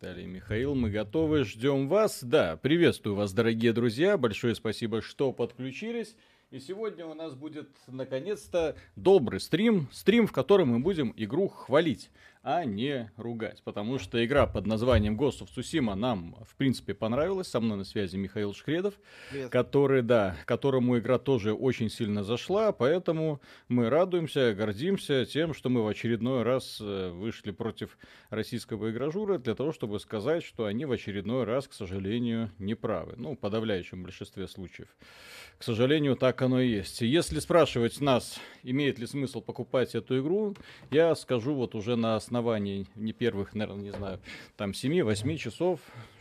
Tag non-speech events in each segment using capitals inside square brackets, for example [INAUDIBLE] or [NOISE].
Виталий Михаил, мы готовы, ждем вас. Да, приветствую вас, дорогие друзья. Большое спасибо, что подключились. И сегодня у нас будет, наконец-то, добрый стрим. Стрим, в котором мы будем игру хвалить а не ругать. Потому что игра под названием Ghost of Tsushima нам, в принципе, понравилась. Со мной на связи Михаил Шкредов, Привет. который, да, которому игра тоже очень сильно зашла, поэтому мы радуемся, гордимся тем, что мы в очередной раз э, вышли против российского игражура для того, чтобы сказать, что они в очередной раз, к сожалению, не правы. Ну, в подавляющем большинстве случаев. К сожалению, так оно и есть. Если спрашивать нас, имеет ли смысл покупать эту игру, я скажу вот уже на основании не первых, наверное, не знаю, там 7-8 часов,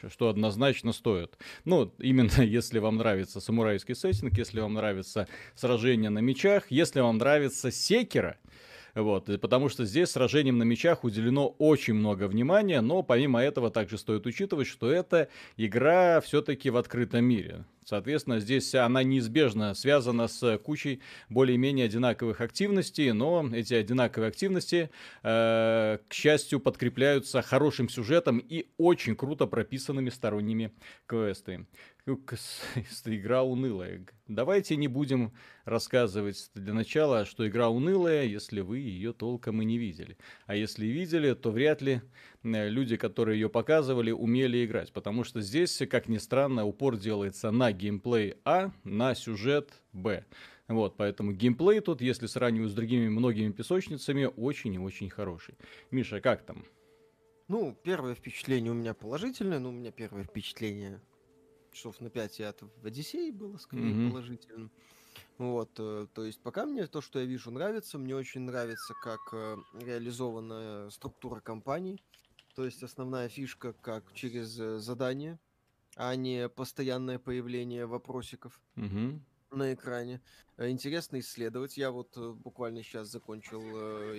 что однозначно стоит. Ну, именно [LAUGHS] если вам нравится самурайский сеттинг, если вам нравится сражение на мечах, если вам нравится секера, вот, потому что здесь сражениям на мечах уделено очень много внимания, но помимо этого также стоит учитывать, что это игра все-таки в открытом мире. Соответственно, здесь она неизбежно связана с кучей более-менее одинаковых активностей, но эти одинаковые активности, э, к счастью, подкрепляются хорошим сюжетом и очень круто прописанными сторонними квестами. [LAUGHS] Игра унылая. Давайте не будем рассказывать для начала, что игра унылая, если вы ее толком и не видели. А если видели, то вряд ли люди, которые ее показывали, умели играть. Потому что здесь, как ни странно, упор делается на геймплей А, на сюжет Б. Вот, поэтому геймплей тут, если сравнивать с другими многими песочницами, очень и очень хороший. Миша, как там? Ну, первое впечатление у меня положительное, но у меня первое впечатление часов на 5 от в Одиссее было скорее mm-hmm. положительным. Вот, э, то есть пока мне то, что я вижу, нравится. Мне очень нравится, как э, реализована структура компании. То есть основная фишка как через э, задание, а не постоянное появление вопросиков mm-hmm. на экране. Интересно исследовать. Я вот буквально сейчас закончил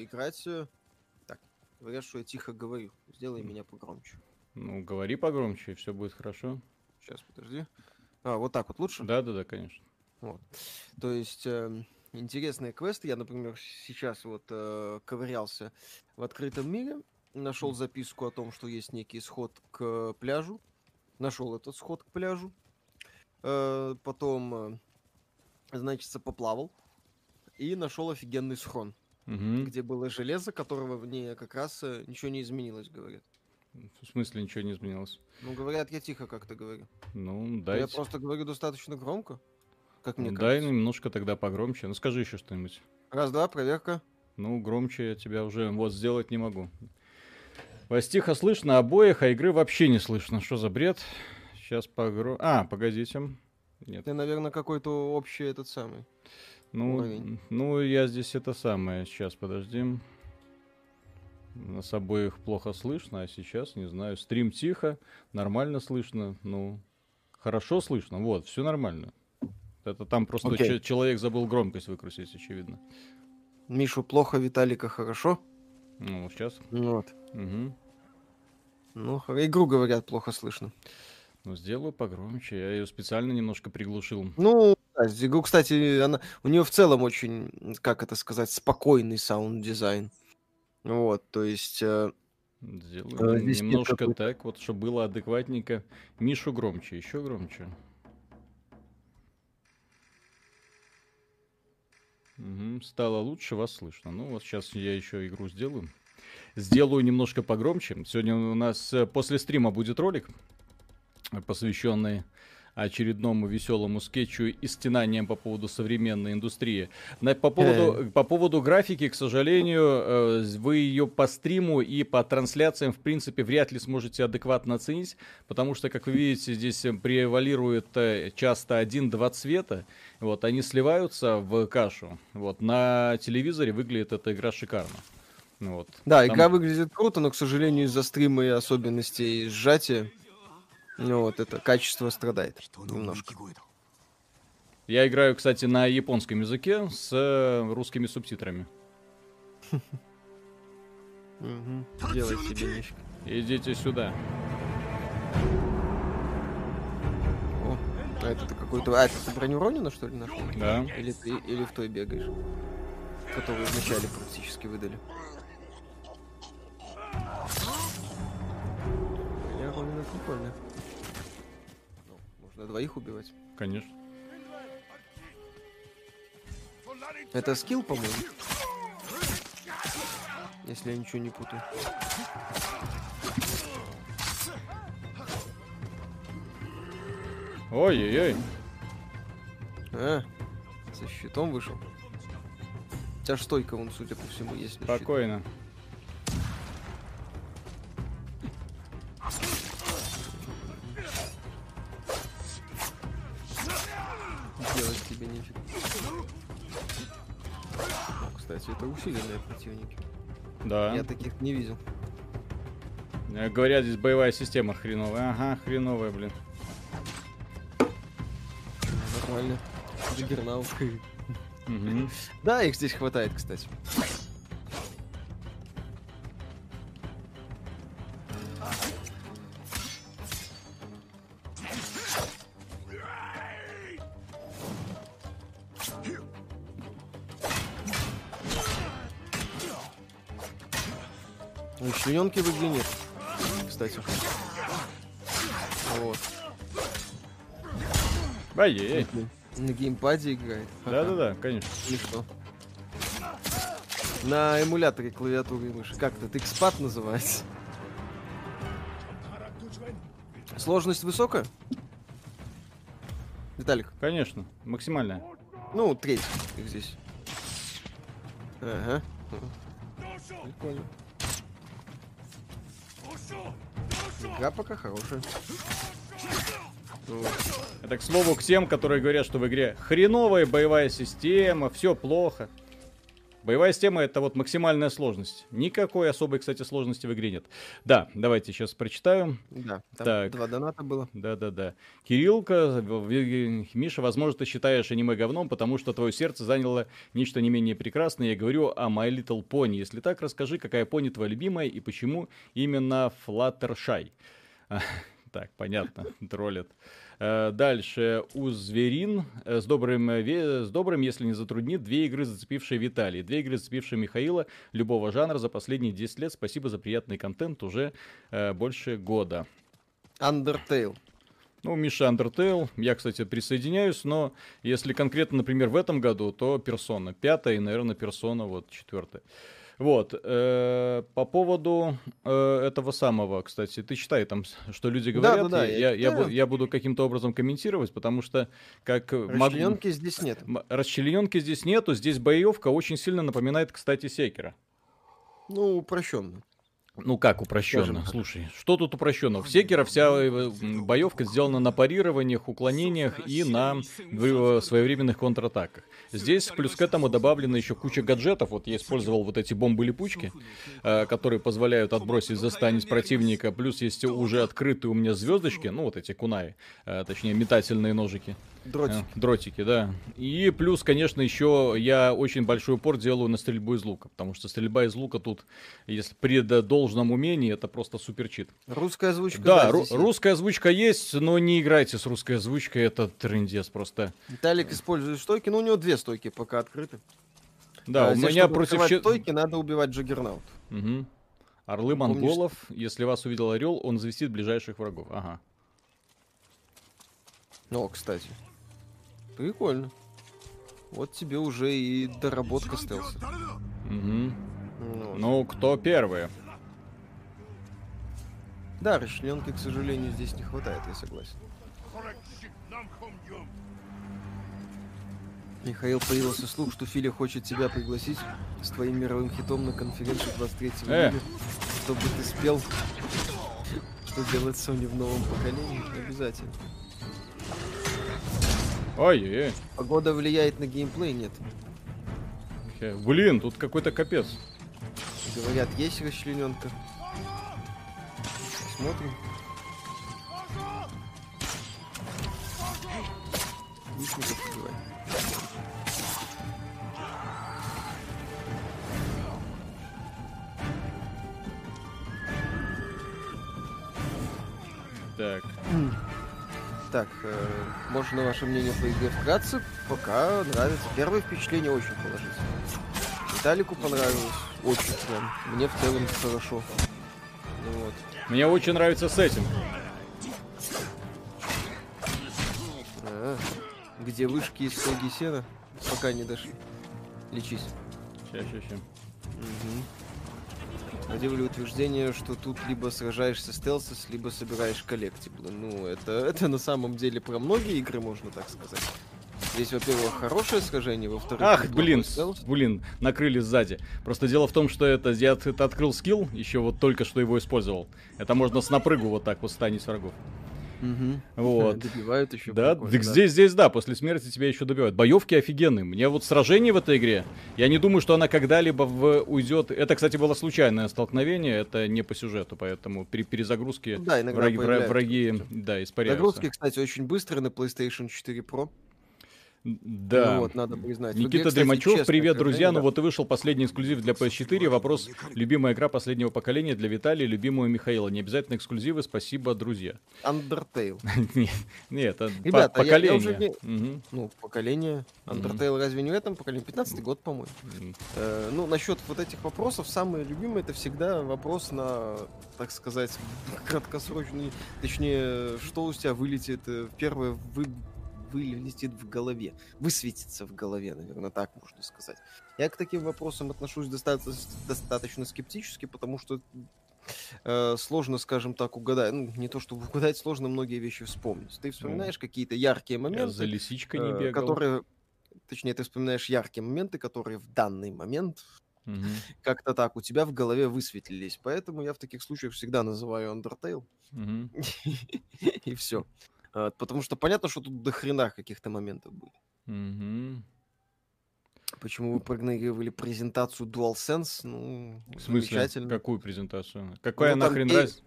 играть. Так, говорят, что я тихо говорю. Сделай меня погромче. Ну, говори погромче, и все будет хорошо. Сейчас, подожди. А, вот так вот лучше? Да, да, да, конечно. Вот. То есть э, интересные квесты. Я, например, сейчас вот э, ковырялся в открытом мире, нашел записку о том, что есть некий сход к пляжу. Нашел этот сход к пляжу. Э, потом, э, значит, поплавал и нашел офигенный схрон, угу. где было железо, которого в ней как раз э, ничего не изменилось, говорят. В смысле ничего не изменилось? Ну, говорят, я тихо как-то говорю. Ну, дай. Я просто говорю достаточно громко, как мне ну, кажется. Дай немножко тогда погромче. Ну, скажи еще что-нибудь. Раз, два, проверка. Ну, громче я тебя уже вот сделать не могу. Вас тихо слышно обоих, а игры вообще не слышно. Что за бред? Сейчас погро... А, погодите. Нет. Ты, наверное, какой-то общий этот самый. Ну, ну, я здесь это самое. Сейчас, подожди. Нас обоих плохо слышно, а сейчас, не знаю, стрим тихо, нормально слышно, ну, хорошо слышно, вот, все нормально. Это там просто okay. человек забыл громкость выкрутить, очевидно. Мишу плохо, Виталика хорошо. Ну, сейчас. Вот. Угу. Ну, игру, говорят, плохо слышно. Ну, сделаю погромче. Я ее специально немножко приглушил. Ну, да, игру, кстати, она, у нее в целом очень, как это сказать, спокойный саунд-дизайн. Вот, то есть... Э, Сделаю э, здесь немножко так, вот, чтобы было адекватненько. Мишу громче, еще громче. Угу, стало лучше, вас слышно. Ну, вот сейчас я еще игру сделаю. Сделаю немножко погромче. Сегодня у нас э, после стрима будет ролик, посвященный очередному веселому скетчу и стенаниям по поводу современной индустрии. На, по, поводу, по поводу графики, к сожалению, э, вы ее по стриму и по трансляциям, в принципе, вряд ли сможете адекватно оценить, потому что, как вы видите, здесь превалирует э, часто один-два цвета, вот, они сливаются в кашу. Вот, на телевизоре выглядит эта игра шикарно. Вот. Да, Там... игра выглядит круто, но, к сожалению, из-за стрима и особенностей сжатия ну вот это качество страдает немножко. Я играю, кстати, на японском языке с э, русскими субтитрами. Делай себе нефиг. Идите сюда. О, а это какой-то... А, это ты броню Ронина, что ли, нашел? Да. Или ты или в той бегаешь? Которую вначале практически выдали. прикольно. Ну, можно двоих убивать. Конечно. Это скилл, по-моему. Если я ничего не путаю. Ой-ой-ой. А, со щитом вышел. У тебя стойка, вон, судя по всему, есть. на щит. Усиленные противники. Да. Я таких не видел. Э, Говорят, здесь боевая система хреновая. Ага, хреновая, блин. Нормально. Джиггернаут. Да, их здесь хватает, кстати. Ну, члененки в игре нет, кстати. Вот. Ай-яй-яй. На геймпаде играет. Да-да-да, конечно. И что? На эмуляторе клавиатуры и мыши. Как это? Xpad называется? Сложность высокая? Виталик, Конечно. Максимальная. ну, треть, как здесь. Ага. Прикольно. Игра пока хорошая. Это, к слову, к тем, которые говорят, что в игре хреновая боевая система, все плохо. Боевая система это вот максимальная сложность. Никакой особой, кстати, сложности в игре нет. Да, давайте сейчас прочитаю. Да, там Так. два доната было. Да-да-да. Кириллка, Миша, возможно, ты считаешь аниме говном, потому что твое сердце заняло нечто не менее прекрасное. Я говорю о My Little Pony. Если так, расскажи, какая пони твоя любимая и почему именно Fluttershy. [LAUGHS] Так, понятно, троллят. Э, Дальше. У Зверин э, с добрым, э, с добрым, если не затруднит, две игры, зацепившие Виталий, две игры, зацепившие Михаила, любого жанра за последние 10 лет. Спасибо за приятный контент уже больше года. Undertale. Ну, Миша Undertale, я, кстати, присоединяюсь, но если конкретно, например, в этом году, то Персона пятая и, наверное, Персона вот четвертая. Вот, э, по поводу э, этого самого, кстати, ты читай там, что люди Да, говорят, да, да, я, я я, я читаю. бу- я буду каким-то образом комментировать, потому что как... э, мог- Расчлененки здесь нет. Расчлененки здесь нету, здесь боевка очень сильно напоминает, кстати, Секера. Ну, упрощенно. Ну как упрощенно? Слушай, что тут упрощенно? В Секера вся э, боевка сделана на парированиях, уклонениях и на э, своевременных контратаках. Здесь плюс к этому добавлена еще куча гаджетов. Вот я использовал вот эти бомбы-липучки, э, которые позволяют отбросить, застанить противника. Плюс есть уже открытые у меня звездочки, ну вот эти кунаи, точнее метательные ножики. Дротик. Э, Дротики, да. И плюс, конечно, еще я очень большой упор делаю на стрельбу из лука, потому что стрельба из лука тут, если при должном умении, это просто супер чит. Русская озвучка. Да, ру- здесь есть. русская озвучка есть, но не играйте с русской озвучкой, это трендец просто. Виталик использует стойки, но у него две стойки пока открыты. Да, А у меня против... стойки надо убивать Джаггернаут. Мгм. Орлы Помнишь- монголов, если вас увидел орел, он завестит ближайших врагов. Ага. О, кстати. Прикольно. Вот тебе уже и доработка стелса. Мгм. Ну, Ну, кто первый? Да, расчлененки, к сожалению, здесь не хватает, я согласен. Михаил, появился слух, что Филя хочет тебя пригласить с твоим мировым хитом на конференцию 23 Э. июля, чтобы ты спел, что делает Sony в новом поколении. Обязательно. Ой-ой-ой. Погода влияет на геймплей? Нет. Блин, тут какой-то капец. Говорят, есть расчлененка. Смотрим. Лучников убивай. Так. Так, э, можно ваше мнение по игре вкратце? Пока нравится. Первое впечатление очень положительное. Виталику понравилось. Очень прям. Мне в целом хорошо. Ну вот. Мне очень нравится сеттинг. А, где вышки из стоги сена? Пока не дошли. Лечись. Ща, ща, ща. Угу. Удивлю утверждение, что тут либо сражаешься стелсом, либо собираешь коллектиблы. Ну, это, это на самом деле про многие игры, можно так сказать. Здесь, во-первых, хорошее сражение, во-вторых... Ах, блин, блин, накрыли сзади. Просто дело в том, что это я это открыл скилл, еще вот только что его использовал. Это можно с напрыгу вот так вот станить врагов. Угу. Вот. [LAUGHS] Добивают еще. Да, так да. здесь, здесь, да, после смерти тебя еще добивают. Боевки офигенные. Мне вот сражение в этой игре, я не думаю, что она когда-либо в... уйдет. Это, кстати, было случайное столкновение, это не по сюжету, поэтому при перезагрузке да, враги, враги, да, испаряются. Загрузки, кстати, очень быстрые на PlayStation 4 Pro. Да. Ну, вот, надо признать. Никита Дремачев, привет, друзья. Да. Ну вот и вышел последний эксклюзив для PS4. Вопрос, любимая игра последнего поколения для Виталия, любимую Михаила. Не обязательно эксклюзивы, спасибо, друзья. Undertale. [LAUGHS] нет, нет, Ребята, поколение. Я, я уже не... угу. Ну, поколение. Undertale угу. разве не в этом поколении? 15 год, по-моему. Угу. Э, ну, насчет вот этих вопросов, самое любимое это всегда вопрос на, так сказать, [LAUGHS] краткосрочный, точнее, что у тебя вылетит э, первое вы вылетит в голове, высветится в голове, наверное, так можно сказать. Я к таким вопросам отношусь достаточно, достаточно скептически, потому что э, сложно, скажем так, угадать. Ну, не то чтобы угадать, сложно многие вещи вспомнить. Ты вспоминаешь ну, какие-то яркие моменты, я за лисичкой не э, бегал. которые, точнее, ты вспоминаешь яркие моменты, которые в данный момент угу. как-то так у тебя в голове высветлились. Поэтому я в таких случаях всегда называю Undertale. Угу. [LAUGHS] И все. А, потому что понятно, что тут до хрена каких-то моментов будет. Угу. Почему вы проигнорировали презентацию DualSense? Ну, в смысле? Какую презентацию? Какая ну, нахрен, раз...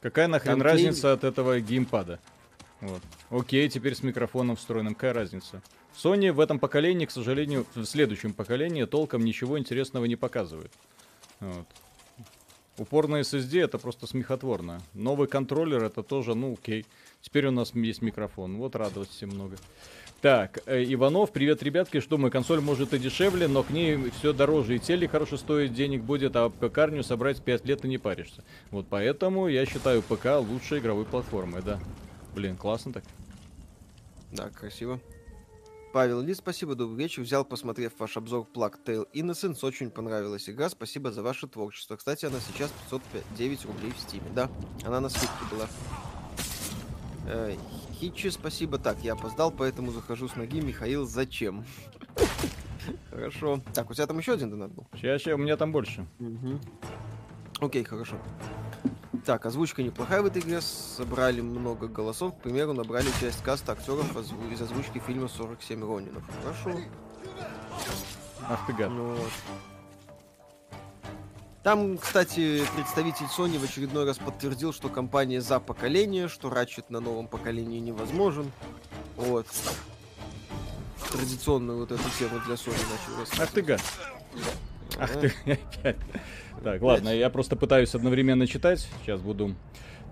Какая нахрен там разница от этого геймпада? Вот. Окей, теперь с микрофоном встроенным. Какая разница? Sony в этом поколении, к сожалению, в следующем поколении толком ничего интересного не показывает. Вот. Упорный SSD это просто смехотворно. Новый контроллер это тоже, ну окей. Теперь у нас есть микрофон. Вот радоваться много. Так, э, Иванов, привет, ребятки. Что мы, консоль может и дешевле, но к ней все дороже. И телек хорошо стоит, денег будет, а пекарню собрать 5 лет и не паришься. Вот поэтому я считаю ПК лучшей игровой платформой, да. Блин, классно так. Да, красиво. Павел Ли, спасибо, добрый вечер. Взял, посмотрев ваш обзор Plague Tale Innocence. Очень понравилась игра. Спасибо за ваше творчество. Кстати, она сейчас 509 рублей в Стиме. Да, она на скидке была. Э, Хитчи, спасибо. Так, я опоздал, поэтому захожу с ноги. Михаил, зачем? [LAUGHS] Хорошо. Так, у тебя там еще один донат был? Сейчас, сейчас, у меня там больше. Окей, хорошо. Так, озвучка неплохая в этой игре. Собрали много голосов. К примеру, набрали часть каста актеров из озвучки фильма 47 Ронинов. Хорошо. Ах ты гад. Ну, вот. Там, кстати, представитель Sony в очередной раз подтвердил, что компания за поколение, что Ratchet на новом поколении невозможен. Вот. Традиционную вот эту тему для Sony начал Ах ты гад. Ах ты [LAUGHS] опять. Так, ладно, я просто пытаюсь одновременно читать. Сейчас буду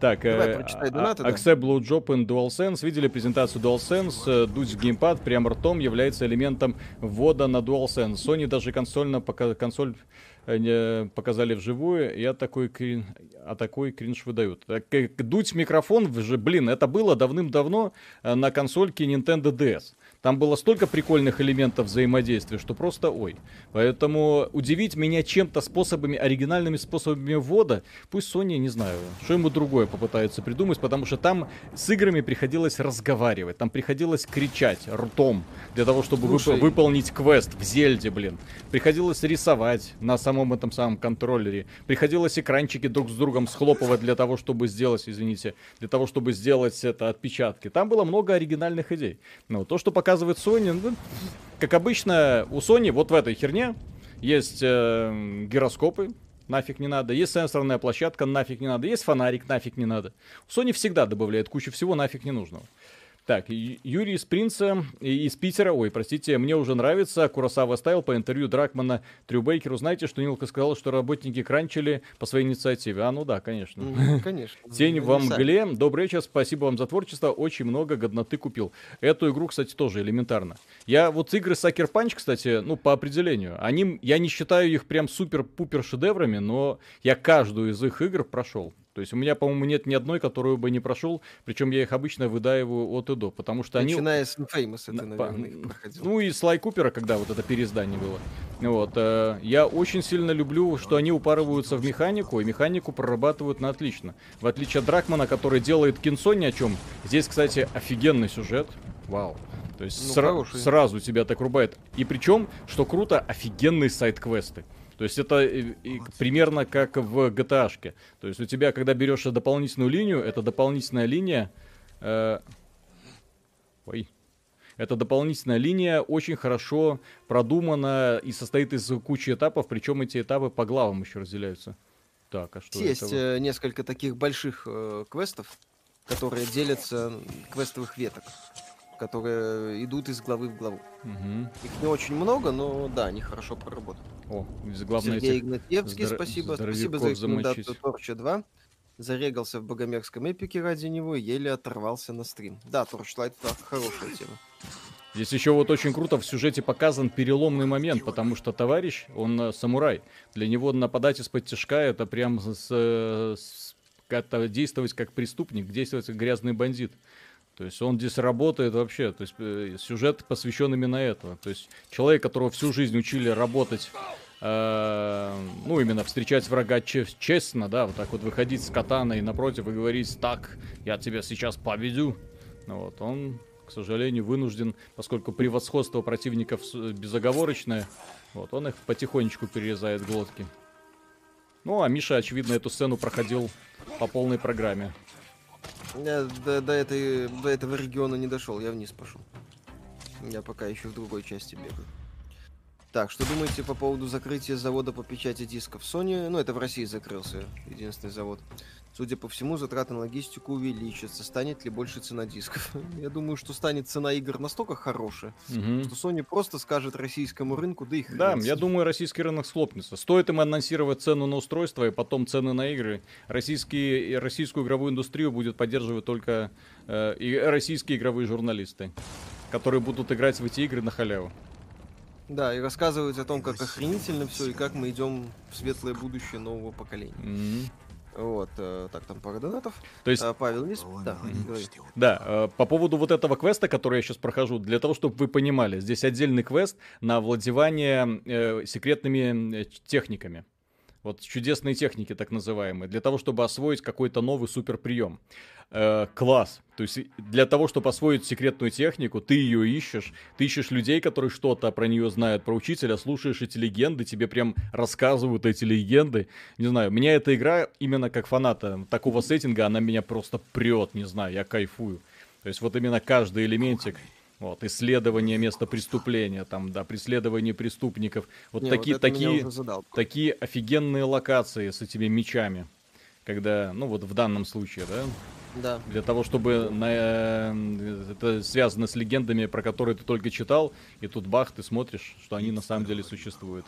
так, Давай, э, донаты, а, Accept Blue Job in DualSense. Видели презентацию DualSense? Э, дуть геймпад прямо ртом является элементом ввода на DualSense. Sony даже консольно, пока, консоль э, показали вживую, и такой, крин... а такой кринж выдают. Так, дуть микрофон, блин, это было давным-давно на консольке Nintendo DS. Там было столько прикольных элементов взаимодействия, что просто ой. Поэтому удивить меня чем-то способами, оригинальными способами ввода, пусть Sony, не знаю, что ему другое попытаются придумать, потому что там с играми приходилось разговаривать, там приходилось кричать ртом для того, чтобы вып- выполнить квест в Зельде, блин. Приходилось рисовать на самом этом самом контроллере. Приходилось экранчики друг с другом схлопывать для того, чтобы сделать, извините, для того, чтобы сделать это отпечатки. Там было много оригинальных идей. Но то, что показывает показывает Sony. Ну, как обычно, у Sony вот в этой херне есть э, гироскопы, нафиг не надо. Есть сенсорная площадка, нафиг не надо. Есть фонарик, нафиг не надо. У Sony всегда добавляет кучу всего нафиг не нужного. Так, Юрий из Принца, из Питера, ой, простите, мне уже нравится, Курасава ставил по интервью Дракмана Трюбейкеру, знаете, что Нилка сказал, что работники кранчили по своей инициативе. А, ну да, конечно. Mm, [LAUGHS] конечно. Тень в мгле, добрый вечер, спасибо вам за творчество, очень много годноты купил. Эту игру, кстати, тоже элементарно. Я вот игры Sucker Punch, кстати, ну, по определению, они, я не считаю их прям супер-пупер шедеврами, но я каждую из их игр прошел. То есть у меня, по-моему, нет ни одной, которую бы не прошел, причем я их обычно выдаиваю от и до, потому что они... Начиная с Infamous, это, наверное, их проходил. Ну и Слай Купера, когда вот это переиздание было. Вот. Э, я очень сильно люблю, что они упарываются в механику, и механику прорабатывают на отлично. В отличие от Дракмана, который делает кинцо ни о чем. Здесь, кстати, офигенный сюжет. Вау. То есть ну, сра- сразу тебя так рубает. И причем, что круто, офигенные сайт-квесты. То есть это и, и примерно как в GTA. -шке. То есть у тебя, когда берешь дополнительную линию, это дополнительная линия... Э, ой. Эта дополнительная линия очень хорошо продумана и состоит из кучи этапов, причем эти этапы по главам еще разделяются. Так, а что Есть это? несколько таких больших э, квестов, которые делятся квестовых веток которые идут из главы в главу. Угу. Их не очень много, но да, они хорошо проработаны. О, главное Сергей Игнатьевский, здор- спасибо. Спасибо за рекомендацию Торча 2. Зарегался в богомерзком эпике ради него, еле оторвался на стрим. Да, Торчлайт так, хорошая тема. Здесь еще вот очень круто в сюжете показан переломный момент, потому что товарищ, он э, самурай. Для него нападать из-под тяжка это прям с, с, как-то действовать как преступник, действовать как грязный бандит. То есть он здесь работает вообще, то есть э, сюжет посвящен именно этому. То есть человек, которого всю жизнь учили работать, э, ну именно встречать врага честно, да, вот так вот выходить с катаной напротив и говорить, так, я тебя сейчас победю. Ну, вот, он, к сожалению, вынужден, поскольку превосходство противников безоговорочное, вот, он их потихонечку перерезает глотки. Ну, а Миша, очевидно, эту сцену проходил по полной программе. Я до, до, этой, до этого региона не дошел, я вниз пошел. Я пока еще в другой части бегаю. Так, что думаете по поводу закрытия завода по печати дисков Sony? Ну, это в России закрылся единственный завод. Судя по всему, затраты на логистику увеличатся. Станет ли больше цена дисков? [LAUGHS] Я думаю, что станет цена игр настолько хорошая, угу. что Sony просто скажет российскому рынку, да их Да, я думаю, российский рынок схлопнется. Стоит им анонсировать цену на устройство и потом цены на игры. Российские, российскую игровую индустрию будет поддерживать только э, и российские игровые журналисты, которые будут играть в эти игры на халяву. Да, и рассказывать о том, как охренительно все и как мы идем в светлое будущее нового поколения. Mm-hmm. Вот, э, так, там пара донатов. То есть... А, Павел Лис, да, Да, э, по поводу вот этого квеста, который я сейчас прохожу, для того, чтобы вы понимали, здесь отдельный квест на владевание э, секретными э, техниками. Вот чудесные техники, так называемые, для того, чтобы освоить какой-то новый супер прием э, класс. То есть для того, чтобы освоить секретную технику, ты ее ищешь, ты ищешь людей, которые что-то про нее знают, про учителя, слушаешь эти легенды, тебе прям рассказывают эти легенды. Не знаю, меня эта игра именно как фаната такого сеттинга, она меня просто прет, не знаю, я кайфую. То есть вот именно каждый элементик, вот, исследование места преступления, там, да, преследование преступников. Вот Не, такие, вот такие, такие офигенные локации с этими мечами. Когда, ну вот в данном случае, да, да. Для того, чтобы на, э, это связано с легендами, про которые ты только читал, и тут бах, ты смотришь, что они на самом деле существуют.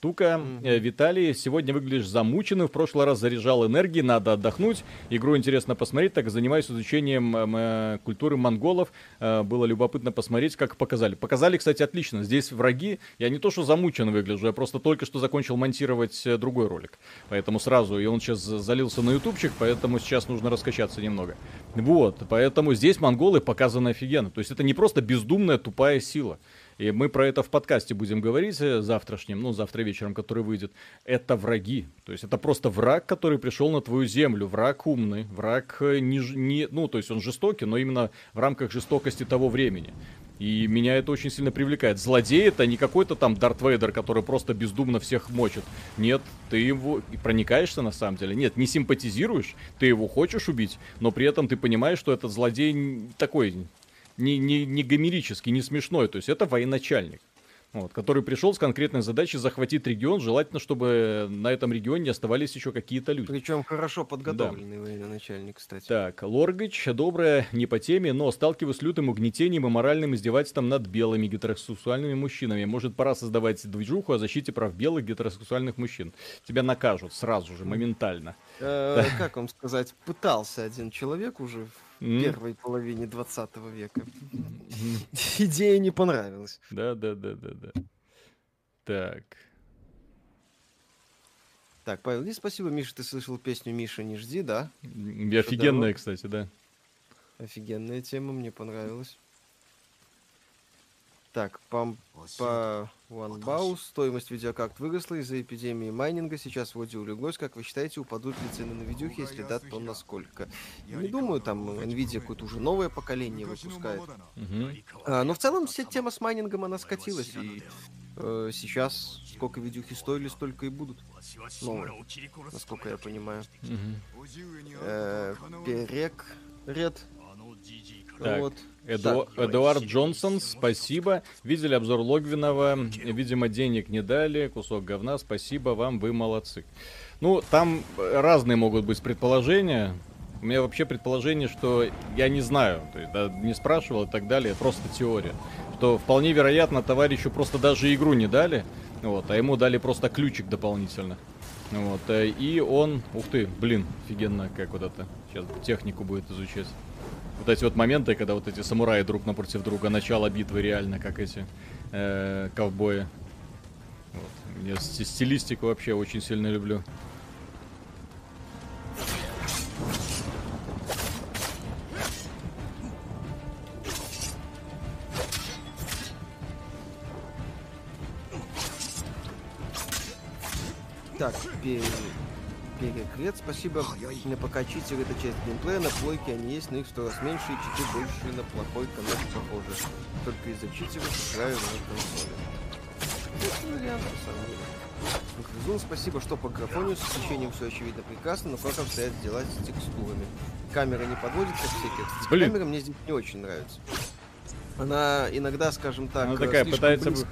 Тука, э, Виталий, сегодня выглядишь замученным, в прошлый раз заряжал энергии, надо отдохнуть. Игру интересно посмотреть, так занимаюсь изучением э, культуры монголов. Э, было любопытно посмотреть, как показали. Показали, кстати, отлично. Здесь враги. Я не то, что замучен выгляжу, я просто только что закончил монтировать э, другой ролик. Поэтому сразу, и он сейчас залился на ютубчик, поэтому сейчас нужно раскачаться немного. Вот, поэтому здесь монголы показаны офигенно. То есть это не просто бездумная тупая сила. И мы про это в подкасте будем говорить э, завтрашнем, ну, завтра вечером, который выйдет. Это враги. То есть это просто враг, который пришел на твою землю. Враг умный, враг э, не, не... Ну, то есть он жестокий, но именно в рамках жестокости того времени. И меня это очень сильно привлекает. Злодей это не какой-то там Дарт Вейдер, который просто бездумно всех мочит. Нет, ты его проникаешься на самом деле. Нет, не симпатизируешь, ты его хочешь убить, но при этом ты понимаешь, что этот злодей такой не, не, не гомерический, не смешной. То есть это военачальник. Вот, который пришел с конкретной задачей захватить регион, желательно, чтобы на этом регионе оставались еще какие-то люди. Причем хорошо подготовленный да. военачальник, кстати. Так, Лоргач, доброе, не по теме, но сталкиваюсь с лютым угнетением и моральным издевательством над белыми гетеросексуальными мужчинами. Может, пора создавать движуху о защите прав белых гетеросексуальных мужчин. Тебя накажут сразу же, моментально. Э, как вам сказать, пытался один человек уже mm. первой половине 20 века. Mm. [LAUGHS] Идея не понравилась. Да, да, да, да, да. Так. Так, Павел, не спасибо, Миша, ты слышал песню «Миша, не жди», да? Офигенная, кстати, да. Офигенная тема, мне понравилась. Так, по, по OneBow стоимость видеокарт выросла из-за эпидемии майнинга. Сейчас вроде улеглось. Как вы считаете, упадут ли цены на видюхи? Если да, то насколько? Не думаю, там Nvidia какое-то уже новое поколение выпускает. Угу. А, но в целом вся тема с майнингом, она скатилась. И э, сейчас сколько видюхи стоили, столько и будут. Новые, насколько я понимаю. Угу. Э, Перек, Ред. Так. Вот. Эду... Эдуард Джонсон, спасибо. Видели обзор Логвинова. Видимо, денег не дали. Кусок говна. Спасибо вам, вы молодцы. Ну, там разные могут быть предположения. У меня вообще предположение, что я не знаю, то есть, да, не спрашивал и так далее, просто теория. Что вполне вероятно, товарищу просто даже игру не дали, вот, а ему дали просто ключик дополнительно. Вот, э, и он, ух ты, блин, офигенно, как вот это, сейчас технику будет изучать. Вот эти вот моменты, когда вот эти самураи друг напротив друга, начало битвы реально, как эти э, ковбои. Вот. Я стилистику вообще очень сильно люблю. Так, Перекрет, спасибо. На пока читер это часть геймплея, на плойке они есть, но их сто раз меньше, и читы больше на плохой коннект похожи. Только из-за читеров играю на консоли. Это вариант, на самом деле. Грызун, спасибо, что по графонию с освещением все очевидно прекрасно, но как обстоят дела с текстурами? Камера не подводит, как все тексты. Блин. Камера мне здесь не очень нравится. Она иногда, скажем так, Она такая пытается близко.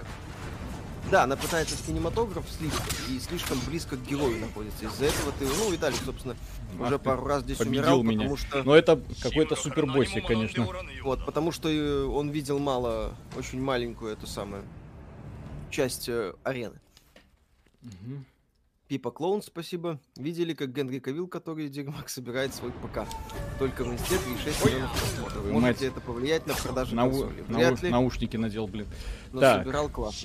Да, она пытается в кинематограф слишком и слишком близко к герою находится. Из-за этого ты, ну, Виталик, собственно, Ах уже пару раз здесь умирал, меня. потому что... Но это какой-то супербоссик, конечно. Вот, потому что э, он видел мало, очень маленькую эту самую часть э, арены. Угу. Пипа Клоун, спасибо. Видели, как Генри Кавилл, который Дигмак собирает свой ПК. Только в институт и 6 миллионов просмотров. Может мать. это повлиять на продажи Нау... консоли? Вряд Нау... ли. Наушники надел, блин. Но так. собирал класс.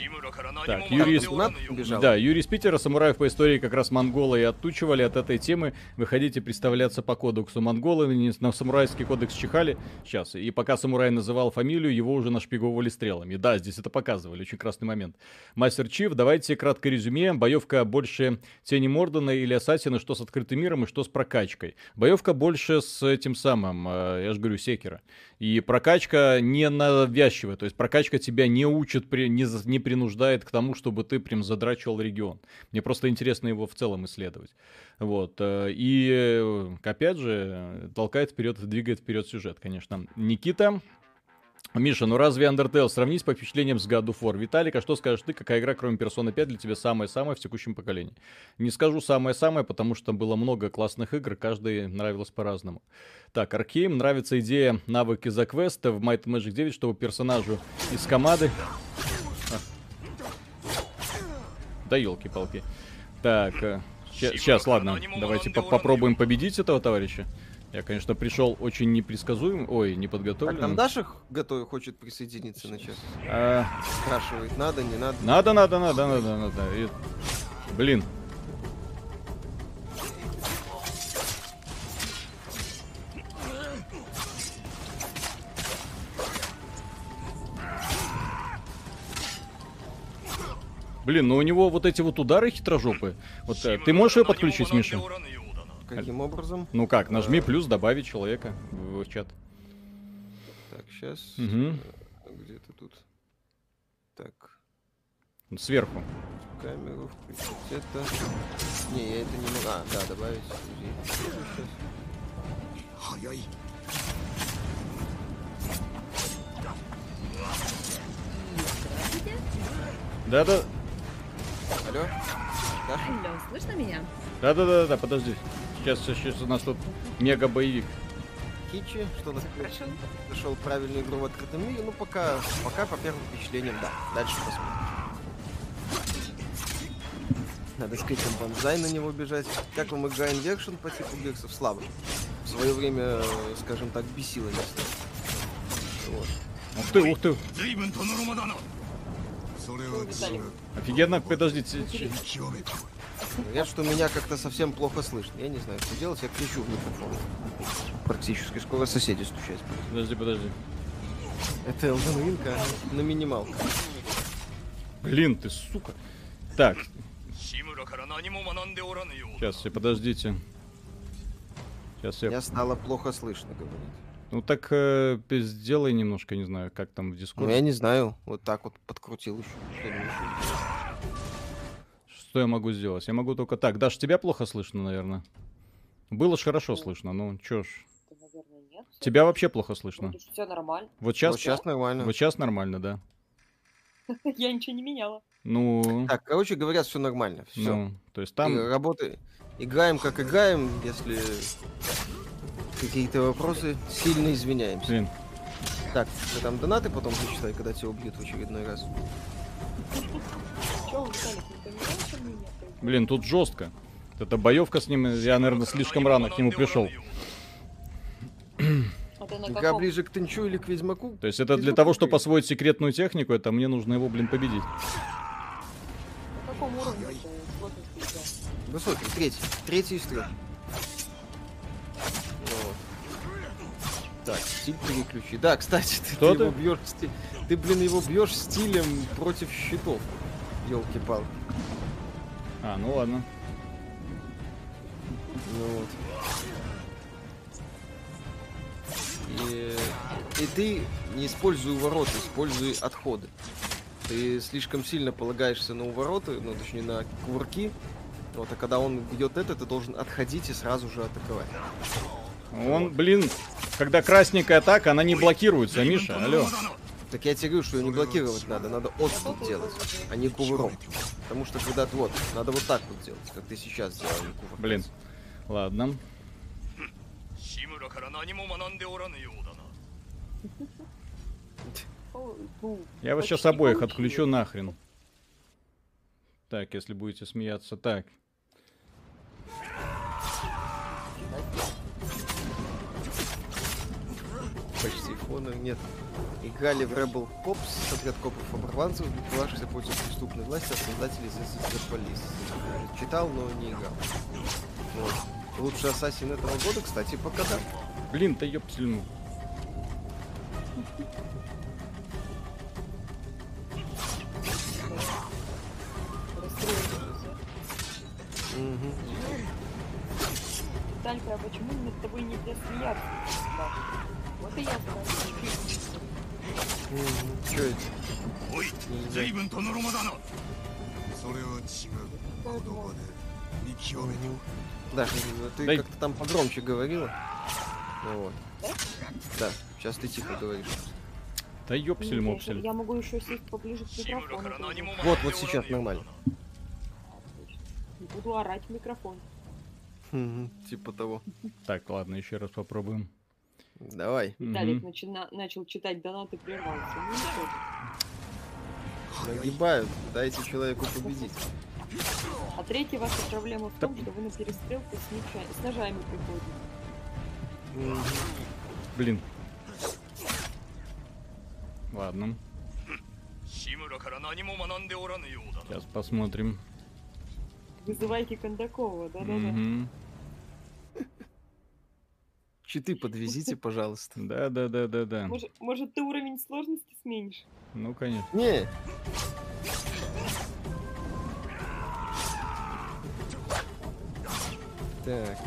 Так, Юрий из... Да, Юрий из Питера, самураев по истории как раз монголы и оттучивали от этой темы. Вы хотите представляться по кодексу монголы, на самурайский кодекс чихали. Сейчас. И пока самурай называл фамилию, его уже нашпиговывали стрелами. Да, здесь это показывали. Очень красный момент. Мастер Чиф, давайте краткое резюме. Боевка больше Тени Мордена или Ассасина, что с открытым миром и что с прокачкой. Боевка больше с этим самым, э, я же говорю, Секера. И прокачка не навязчивая, то есть прокачка тебя не учит, не, не принуждает к тому, чтобы ты прям задрачивал регион. Мне просто интересно его в целом исследовать. Вот. Э, и, э, опять же, толкает вперед, двигает вперед сюжет, конечно. Никита, Миша, ну разве Undertale сравнить по впечатлениям с God of War? Виталик, а что скажешь ты, какая игра, кроме Persona 5, для тебя самая-самая в текущем поколении? Не скажу самая-самая, потому что было много классных игр, каждый нравилось по-разному. Так, Аркейм, нравится идея навыки за квеста в Might Magic 9, чтобы персонажу из команды... А. Да елки-палки. Так, сейчас, э, ладно, давайте по попробуем победить этого товарища. Я, конечно, пришел очень непредсказуем, ой, неподготовленным. Так, там Даша готов, хочет присоединиться на час. А... Спрашивает, надо, не надо? Надо, надо, надо, надо, надо. И... Блин. Блин, ну у него вот эти вот удары хитрожопые. Вот э, ты можешь ее подключить, Миша? Каким образом? Ну как, нажми а... плюс, добавить человека в чат. Так, сейчас. Угу. Где ты тут? Так. Сверху. Камеру включить это. Не, я это не могу. А, да, добавить. Сейчас. Да-да. Алло? Да? Алло, слышно меня? Да-да-да, подожди. Сейчас, сейчас у нас тут мега боевик. Кичи, что нас нашел правильную игру в открытом мире. Ну, пока, пока по первым впечатлениям, да. Дальше посмотрим. Надо с Криком Банзай на него бежать. Как вам игра Inversion по типу Гексов? Слабо. В свое время, скажем так, бесило место. Вот. Ух ты, ух ты. Офигенно, подождите. Я что меня как-то совсем плохо слышно. Я не знаю, что делать, я кричу в микрофон. Практически скоро соседи стучать. Подожди, подожди. Это Elden а на минималку. Блин, ты сука. Так. Сейчас, подождите. Сейчас я... Я стало плохо слышно говорить. Ну так э, сделай немножко, не знаю, как там в дискорде. Ну я не знаю, вот так вот подкрутил еще. Что я могу сделать? Я могу только так. Даш, тебя плохо слышно, наверное. Было ж хорошо слышно, ну чё ж. Наверное, нет. Тебя вообще плохо слышно. Все нормально. Вот сейчас, Вот сейчас нормально. вот сейчас нормально, да. [LAUGHS] Я ничего не меняла. Ну, Так, короче, говорят, все нормально. Все. ну, то есть там... работы. Играем как играем, если какие-то вопросы, сильно извиняемся. Блин, Так, ты там донаты потом зачитай, когда тебя убьют в очередной раз. Че, Виталик, не поменял мнение? Блин, тут жестко. Это боевка с ним, я, наверное, слишком рано к нему пришел. А ты Игра каком? ближе к Тенчу или к Ведьмаку? То есть это для того, чтобы освоить секретную технику, это мне нужно его, блин, победить. На каком уровне ты сложности игра? Высокий, третий. Третий из трех. Так, стиль переключи. Да, кстати, ты, Что ты его ты? бьешь Ты, блин, его бьешь стилем против щитов. Елки-палки. А, ну ладно. Ну вот. И, и ты не используй ворота, используй отходы. Ты слишком сильно полагаешься на увороты, ну точнее на кувырки. Вот, а когда он бьет это, ты должен отходить и сразу же атаковать. Он, блин, когда красненькая атака, она не блокируется, Миша, алло. Так я тебе говорю, что ее не блокировать надо, надо отступ делать, а не кувыром. Потому что когда ты вот, надо вот так вот делать, как ты сейчас делал. А не кувыром. Блин, ладно. [LAUGHS] Я вас сейчас обоих отключу нахрен. Так, если будете смеяться, так. Почти фона нет. Играли в Rebel Cops, отряд копов оборванцев, битвавшихся против преступной власти от создателей The Police. Читал, но не играл. Вот. Лучший ассасин этого года, кстати, пока да. Блин, да ёптельну. Расстроилась. Мгм. Танька, а почему над тобой нельзя смеяться? Да. Вот и я спрашиваю. Мгм. Чё это? おい随分とのろまだなそれは違う言葉で見極めて Мгм. Даша, ну ты Дай. как-то там погромче говорила. Ну вот. Да, сейчас ты тихо говоришь. Да Нет, ёпсель я ещё- мопсель. Я могу еще сесть поближе к 志村 микрофону. から何も тоже. 学んで Вот, お вот らぬ сейчас ようだ нормально. Не буду орать в микрофон. Мгм, Типа того. Так, ладно, еще раз попробуем. Давай. Виталик начина... начал читать донаты, прервался. Ну. Нагибают, дайте человеку победить. А третья ваша проблема в том, что вы на перестрелку с, меча... с ножами приходите. Блин. Ладно. Сейчас посмотрим. Вызывайте Кондакова, да-да-да. Угу. Щиты подвезите, пожалуйста. Да, да, да, да, да. Может, может, ты уровень сложности сменишь? Ну, конечно. Не. Так.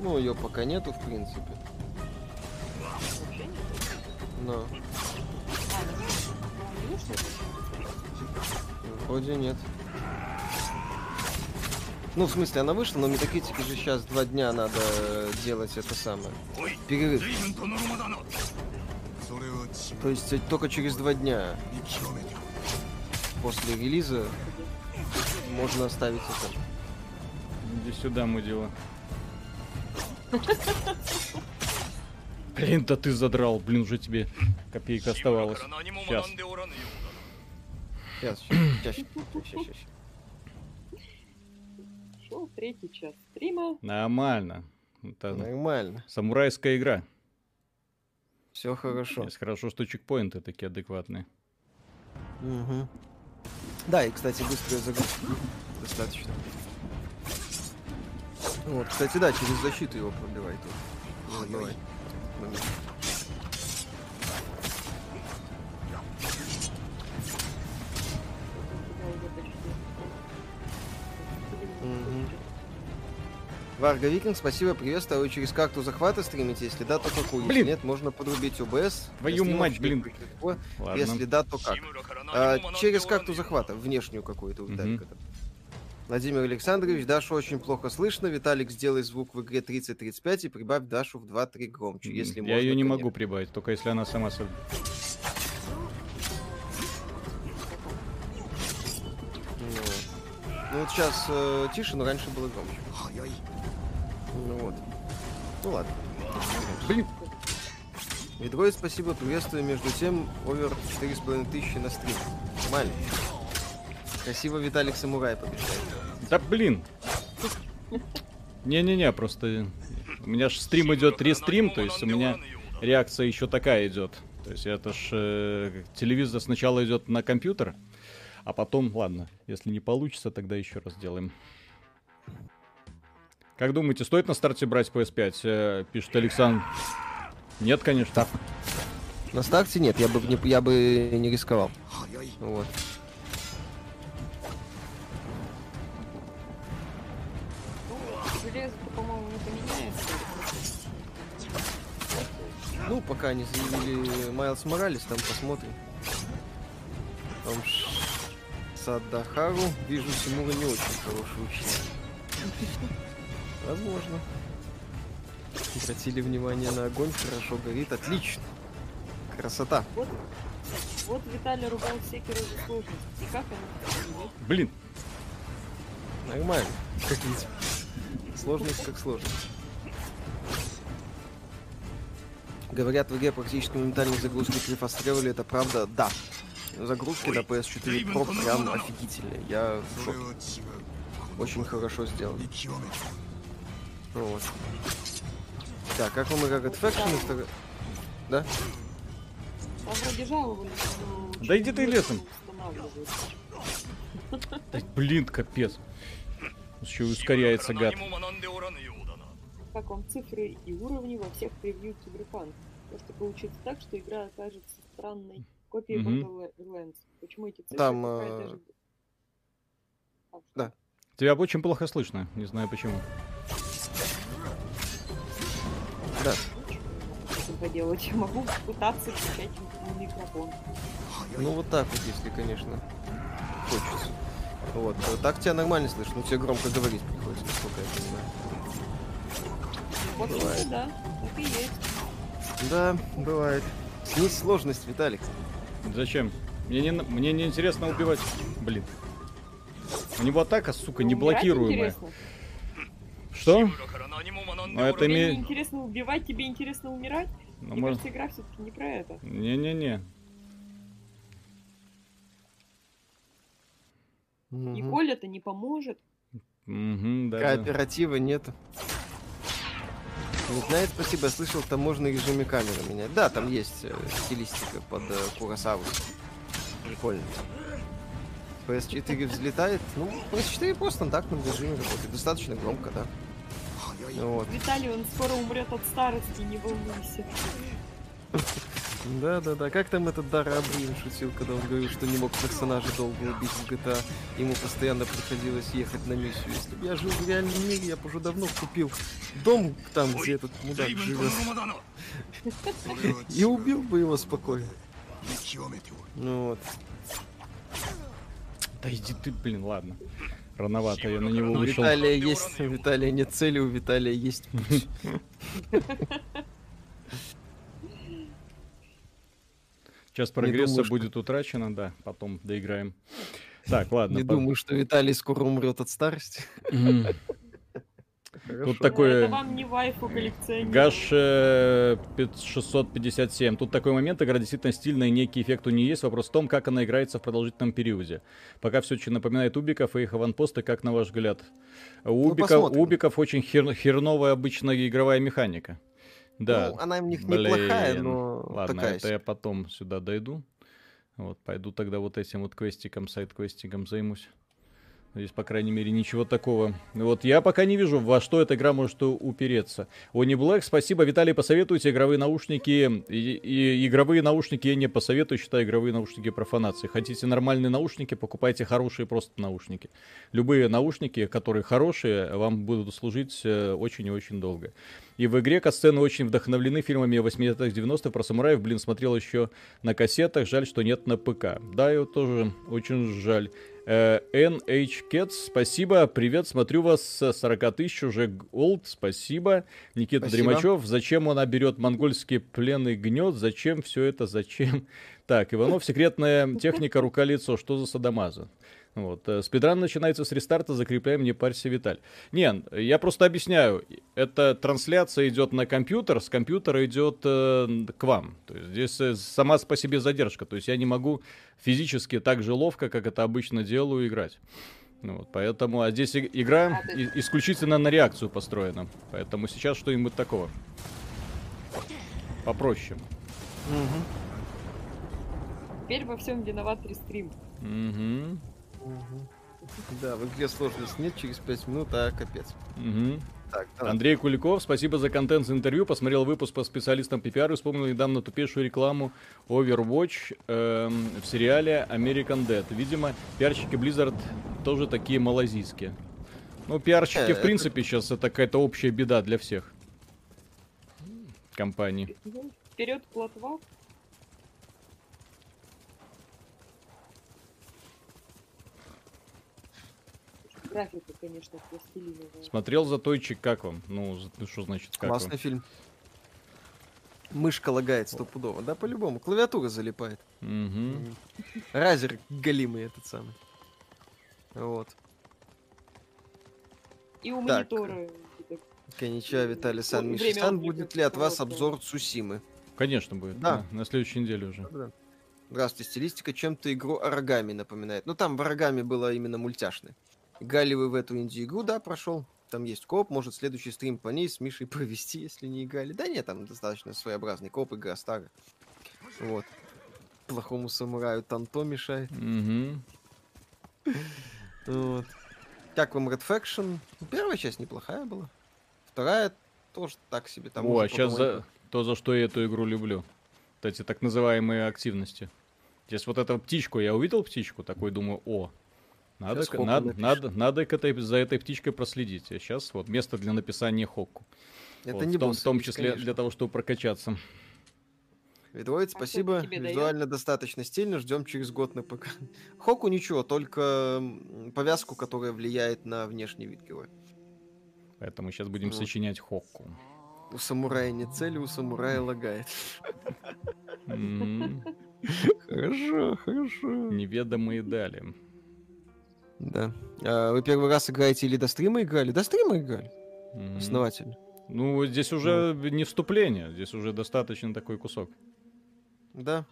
Ну, ее пока нету, в принципе. Вообще нет. Вроде нет. Ну, в смысле, она вышла, но метакритики же сейчас два дня надо э, делать это самое. Перерыв. То есть э, только через два дня после релиза можно оставить это. Иди сюда, мудила. [LAUGHS] Блин, да ты задрал, блин, уже тебе копейка оставалась. Сейчас. Сейчас, сейчас, сейчас, сейчас, сейчас. Шел третий час стрима. Нормально. Это Нормально. Самурайская игра. Все хорошо. Здесь хорошо, что чекпоинты такие адекватные. Угу. Да, и, кстати, быстрая загрузка достаточно. Вот, кстати, да, через защиту его пробивает. Пробивает животными. Варга Викинг, спасибо, приветствую. А вы через карту захвата стримите? Если да, то какую? Блин. Если нет, можно подрубить ОБС. Твою если мать, блин. Если да, то как? А, через карту захвата, внешнюю какую-то. Угу. Владимир Александрович, Дашу очень плохо слышно. Виталик, сделай звук в игре 30-35 и прибавь Дашу в 2-3 громче, если Я можно. ее не могу конечно. прибавить, только если она сама... со- Ну, ну вот сейчас тише, но раньше было громче. Ну вот. Ну ладно. Блин, Медроид, спасибо, приветствую. Между тем, овер 4,5 тысячи на стрим. Нормально. Красиво Виталик Самурай побеждает. да блин. Не-не-не, просто у меня же стрим идет рестрим, то есть у меня реакция еще такая идет. То есть это ж э, телевизор сначала идет на компьютер, а потом, ладно, если не получится, тогда еще раз сделаем. Как думаете, стоит на старте брать PS5? Э, пишет Александр. Нет, конечно. На старте нет, я бы не, я бы не рисковал. Вот. Железо-то, по-моему, не поменяется. Ну, пока не заявили Майлз Моралес, там посмотрим. Там Ш- Садахару. Вижу, Симура не очень хороший учитель. Возможно. Обратили внимание на огонь, хорошо горит, отлично. Красота. Вот, вот Виталий ругал Секера за сложность. И как они Блин, Нормально. Как видите. Сложность как сложность. Говорят, в игре практически моментальные загрузки крифострелы, это правда? Да. Загрузки на PS4 Pro прям офигительные. Я в шоке. Типа Очень хорошо сделали. Вот. Так, как вам игра God Faction? Да? Да иди ты лесом. блин, капец. Еще ускоряется гад. В каком цифры и уровни во всех превью Киберпанк. Просто получится так, что игра окажется странной копией угу. Borderlands. Почему эти цифры? Там... Э, даже... А, да. Тебя очень плохо слышно, не знаю почему. Да. Что поделать? Я могу пытаться включать микрофон. Ну вот так вот, если, конечно, хочется. Вот. Э, так тебя нормально слышно, но тебе громко говорить приходится, насколько я знаю. Вот Бывает. да, так и есть. Да, бывает. Снизь сложность, Виталик. Зачем? Мне не, мне не интересно убивать. Блин. У него атака, сука, ну, не блокируемая. Что? А это мне не интересно убивать, тебе интересно умирать? Ну, Мне может... игра все-таки не про это. Не-не-не. И Мгм. Коля-то не поможет. Мгм, да, да. Кооператива нет. Не знает, спасибо, я слышал, там можно режиме камеры менять. Да, там есть э, стилистика под э, Курасаву. Прикольно. PS4 взлетает. Ну, PS4 по стандартному режиме работает. Достаточно громко, да. Вот. Виталий, он скоро умрет от старости, не волнуйся. [LAUGHS] Да-да-да, как там этот Дара Абрин шутил, когда он говорил, что не мог персонажа долго убить в GTA, ему постоянно приходилось ехать на миссию. Если бы я жил в реальном мире, я бы уже давно купил дом там, где этот мудак живет. [LAUGHS] И убил бы его спокойно. Ну вот. Да иди ты, блин, ладно. Рановато я на него вышел. У Виталия есть, у Виталия нет цели, у Виталия есть путь. [LAUGHS] Сейчас прогресса думаю, что- будет утрачено, да, потом доиграем. Так, ладно. Не по- думаю, что Виталий скоро умрет от старости. Мгм. Тут такое... Это вам не вайфу коллекционер. Гаш э, 657. Тут такой момент, игра действительно стильная, некий эффект у нее есть. Вопрос в том, как она играется в продолжительном периоде. Пока все очень напоминает Убиков и их аванпосты, как на ваш взгляд. У, Убиков, у посмотрим. Убиков очень хер- херновая обычная игровая механика. Да. Ну, она у них Блин. неплохая, но Ладно, такая это я потом сюда дойду. Вот, пойду тогда вот этим вот квестиком, сайт-квестиком займусь. Здесь, по крайней мере, ничего такого. Вот я пока не вижу, во что эта игра может упереться. Они Блэк, спасибо. Виталий, посоветуйте игровые наушники. И, и игровые наушники я не посоветую, считаю игровые наушники профанацией. Хотите нормальные наушники, покупайте хорошие просто наушники. Любые наушники, которые хорошие, вам будут служить э, очень и очень долго. И в игре катсцены очень вдохновлены фильмами 80-х, 90-х про самураев. Блин, смотрел еще на кассетах. Жаль, что нет на ПК. Да, его тоже очень жаль. Э, NH Cats, спасибо. Привет, смотрю вас с 40 тысяч уже голд. Спасибо. Никита Спасибо. Дремачев. Зачем она берет монгольский пленный гнет? Зачем все это? Зачем? Так, Иванов, секретная техника рука-лицо. Что за садомаза? Вот. э, Спидран начинается с рестарта, закрепляем, не парься, Виталь. Не, я просто объясняю. Эта трансляция идет на компьютер, с компьютера идет э, к вам. То есть здесь э, сама по себе задержка. То есть я не могу физически так же ловко, как это обычно делаю, играть. Ну вот, поэтому, а здесь игра А исключительно на реакцию построена. Поэтому сейчас что-нибудь такого. Попроще. Мгм. Теперь во всем виноват рестрим. Мгм. Да, в игре сложность нет, через 5 минут, а капец. Мгм. Так. Андрей Куликов, спасибо за контент за интервью. Посмотрел выпуск по специалистам PPR и вспомнил недавно тупейшую рекламу Overwatch эм, в сериале American Dead. Видимо, пиарщики Blizzard тоже такие малазийские. Ну, пиарщики, Э, в это- принципе, сейчас это какая-то общая беда для всех компаний. Вперед, плотва. Графика, конечно, пластилиновая. Смотрел Затойчик, как вам? Ну, ну, что значит как Классный вам? фильм. Мышка лагает стопудово. Да, по-любому. Клавиатура залипает. Мгм. Разер голимый этот самый. Вот. И у Так. монитора. так, Конича, Виталий Сан отклика Будет ли от вас обзор Цусимы? Конечно будет. Да. На, на следующей неделе уже. Здравствуйте, стилистика чем-то игру Оригами напоминает. Ну, там в Оригами было именно мультяшное. Играли вы в эту инди-игру, да, прошел. Там есть коп, может следующий стрим по ней с Мишей провести, [LAUGHS] если не играли. Да нет, там достаточно своеобразный коп, игра старая. Вот. Плохому самураю Танто мешает. Мгм. Вот. Как вам Red Faction? Ну, Первая часть неплохая была. Вторая тоже так себе. Там О, а сейчас за то, за что я эту игру люблю. Вот эти так называемые активности. Здесь вот эту птичку, я увидел птичку, такой думаю, о, надо, к- надо, надо, надо к этой, за этой птичкой проследить. А сейчас вот место для написания Хокку. Это Вот, не в, том, босс, в том конечно. числе для того, чтобы прокачаться. Ведроид, А спасибо. Визуально достаточно стильно. Ждем через год на ПК. [LAUGHS] Хоку ничего, только повязку, которая влияет на внешний вид героя. Поэтому сейчас будем Вот. сочинять Хокку. У самурая не цели, у самурая лагает. [LAUGHS] Хорошо, хорошо. Неведомые дали. Да. А вы первый раз играете или до стрима играли? До стрима играли. М. Основательно. Ну, здесь уже не вступление, здесь уже достаточно такой кусок. Да.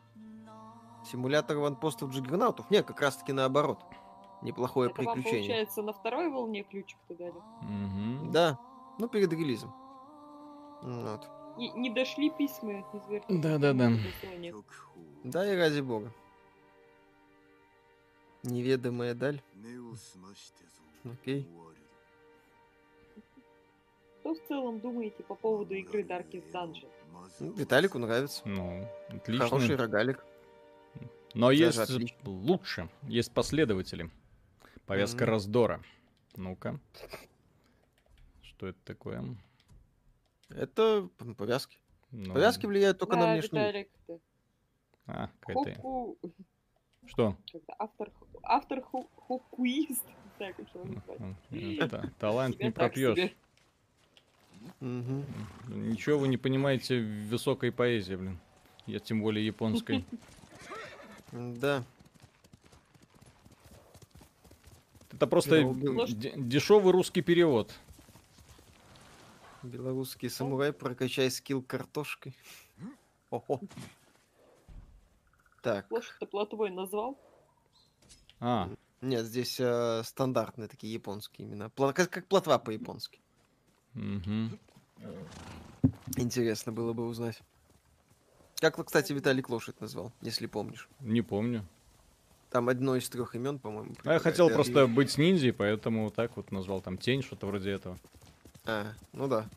Симулятор ванпостов джиггернаутов. Не, как раз таки наоборот. Неплохое Это вам, приключение. получается, на второй волне ключик-то дали? Мгм. Да. Ну, перед релизом. Вот. Не, не дошли письма от неизвестных. Да-да-да. Названия. Да и ради бога. Неведомая даль. Окей. Что в целом думаете по поводу игры Darkest Dungeon? Ну, Виталику нравится. Ну, отлично. Хороший рогалик. Но Даже есть отлично. лучше. Есть последователи. Повязка mm-hmm. раздора. Ну-ка. Что это такое? Это повязки. Ну... Повязки влияют только да, на внешний вид. А, какая-то... Что? Автор... Автор ху- хокуист. Так, как его назвать. Та- Талант не пропьешь. Ничего вы не понимаете в высокой поэзии, блин. Я тем более японской. Да. Это просто дешевый русский перевод. Белорусский самурай, прокачай скилл картошкой. Ого. Так, Лошадь-то плотвой назвал. А, нет, здесь э, стандартные такие японские имена. Пла- как, как плотва по-японски. мгм. Интересно было бы узнать. Как, кстати, Виталик лошадь назвал, если помнишь. не помню. Там одно из трех имен, по-моему. А я хотел предлагает. просто быть ниндзей, поэтому так вот назвал там тень, что-то вроде этого. А, ну да.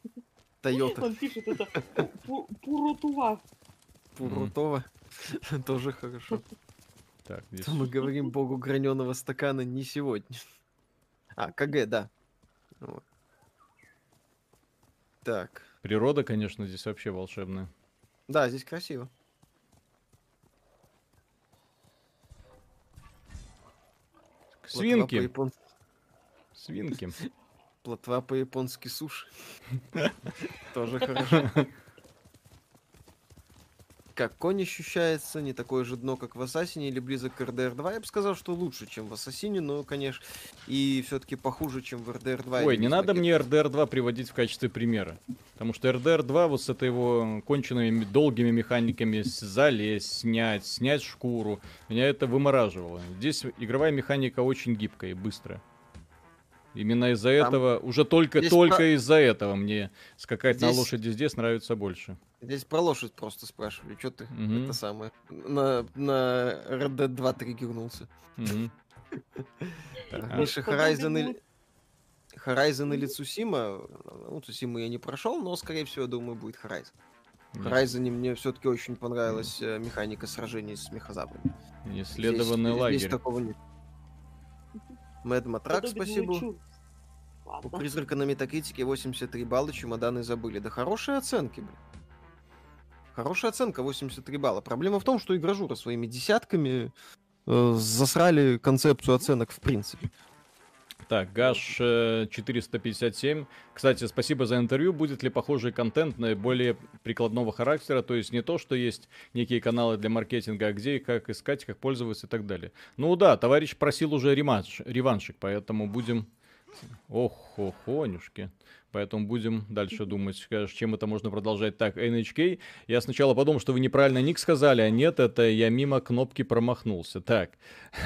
Тойота. Он пишет это пу- Пурутува. Пурутова. [LAUGHS] Тоже хорошо. Так, здесь... Мы говорим богу граненого стакана не сегодня. А, КГ, да. Вот. Так. Природа, конечно, здесь вообще волшебная. Да, здесь красиво. Плотва Свинки, по-япон- [LAUGHS] свинки. Плотва по-японски суши. [LAUGHS] Тоже хорошо. Как конь ощущается, не такое же дно, как в Ассасине или близок к РДР 2. Я бы сказал, что лучше, чем в Ассасине, но, конечно, и все-таки похуже, чем в РДР 2. Ой, не надо мне RDR 2 приводить в качестве примера. Потому что RDR 2 вот с этой его конченными долгими механиками залезть, снять, снять шкуру, меня это вымораживало. Здесь игровая механика очень гибкая и быстрая. Именно из-за Там этого, уже только, только про- из-за этого мне скакать на Здесь- лошади здесь нравится больше. Здесь про лошадь просто спрашивали. Что ты Мгм. это самое? На, на RD 2 триггернулся. Когда Horizon или... Horizon или Цусима, ну, Цусиму я не прошел, но, скорее всего, думаю, будет Horizon. В Horizon мне все-таки очень понравилась э, механика сражений с мехозаврами. Неисследованный здесь, лагерь. Здесь такого нет. Мэд Матрак, спасибо. У призрака на метакритике 83 балла, чемоданы забыли. Да хорошие оценки, блин. Хорошая оценка, 83 балла. Проблема в том, что игражура своими десятками э, засрали концепцию оценок в принципе. Так, Гаш э, 457. Кстати, спасибо за интервью. Будет ли похожий контент на более прикладного характера? То есть не то, что есть некие каналы для маркетинга, а где и как искать, как пользоваться и так далее. Ну да, товарищ просил уже реманш, реваншик, поэтому будем... Ох, охонюшки. Поэтому будем дальше думать, скажешь, чем это можно продолжать. Так, NHK. Я сначала подумал, что вы неправильно ник сказали, а нет, это я мимо кнопки промахнулся. Так.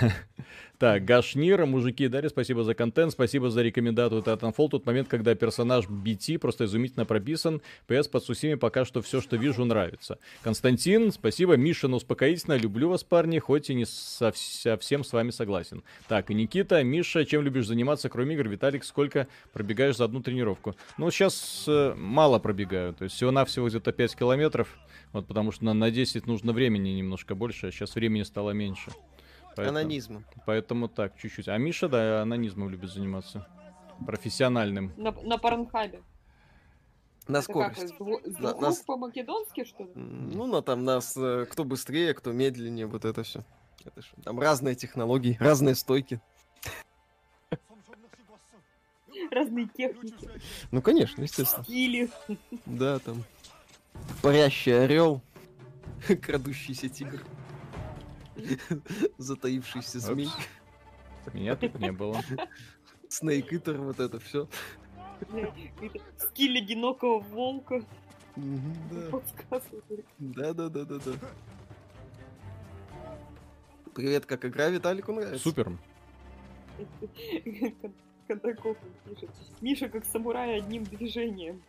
[LAUGHS] Так, Гашнир, мужики, Дарья, спасибо за контент, спасибо за рекомендацию Titanfall. Тот момент, когда персонаж BT просто изумительно прописан. PS под Сусими пока что все, что вижу, нравится. Константин, спасибо. Миша, ну успокоительно, люблю вас, парни, хоть и не со- совсем с вами согласен. Так, и Никита, Миша, чем любишь заниматься, кроме игр? Виталик, сколько пробегаешь за одну тренировку? Ну, сейчас э, мало пробегаю, то есть всего-навсего где-то 5 километров. Вот потому что на, на 10 нужно времени немножко больше, а сейчас времени стало меньше. Поэтому- Анонизмом. Поэтому так, чуть-чуть. А Миша, да, анонизмом любит заниматься. Профессиональным. На, на Порнхабе. На как, скорость. дву- с На- нас- по-македонски, что ли? Ну, на там нас, э, кто быстрее, кто медленнее, вот это все. Это ж- там разные технологии, разные стойки. Разные техники, Ну, конечно, естественно. стили. Да, там. Парящий орел, [LAUGHS] крадущийся тигр, [LAUGHS] затаившийся змей, Меня тут не было. снейк итер, вот это все. Скиль одинокого волка. [LAUGHS] Да, да, да, да, да. Привет, как игра Виталику нравится? Супер. Кондаков пишет. Миша как самурай одним движением.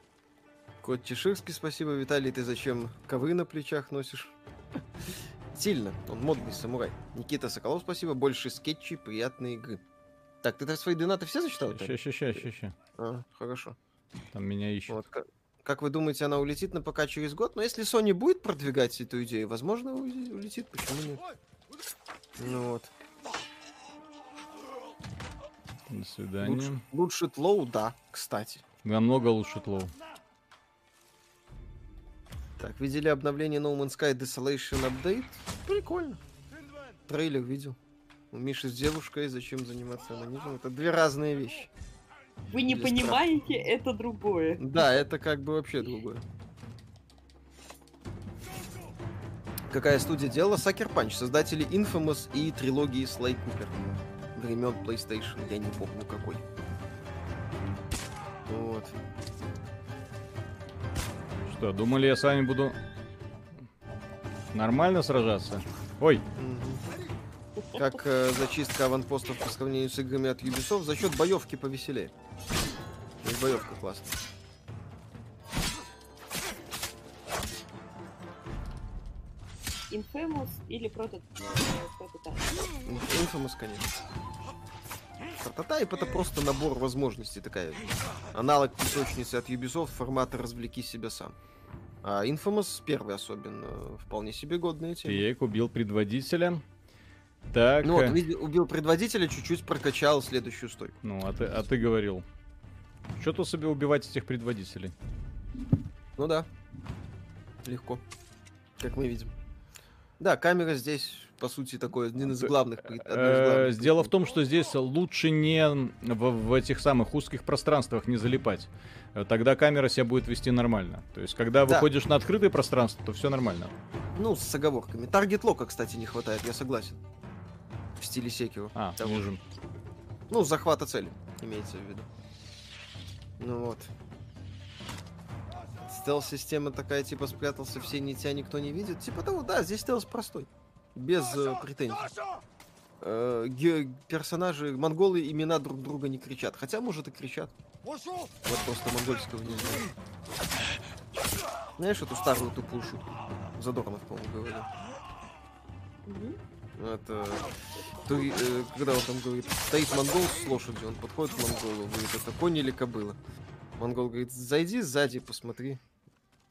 Кот Чеширский, спасибо. Виталий, ты зачем ковы на плечах носишь? Сильно, он модный самурай. Никита Соколов, спасибо. Больше скетчей, приятной игры. Так, ты свои донаты все зачитал? Ща, ща, ща, ща, ща. А, хорошо. Там меня ищут. Вот, как, как вы думаете, она улетит на ПК через год? Но если Sony будет продвигать эту идею, возможно, улетит, почему нет? Ну вот. До Лучше, свидания. лучше тлоу, да, кстати. Намного лучше Тлоу. Так, видели обновление No Man's Sky Desolation Update? Прикольно. Трейлер видел. У Миши с девушкой, зачем заниматься анонизмом? Это две разные вещи. Вы не Без понимаете, это другое. Да, это как бы вообще другое. Какая студия делала Sucker Punch? Создатели Infamous и трилогии Слай Купер. Времен PlayStation, я не помню какой. Вот. Что, думали, я с вами буду нормально сражаться? Ой. Как э, зачистка аванпостов по сравнению с играми от Ubisoft за счет боевки повеселее. То есть боевка классная. Infamous или э, Prototype? Infamous, конечно. Прототайп это просто набор возможностей, такая аналог песочницы от Ubisoft формата «развлеки себя сам». А Infamous первый особенно вполне себе годная тема. Пек убил предводителя. Так, Ну вот, э, убил предводителя, чуть-чуть прокачал следующую стойку. ну а ты, а ты говорил. Что тут себе убивать этих предводителей? Ну да. Легко. Как мы видим. Да, камера здесь, по сути, такой один из главных. Э, главных Дело в том, что здесь лучше не в, в этих самых узких пространствах не залипать. Э, Тогда камера себя будет вести нормально. То есть, когда Да. выходишь на открытое пространство, то все нормально. Ну, с оговорками. Таргет лока, кстати, не хватает, я согласен. В стиле Секио. А, Того же. Ну, захвата цели, имеется в виду. Ну вот. Стелс-система такая, типа, спрятался все нити, а никто не видит. Типа того, да, здесь стелс простой. Без э, претензий. Э, персонажи, монголы имена друг друга не кричат. Хотя, может, и кричат. Вот просто монгольского не знаю. Знаешь эту старую тупую шутку? Задорнов, по-моему, говорил. Это... тури- э, когда он там говорит, стоит монгол с лошадью, он подходит к монголу, говорит, это конь или кобыла? Монгол говорит, зайди сзади, посмотри.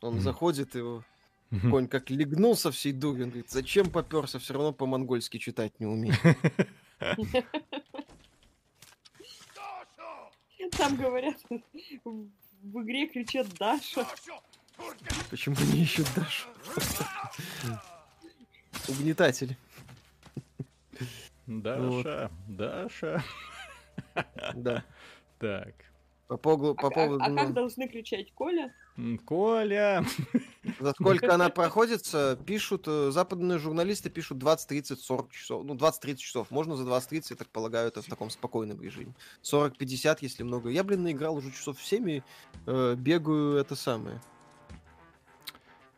Он Мгм. заходит, его Мгм. конь как легнул со всей дури, он говорит, зачем поперся, все равно по-монгольски читать не умеет. [LAUGHS] Там говорят, в игре кричат Даша. Почему не ищут Дашу? [LAUGHS] Угнетатель. Даша, Даша. Да. Так. По, А, а- поводу... а как должны кричать Коля? Коля. [LAUGHS] За сколько она проходится, пишут, э, западные журналисты пишут 20, 30, 40 часов. Ну, 20-30 часов. Можно за 20-30, я так полагаю, это в таком спокойном режиме. 40-50, если много. Я, блин, наиграл уже часов 7 и э, бегаю это самое.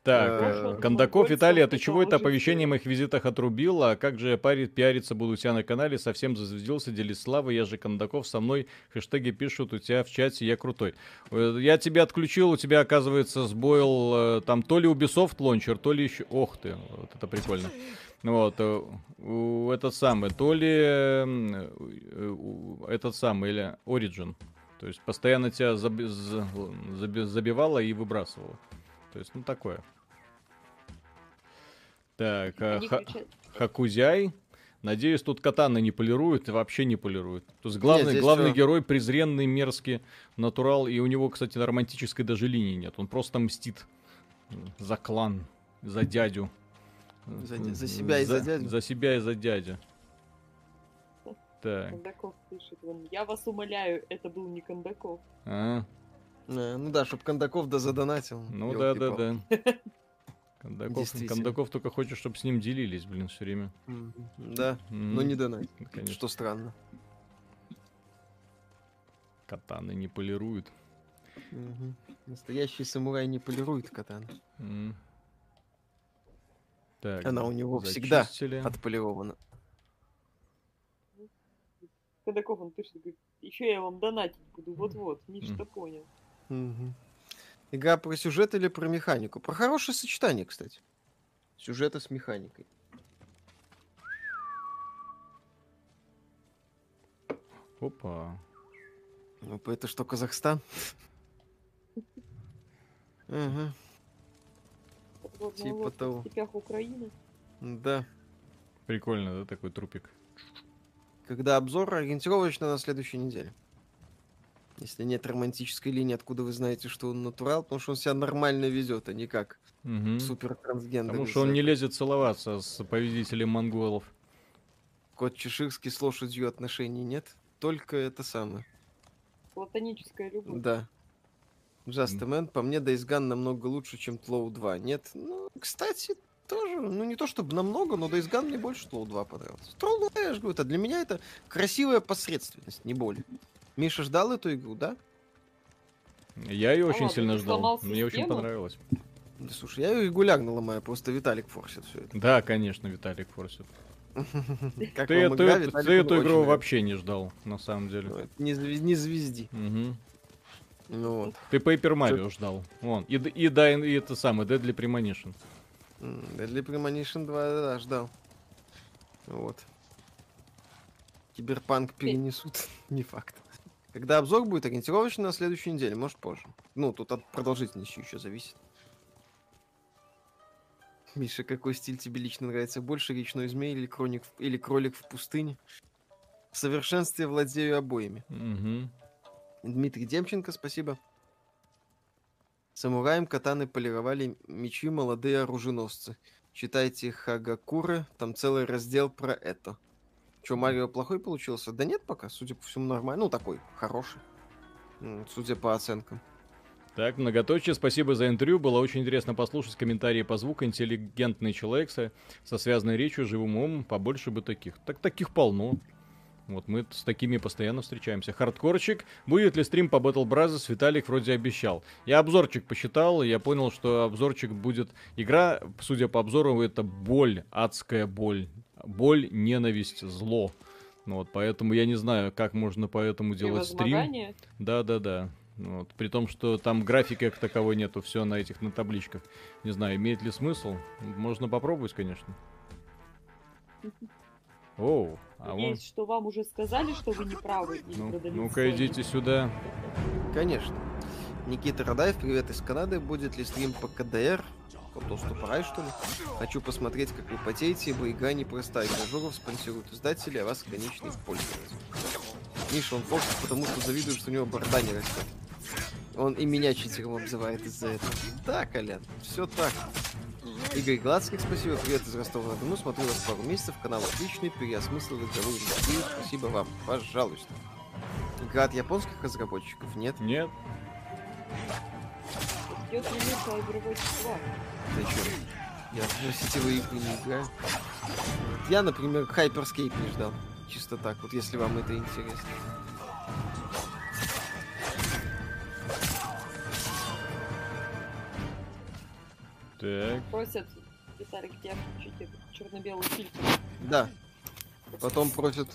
Так, Э, Хорошо, [LAUGHS] Кондаков, Виталий, а ты чего это уже оповещение о моих визитах отрубил? А как же я пари, пиариться буду у тебя на канале? Совсем зазвездился, делись славой. Я же Кондаков, со мной хэштеги пишут у тебя в чате, я крутой. Э, Я тебя отключил, у тебя, оказывается, сбоил э, там то ли Ubisoft лончер, то ли еще... Ох ты, вот это прикольно. Вот, э, этот самый, то ли э, э, этот самый, или Origin. То есть постоянно тебя заби- за- заби- забивало и выбрасывало. То есть, ну такое. Так, а, Ха-. Хакузяй. Надеюсь, тут катаны не полируют и вообще не полируют. То есть главный, здесь главный всё- герой презренный, мерзкий, натурал, и у него, кстати, романтической даже линии нет. Он просто мстит за клан, за дядю. За за себя и за дядю? За себя и за дядю. Так, Кондаков пишет, вон, я вас умоляю, это был не Кондаков. а, Э, ну да, чтоб Кондаков да задонатил. ну да, да, да. [LAUGHS] Кондаков. Кондаков только хочет, чтобы с ним делились, блин, все время. Да, но не донатил. конечно. Что странно. Катаны не полируют. Настоящий самурай не полирует катан. Так, Она у него всегда. Отполирована. Кондаков, он пишет, говорит, еще я вам донатить буду, вот-вот, М. нечто понял. Мгм. Игра про сюжет или про механику? Про хорошее сочетание, кстати. Сюжета с механикой. Опа. Ну, это что, Казахстан? Ага, Подводная Типа того. в степях Украины. да. Прикольно, да, такой трупик. Когда обзор ориентировочно на следующей неделе. Если нет романтической линии, откуда вы знаете, что он натурал, потому что он себя нормально ведет, а не как Мгм. супер трансгендер. Потому что он не лезет целоваться с победителем монголов. Кот Чеширский с лошадью отношений нет. Только это самое. Платоническая любовь. Да. Just a Man, по мне, Days Gone намного лучше, чем Тлоу 2. Нет, ну, кстати, тоже, ну, не то чтобы намного, но Days Gone мне больше Тлоу 2 понравился. Тлоу 2, я же говорю, это для меня это красивая посредственность, не более. Миша ждал эту игру, да? Я ее А очень ладно, сильно ждал. сломал Мне очень систему? понравилось. Да, слушай, я ее регулярно ломаю, просто Виталик форсит все это. Да, конечно, Виталик форсит. [LAUGHS] Как Ты, эту- игра, ты игру вообще не ждал, на самом деле. Ну, Не, звез- не звезди. Ну вот. Ты Paper Mario ждал. Вон. И, и, Dying- и это самое, Deadly Premonition. Deadly Premonition 2, да, да, ждал. Вот. Киберпанк перенесут, [LAUGHS] не факт. Когда обзор будет ориентировочно на следующей неделе, может позже. Ну, тут от продолжительности еще зависит. Миша, какой стиль тебе лично нравится больше, речной змей или, кроник или кролик в пустыне? В совершенстве владею обоими. Мгм. Дмитрий Демченко, спасибо. Самураем катаны полировали мечи молодые оруженосцы. Читайте Хагакуры, там целый раздел про это. Че, Марио плохой получился? Да нет пока, судя по всему, нормально. Ну, такой, хороший. Судя по оценкам. Так, многоточие, спасибо за интервью. Было очень интересно послушать комментарии по звуку. Интеллигентный человек со, со связанной речью, живым умом. Побольше бы таких. Так таких полно. Вот мы с такими постоянно встречаемся. Хардкорчик. Будет ли стрим по Battle Brothers? Виталик вроде обещал. Я обзорчик посчитал, я понял, что обзорчик будет... Игра, судя по обзору, это боль, адская боль. Боль, ненависть, зло. Ну Вот, поэтому я не знаю, как можно по этому делать стрим. Да, да, да. Вот. При том, что там графики как таковой нету, все на этих на табличках. Не знаю, имеет ли смысл. Можно попробовать, конечно. [LAUGHS] Оу, а вон. Надеюсь, что вам уже сказали, что вы не правы. Ну, ну-ка идите сюда. Конечно. Никита Радаев, привет из Канады. Будет ли стрим по КДР? По доступу рай, что ли? Хочу посмотреть, как вы потеете, ибо игра непростая. Гражуров спонсируют издатели, а вас конечный пользователь. Миша, он фокус, потому что завидует, что у него борода не растет. Он и меня читером обзывает из-за этого. Да, Колян, все так. Игорь Гладских, спасибо. Привет из Ростова-на-Дону. Смотрю вас пару месяцев. Канал отличный. Переосмыслил игровую индустрию. Спасибо вам. Пожалуйста. Игра от японских разработчиков? Нет. Нет? Идет минута Overwatch 2. Зачем? Я в сетевые игры не играю. Я, например, Hyperscape не ждал. Чисто так, вот если вам это интересно. Так. Просят Виталик тебя включить этот черно-белый фильтр. Да. Потом просят...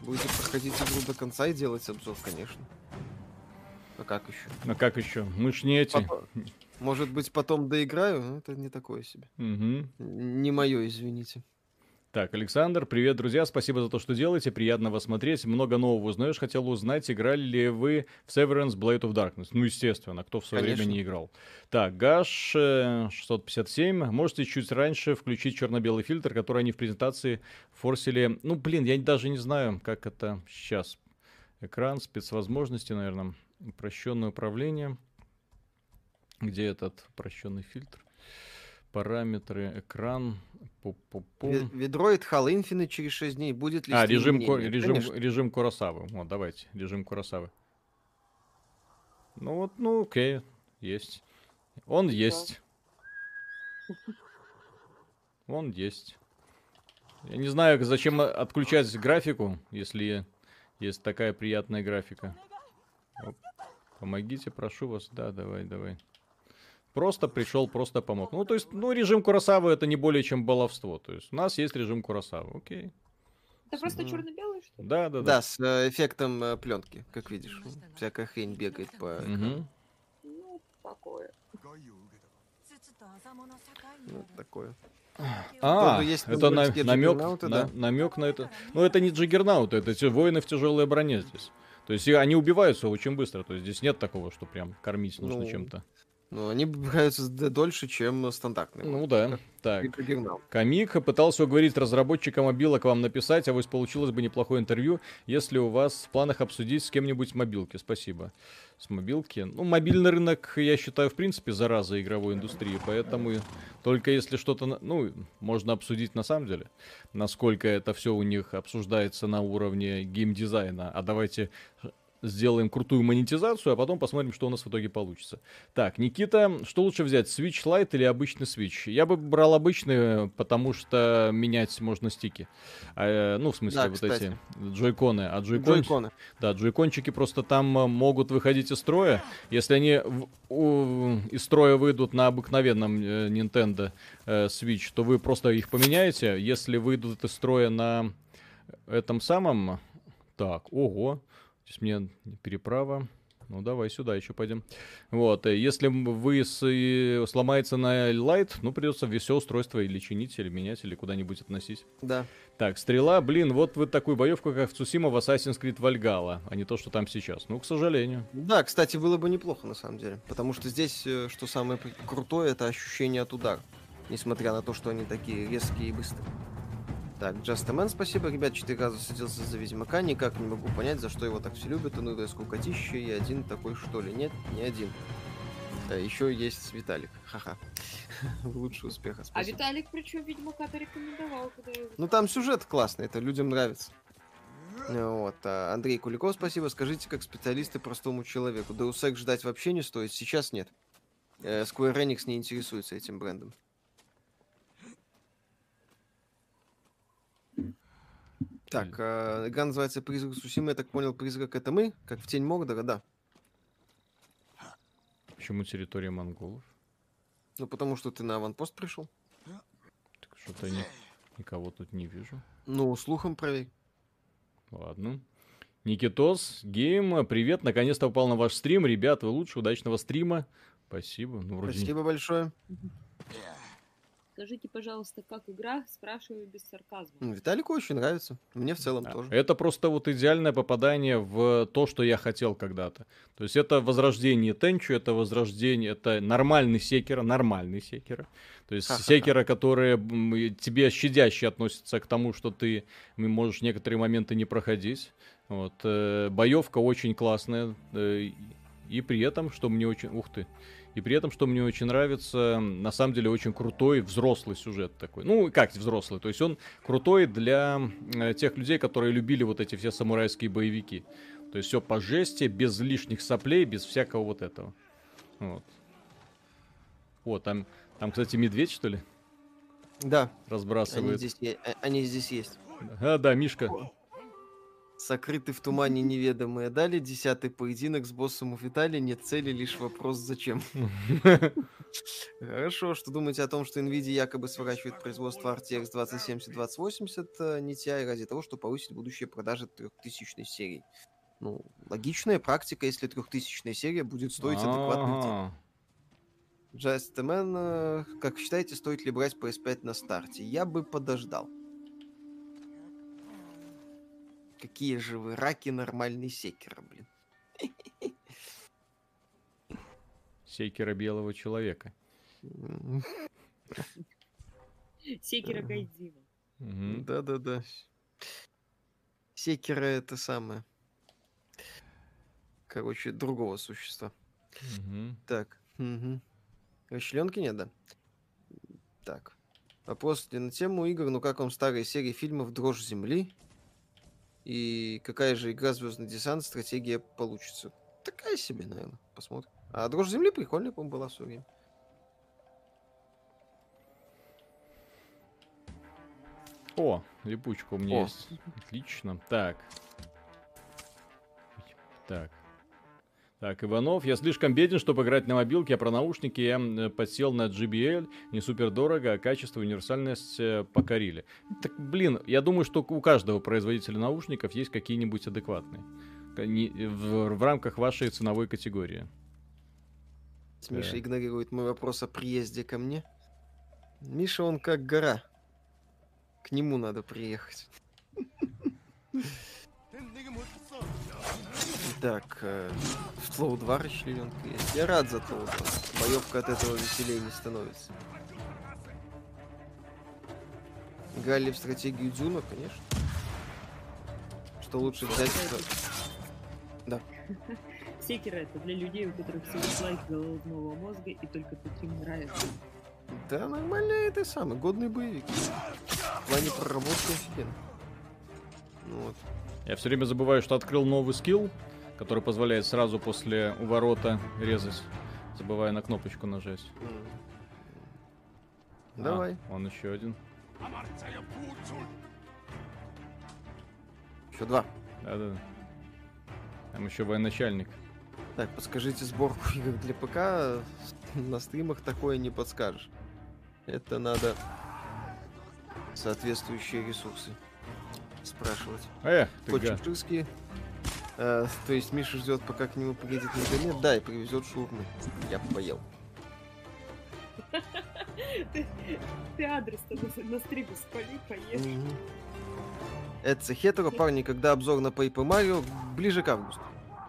Будете проходить игру до конца и делать обзор, конечно. А как еще? А как еще? Мы ж не эти. Потом- Может быть, потом доиграю, но это не такое себе. Мгм. Не мое, извините. Так, Александр, привет, друзья, спасибо за то, что делаете, приятно вас смотреть, много нового узнаешь, хотел узнать, играли ли вы в Severance Blade of Darkness? Ну, естественно, кто в свое время Конечно. не играл. Так, Гаш э, 657, можете чуть раньше включить черно-белый фильтр, который они в презентации форсили, ну, блин, я даже не знаю, как это сейчас. Экран, спецвозможности, наверное, упрощенное управление. Где этот упрощенный фильтр? Параметры, экран, пу-пу-пу. Ви- Ведроид Halo Infinite через 6 дней будет ли А, режим, ко- режим, Конечно. режим Куросавы. Вот, давайте, режим Куросавы. Ну вот, ну окей, есть. Он есть. Он есть. Я не знаю, зачем отключать графику, если есть такая приятная графика. Помогите, прошу вас. Да, давай, давай. Просто пришел, просто помог. Ну, то есть, ну, режим Курасавы это не более чем баловство. То есть, у нас есть режим Курасавы, окей. Это просто mm. черно-белый, что ли? Да, да, да. Да, с э, эффектом э, пленки, как видишь. Всякая хрень бегает по... Угу. Ну, такое. Ну, такое. А, есть это на, намек, на, намек на это. Ну, это не джиггернаут, это те воины в тяжелой броне здесь. То есть они убиваются очень быстро. То есть здесь нет такого, что прям кормить нужно Ну, чем-то. Но они бываются дольше, чем стандартные. Ну да. Так. Комик пытался уговорить разработчика мобилок вам написать, а вот получилось бы неплохое интервью, если у вас в планах обсудить с кем-нибудь мобилки. Спасибо. С мобилки. Ну, мобильный рынок, я считаю, в принципе, зараза игровой индустрии, поэтому только если что-то, ну, можно обсудить на самом деле, насколько это все у них обсуждается на уровне геймдизайна. А давайте сделаем крутую монетизацию, а потом посмотрим, что у нас в итоге получится. Так, Никита, что лучше взять, Switch Lite или обычный Switch? Я бы брал обычный, потому что менять можно стики. А, ну, в смысле, Да, вот кстати. эти джойконы. А джойкон... Джойконы. Да, джойкончики просто там э, могут выходить из строя. Если они в- у- из строя выйдут на обыкновенном э, Nintendo э, Switch, то вы просто их поменяете. Если выйдут из строя на этом самом... Так, ого. Здесь мне переправа. Ну, давай сюда еще пойдем. Вот, э, если вы с- и сломается на Light, ну, придется все устройство или чинить, или менять, или куда-нибудь относить. Да. Так, стрела, блин, вот вы такую боевку, как в Цусима в Assassin's Creed Valhalla, а не то, что там сейчас. Ну, к сожалению. Да, кстати, было бы неплохо на самом деле. Потому что здесь, э, что самое крутое, это ощущение от удара. Несмотря на то, что они такие резкие и быстрые. Так, Man, спасибо, ребят, четыре раза садился за Ведьмака, никак не могу понять, за что его так все любят, унылое скукотище, и один такой, что ли? Нет, не один. еще есть Виталик, ха-ха. [LAUGHS] Лучше успеха, А спасибо. Виталик, причем, Ведьмака-то рекомендовал, когда. Ну там сюжет классный, это людям нравится. Вот. а Андрей Куликов, спасибо. Скажите, как специалисты простому человеку. Deus Ex ждать вообще не стоит, сейчас нет. Э, Square Enix не интересуется этим брендом. Так, а, игра называется «Призрак Цусимы». Я так понял, призрак это мы, как в Тень Мордора, да. Почему территория монголов? Ну, потому что ты на аванпост пришел. Так что-то ни- никого тут не вижу. Ну, слухом проверь. Ладно. Никитос Game, привет, наконец-то попал на ваш стрим. Ребят, вы лучшие, удачного стрима. Спасибо. Ну, вроде Спасибо большое. Скажите, пожалуйста, как игра? Спрашиваю без сарказма. Виталику очень нравится. Мне в целом А, тоже. Это просто вот идеальное попадание в то, что я хотел когда-то. То есть это возрождение Тенчу, это возрождение, это нормальный секера, нормальный секера. То есть Ха-ха-ха. секера, которые тебе щадяще относятся к тому, что ты можешь некоторые моменты не проходить. Вот. э, Боевка очень классная. э, И при этом, что мне очень... Ух ты. И при этом, что мне очень нравится, на самом деле очень крутой взрослый сюжет такой. Ну, как взрослый, то есть он крутой для э, тех людей, которые любили вот эти все самурайские боевики. То есть все по жести, без лишних соплей, без всякого вот этого. Вот. О, там, там, кстати, медведь, что ли, Да, они разбрасывает. здесь, е- э, они здесь есть. А, да, Мишка. Сокрыты в тумане неведомые дали. Десятый поединок с боссом у Виталия. Нет цели, лишь вопрос зачем. [LAUGHS] Хорошо, что думаете о том, что NVIDIA якобы сворачивает производство RTX 2070 и 2080 э, ради того, чтобы повысить будущие продажи 3000 серии? Ну, логичная практика, если 3000 серия будет стоить адекватных денег. Ага. Just a Man, э, как считаете, стоит ли брать PS5 на старте? Я бы подождал. Какие же вы раки нормальный секера, блин. Секера белого человека. Секера Гайдзима. Да-да-да. Секера это самое. Короче, другого существа. Так. Расчленки нет, да? Так. Вопрос на тему игр. Ну как вам старые серии фильмов «Дрожь земли»? И какая же игра «Звездный десант» стратегия получится? Такая себе, наверное. Посмотрим. А «Дрожь земли» прикольная, по-моему, была в свое время. О, липучка у меня О. есть. Отлично. Так. Так. Так, Иванов, я слишком беден, чтобы играть на мобилке, а про наушники я м, подсел на JBL, не супер дорого, а качество и универсальность э, покорили. Так, блин, я думаю, что у каждого производителя наушников есть какие-нибудь адекватные. Не- В, в рамках вашей ценовой категории. Миша Да. игнорирует мой вопрос о приезде ко мне. Миша, он как гора. К нему надо приехать. [LAUGHS] Так, э, Тлоу 2 расчлененка есть. Я рад за Тлоу 2. Боевка от этого веселее не становится. Играли в стратегию Дюна, конечно. Что лучше взять? что- [LAUGHS] Секера это для людей, у которых все дизлайк головного мозга и только таким нравится. Да, нормально это самый годный боевик. В плане проработки офигенно. Ну вот. Я все время забываю, что открыл новый скилл. Который позволяет сразу после уворота резать, забывая на кнопочку нажать. М. А, Давай. он еще один. Еще два. Да-да. Там еще военачальник. Так, подскажите сборку игр [LAUGHS] для ПК. На стримах такое не подскажешь. Это надо соответствующие ресурсы спрашивать. Эх, ты Хоть га-. Э, то есть Миша ждет, пока к нему приедет интернет, да, и привезет шурмы. Я поел. [LAUGHS] Ты, ты адрес-то на, на стриме спали, поешь. Это хетеро, парни, когда обзор на Paper Mario ближе к августу.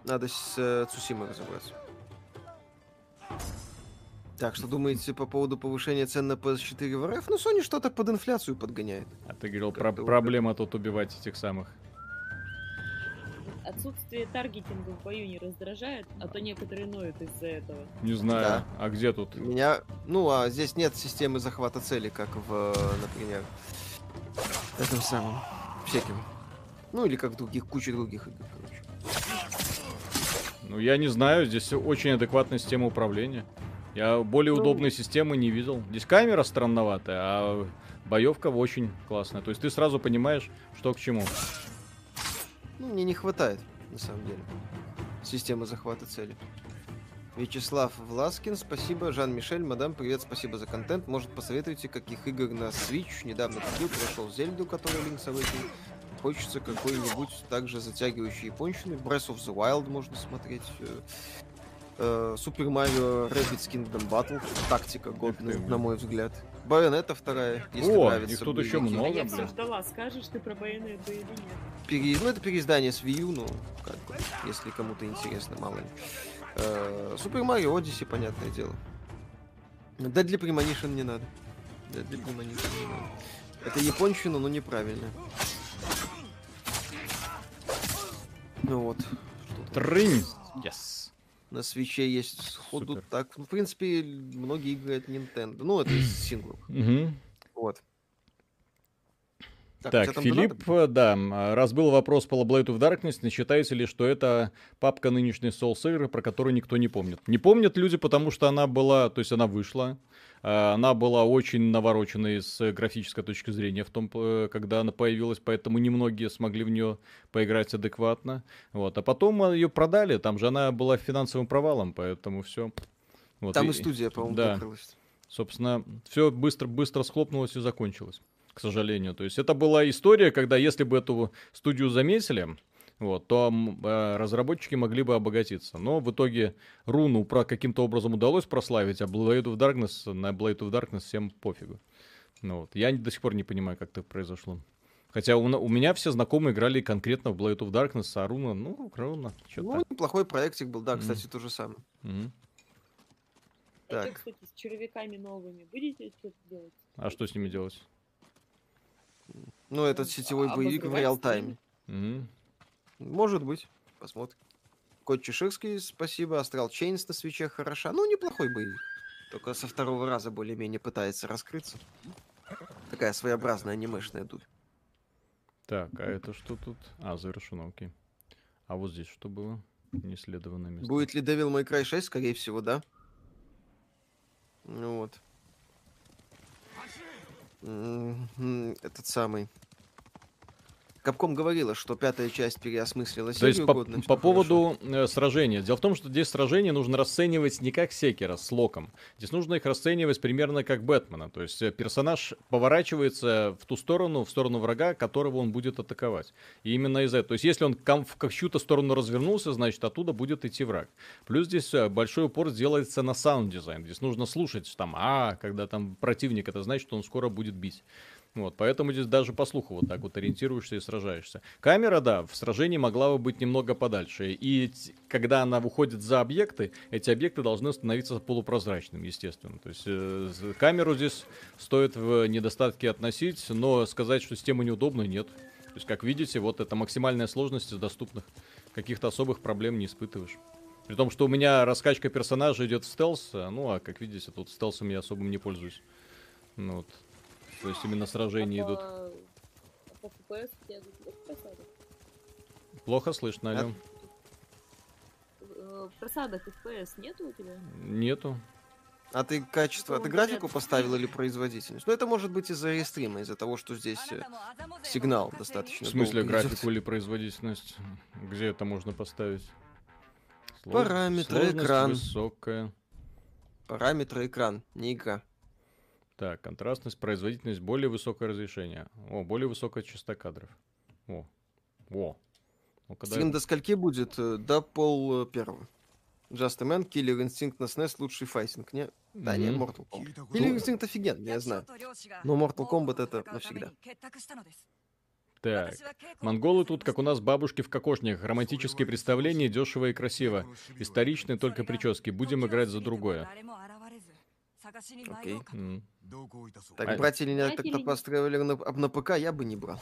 Надо с э, Цусимой разобраться. Так, что думаете по поводу повышения цен на PS4 в РФ? Ну, Sony что-то под инфляцию подгоняет. А ты говорил, про- проблема тут убивать этих самых. Отсутствие таргетинга в бою не раздражает, а то некоторые ноют из-за этого. Не знаю. Да. А где тут? Меня... Ну, а здесь нет системы захвата цели, как в, например, этом самом, всяким. Ну, или как в других, куче других игр, короче. Ну, я не знаю, здесь очень адекватная система управления. Я более Ну. удобной системы не видел. Здесь камера странноватая, а боевка очень классная. То есть ты сразу понимаешь, что к чему. Ну, мне не хватает, на самом деле, системы захвата цели. Вячеслав Власкин, спасибо. Жан-Мишель, мадам, привет, спасибо за контент. Может, посоветуете, каких игр на Switch? Недавно купил, прошел Зельду, который Link's Awakening. Хочется какой-нибудь также затягивающий японщины. Breath of the Wild можно смотреть. э, э, Super Mario Rabbids Kingdom Battle. Тактика годная, на мой взгляд. Байонета вторая, если О, нравится. их тут еще много. я все ждала, скажешь ты про байонету или нет. пере- Ну, это переиздание с Wii U, ну, как бы, если кому-то интересно, мало ли. Супер Марио Одиссе, понятное дело. Да для Premonition не надо. Да для Premonition не надо. Это японщина, но неправильно. Ну вот. Трынь! Yes. На свече есть сходу Супер. так. Ну, в принципе, многие игры от Nintendo. Ну, это из [CLEARS THROAT] синглов. Мгм. Вот. Так, там Филипп, донаты? да, м, раз был вопрос по Blade of Darkness, не считаете ли, что это папка нынешней Souls игры, про которую никто не помнит? Не помнят люди, потому что она была, то есть она вышла, она была очень навороченной с графической точки зрения в том, э, когда она появилась, поэтому немногие смогли в нее поиграть адекватно. Вот. А потом ее продали, там же она была финансовым провалом, поэтому все. Вот. Там и- и студия, по-моему, да. закрылась. Собственно, все быстро, быстро схлопнулось и закончилось, к сожалению. То есть это была история, когда если бы эту студию заметили, вот, то э, разработчики могли бы обогатиться. Но в итоге руну про каким-то образом удалось прославить, а Blade of Darkness, на Blade of Darkness всем пофигу. Ну, вот. Я до сих пор не понимаю, как так произошло. Хотя у, у меня все знакомые играли конкретно в Blade of Darkness, а руна, ну, руна, что-то. Ну, неплохой проектик был, да, кстати, то же самое. А что, Так. кстати, с червяками новыми будете что-то делать? А что с ними делать? Ну, этот сетевой А боевик в реал-тайме. Мгм. Может быть. Посмотрим. Кот Чеширский, спасибо. Астрал Чейнс на свече хороша. Ну, неплохой боевик. Только со второго раза более-менее пытается раскрыться. Такая своеобразная анимешная дурь. Так, а это что тут? А, завершено, окей. А вот здесь что было? Неисследованное место. Будет ли Devil May Cry 6? Скорее всего, да. Ну вот. М, м, Этот самый. Капком говорила, что пятая часть переосмыслила То есть серию по, годно, по всё поводу э, сражения. Дело в том, что здесь сражения нужно расценивать не как Секера с Локом. Здесь нужно их расценивать примерно как Бэтмена. То есть э, персонаж поворачивается в ту сторону, в сторону врага, которого он будет атаковать. И именно из-за этого. То есть если он в чью-то сторону развернулся, значит оттуда будет идти враг. Плюс здесь э, большой упор сделается на саунд-дизайн. Здесь нужно слушать там, а, когда там противник, это значит, что он скоро будет бить. Вот, поэтому здесь даже по слуху вот так вот ориентируешься и сражаешься. Камера, да, в сражении могла бы быть немного подальше. И когда она выходит за объекты, эти объекты должны становиться полупрозрачными, естественно. То есть э, камеру здесь стоит в недостатке относить, но сказать, что система неудобная, нет. То есть, как видите, вот это максимальная сложность из доступных. Каких-то особых проблем не испытываешь. При том, что у меня раскачка персонажа идет в стелс, а, ну а как видите, тут стелсом я особым не пользуюсь. Ну, вот. То есть именно сражения идут. А по FPS у тебя тут есть просадок? Плохо слышно, алло. э, просадок FPS нету у тебя? Нету. А ты качество, а ты графику поставил или производительность? Ну, это может быть из-за рестрима, из-за того, что здесь э, сигнал достаточно В смысле графику или производительность? Где это можно поставить? Слож- Параметры, экран. высокая. Параметры экран, не игра. Так, контрастность, производительность, более высокое разрешение. О, более высокая частота кадров. О, о. Ну, когда... Стрим до скольки будет? Э, До пол э, первого. Just a Man, Killer Instinct на SNES, лучший файтинг. Не? Да, не, Мгм. Mortal Kombat. Killer Instinct офигенно, я знаю. Но Mortal Kombat это навсегда. Так, монголы тут, как у нас бабушки в кокошниках. Романтические представления, дешево и красиво. Историчные только прически. Будем играть за другое. Окей. М. Так, А- брать или нет Брать или так не- построили на, на ПК, я бы не брал.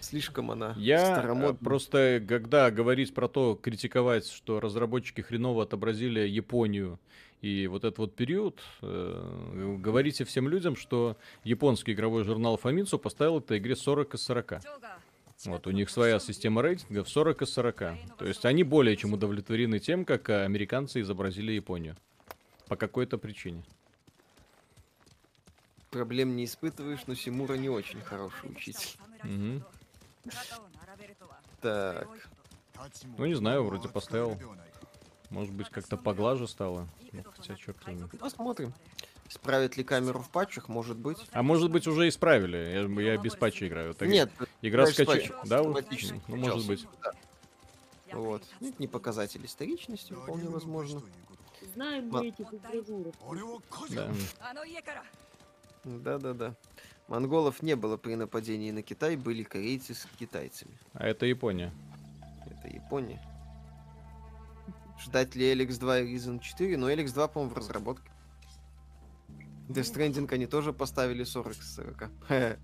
Слишком она Я э, старомодная. просто, когда говорить про то, критиковать, что разработчики хреново отобразили Японию и вот этот вот период, э, говорите всем людям, что японский игровой журнал Famitsu поставил этой игре 40 из 40. Вот, у них своя система рейтингов 40 из 40. То есть они более чем удовлетворены тем, как э, американцы изобразили Японию. По какой-то причине. Проблем не испытываешь, но Симура не очень хороший учитель. Мгм. Так, Ну, не знаю, вроде поставил. Может быть, как-то поглаже стало. Ну, хотя, черт знает. посмотрим. Исправят ли камеру в патчах, может быть. А может быть уже исправили? Я, я без патча играю. Так Нет, игра играешь с скачи... патчем, Да, автоматически ну может быть. вот. Ну, Это не показатель историчности, вполне возможно. Знаем Ма- мы этих игрожуров. Да. Да-да-да. Монголов не было при нападении на Китай, были корейцы с китайцами. А это Япония. Это Япония. Ждать ли Эликс 2 и Reason 4? Но Эликс 2, по-моему, в разработке. Death Stranding они тоже поставили 40 из 40. Хе.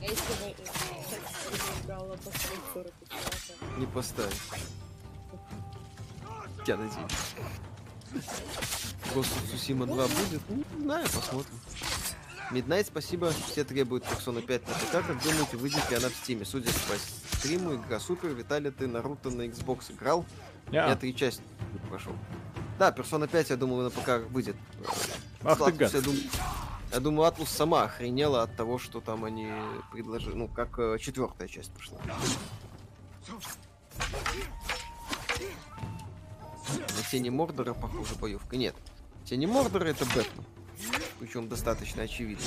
А если бы э, кстати, играла по 40 Не поставить. Я надеюсь. Of Tsushima 2 будет? Ну, Не знаю, посмотрим. Midnight, спасибо. Все требуют Persona 5 на ПК. Как думаете, выйдет ли она в Стиме? Судя по стриму, игра супер. Виталий, ты Наруто на Xbox играл? Я. Я три части прошел. Да, Persona 5, я думаю, на ПК выйдет. Ах ты Atlus, гад. я, думаю, я думаю, Атлус сама охренела от того, что там они предложили. Ну, как э, четвертая часть пошла. Тени Мордора, похоже, боевка. Нет. Тени Мордора это Бэтмен. Причем достаточно очевидно.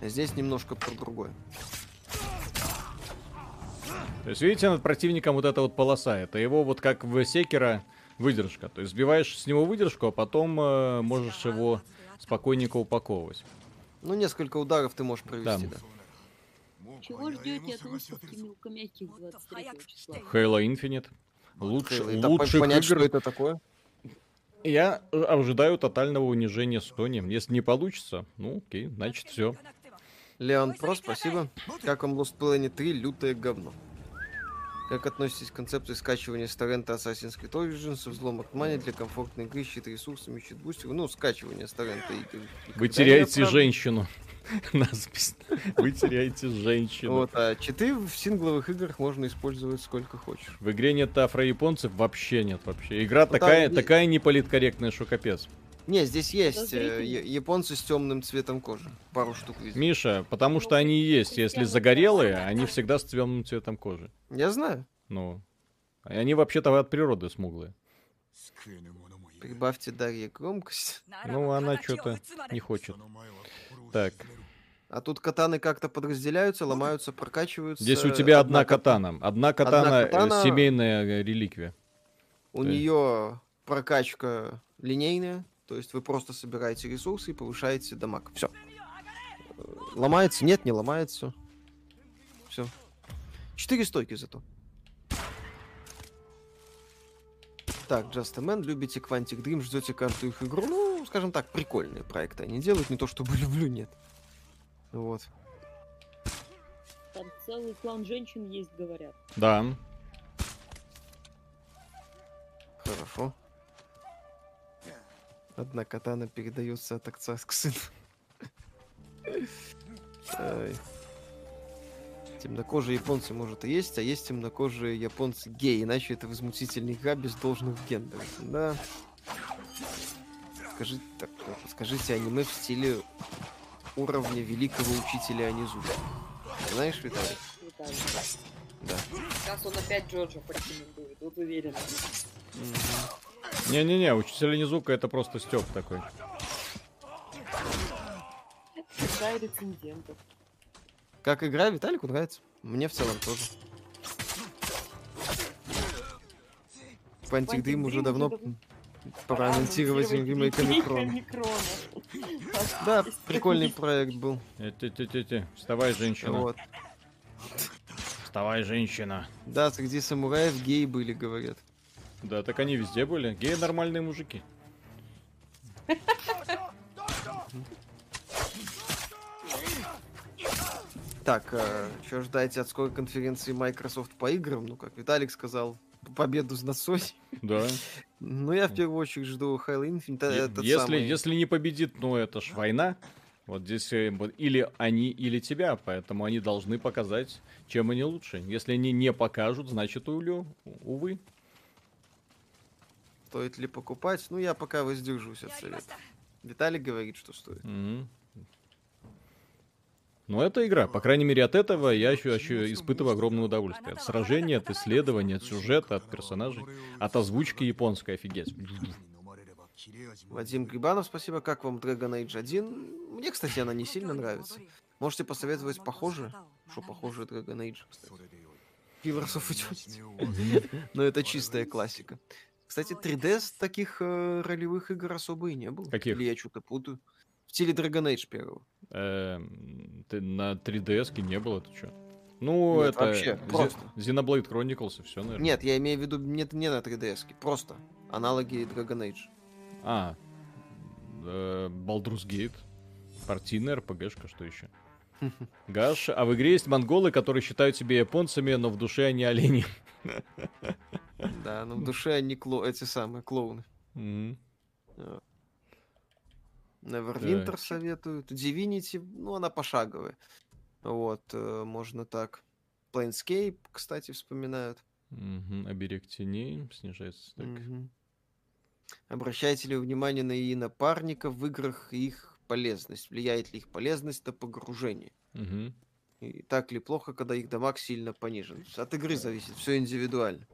А здесь немножко про другое. То есть, видите, над противником вот эта вот полоса. Это его вот как в Секера выдержка. То есть, сбиваешь с него выдержку, а потом э, можешь его спокойненько упаковывать. Ну, несколько ударов ты можешь провести, Да. да. Чего ждете от выставки мелкомягких 23 числа? Halo Infinite. Лучше, да, лучших понять, игр. что это такое. Я э, ожидаю тотального унижения Sony. Если не получится, ну окей, значит все. Леон Про, спасибо. Как вам Lost Planet 3? Лютое говно. Как относитесь к концепции скачивания с торрента Assassin's Creed Origins, взлом от Money для комфортной игры, щит ресурсами, щит бустеров? Ну, скачивание с торрента игр. Вы теряете женщину. [LAUGHS] Надпись. Вы теряете женщину. Вот, а читы в сингловых играх можно использовать сколько хочешь. В игре нет афро-японцев, вообще нет вообще. Игра Ну, там такая, есть- такая неполиткорректная, что капец. Не, здесь есть э, японцы с темным цветом кожи. Пару штук видел. Миша, потому что они есть. Если загорелые, они всегда с темным цветом кожи. Я знаю. Ну, они вообще-то от природы смуглые. Прибавьте Дарье громкость. Ну, она что-то не хочет. Так, А тут катаны как-то подразделяются, ломаются, прокачиваются. здесь у тебя одна ката- катана. Одна катана, э, катана- семейная э, реликвия. У есть- нее прокачка линейная, то есть вы просто собираете ресурсы и повышаете дамаг. Все. Ломается? Нет, не ломается. Все. Четыре стойки зато. Так, Just a Man, любите Quantic Dream, ждете каждую их игру. Ну, скажем так, прикольные проекты они делают, не то чтобы [LAUGHS] люблю, нет. Вот. Там целый клан женщин есть, говорят. Да. Хорошо. Одна катана передается от отца к сыну. Темнокожие японцы, может, и есть, а есть темнокожие японцы гей, иначе это возмутительная игра без должных гендеров. Да. Скажите, так, скажите аниме в стиле уровня великого учителя Анизуки. Знаешь, Виталий? Виталий. Да. Сейчас он опять Джоджо порекомендует, вот уверен. Не-не-не, учитель Низука это просто стёб такой. Рецензентов. Как игра Виталику нравится? Мне в целом тоже. Quantic Dream уже давно пора анонсировать ремейк Омикрона. Да, прикольный проект был. Э, Те-те-те-те, вставай, женщина. Вот. Вставай, женщина. Да, среди самураев геи были, говорят. Да, так они везде были. Геи нормальные мужики. Так, что ждать от скорой конференции Microsoft по играм? Ну, как Виталик сказал, победу над Sony. Да. Ну, я в первую очередь жду Halo Infinite. Если, самый- если не победит, ну это ж война. Вот здесь или они, или тебя, поэтому они должны показать, чем они лучше. Если они не покажут, значит, улю, увы. Стоит ли покупать? Ну, я пока воздержусь от совета. Виталик говорит, что стоит. Мгм. Но это игра. По крайней мере, от этого я еще, еще испытываю огромное удовольствие. От сражения, от исследования, от сюжета, от персонажей, от озвучки японской, офигеть. Вадим Грибанов, спасибо. Как вам Dragon Age 1? Мне, кстати, она не сильно нравится. Можете посоветовать похоже? Что похоже Dragon Age, кстати. Pillars of Eternity. Но это чистая классика. Кстати, 3D таких э, ролевых игр особо и не было. Каких? Или я что-то путаю. Стиле Dragon Age первого. Эм, ты на 3DS не было, ты что? Ну, Нет, это вообще, просто. Xenoblade Chronicles и все, наверное. Нет, я имею в виду не, не на 3DS, просто аналоги Dragon Age. А, э, Baldur's Gate, партийная РПГшка, что еще? [LAUGHS] Гаш, а в игре есть монголы, которые считают себя японцами, но в душе они олени. Да, но в душе они кло... эти самые клоуны. Мгм. Neverwinter Так. советуют. Divinity, ну, она пошаговая. Вот, э, можно так. Planescape, кстати, вспоминают. Мгм, Оберег теней, снижается стек. Мгм. Обращаете ли вы внимание на и напарников в играх и их полезность? Влияет ли их полезность на погружение? Мгм. И так ли плохо, когда их дамаг сильно понижен? От игры зависит, все индивидуально.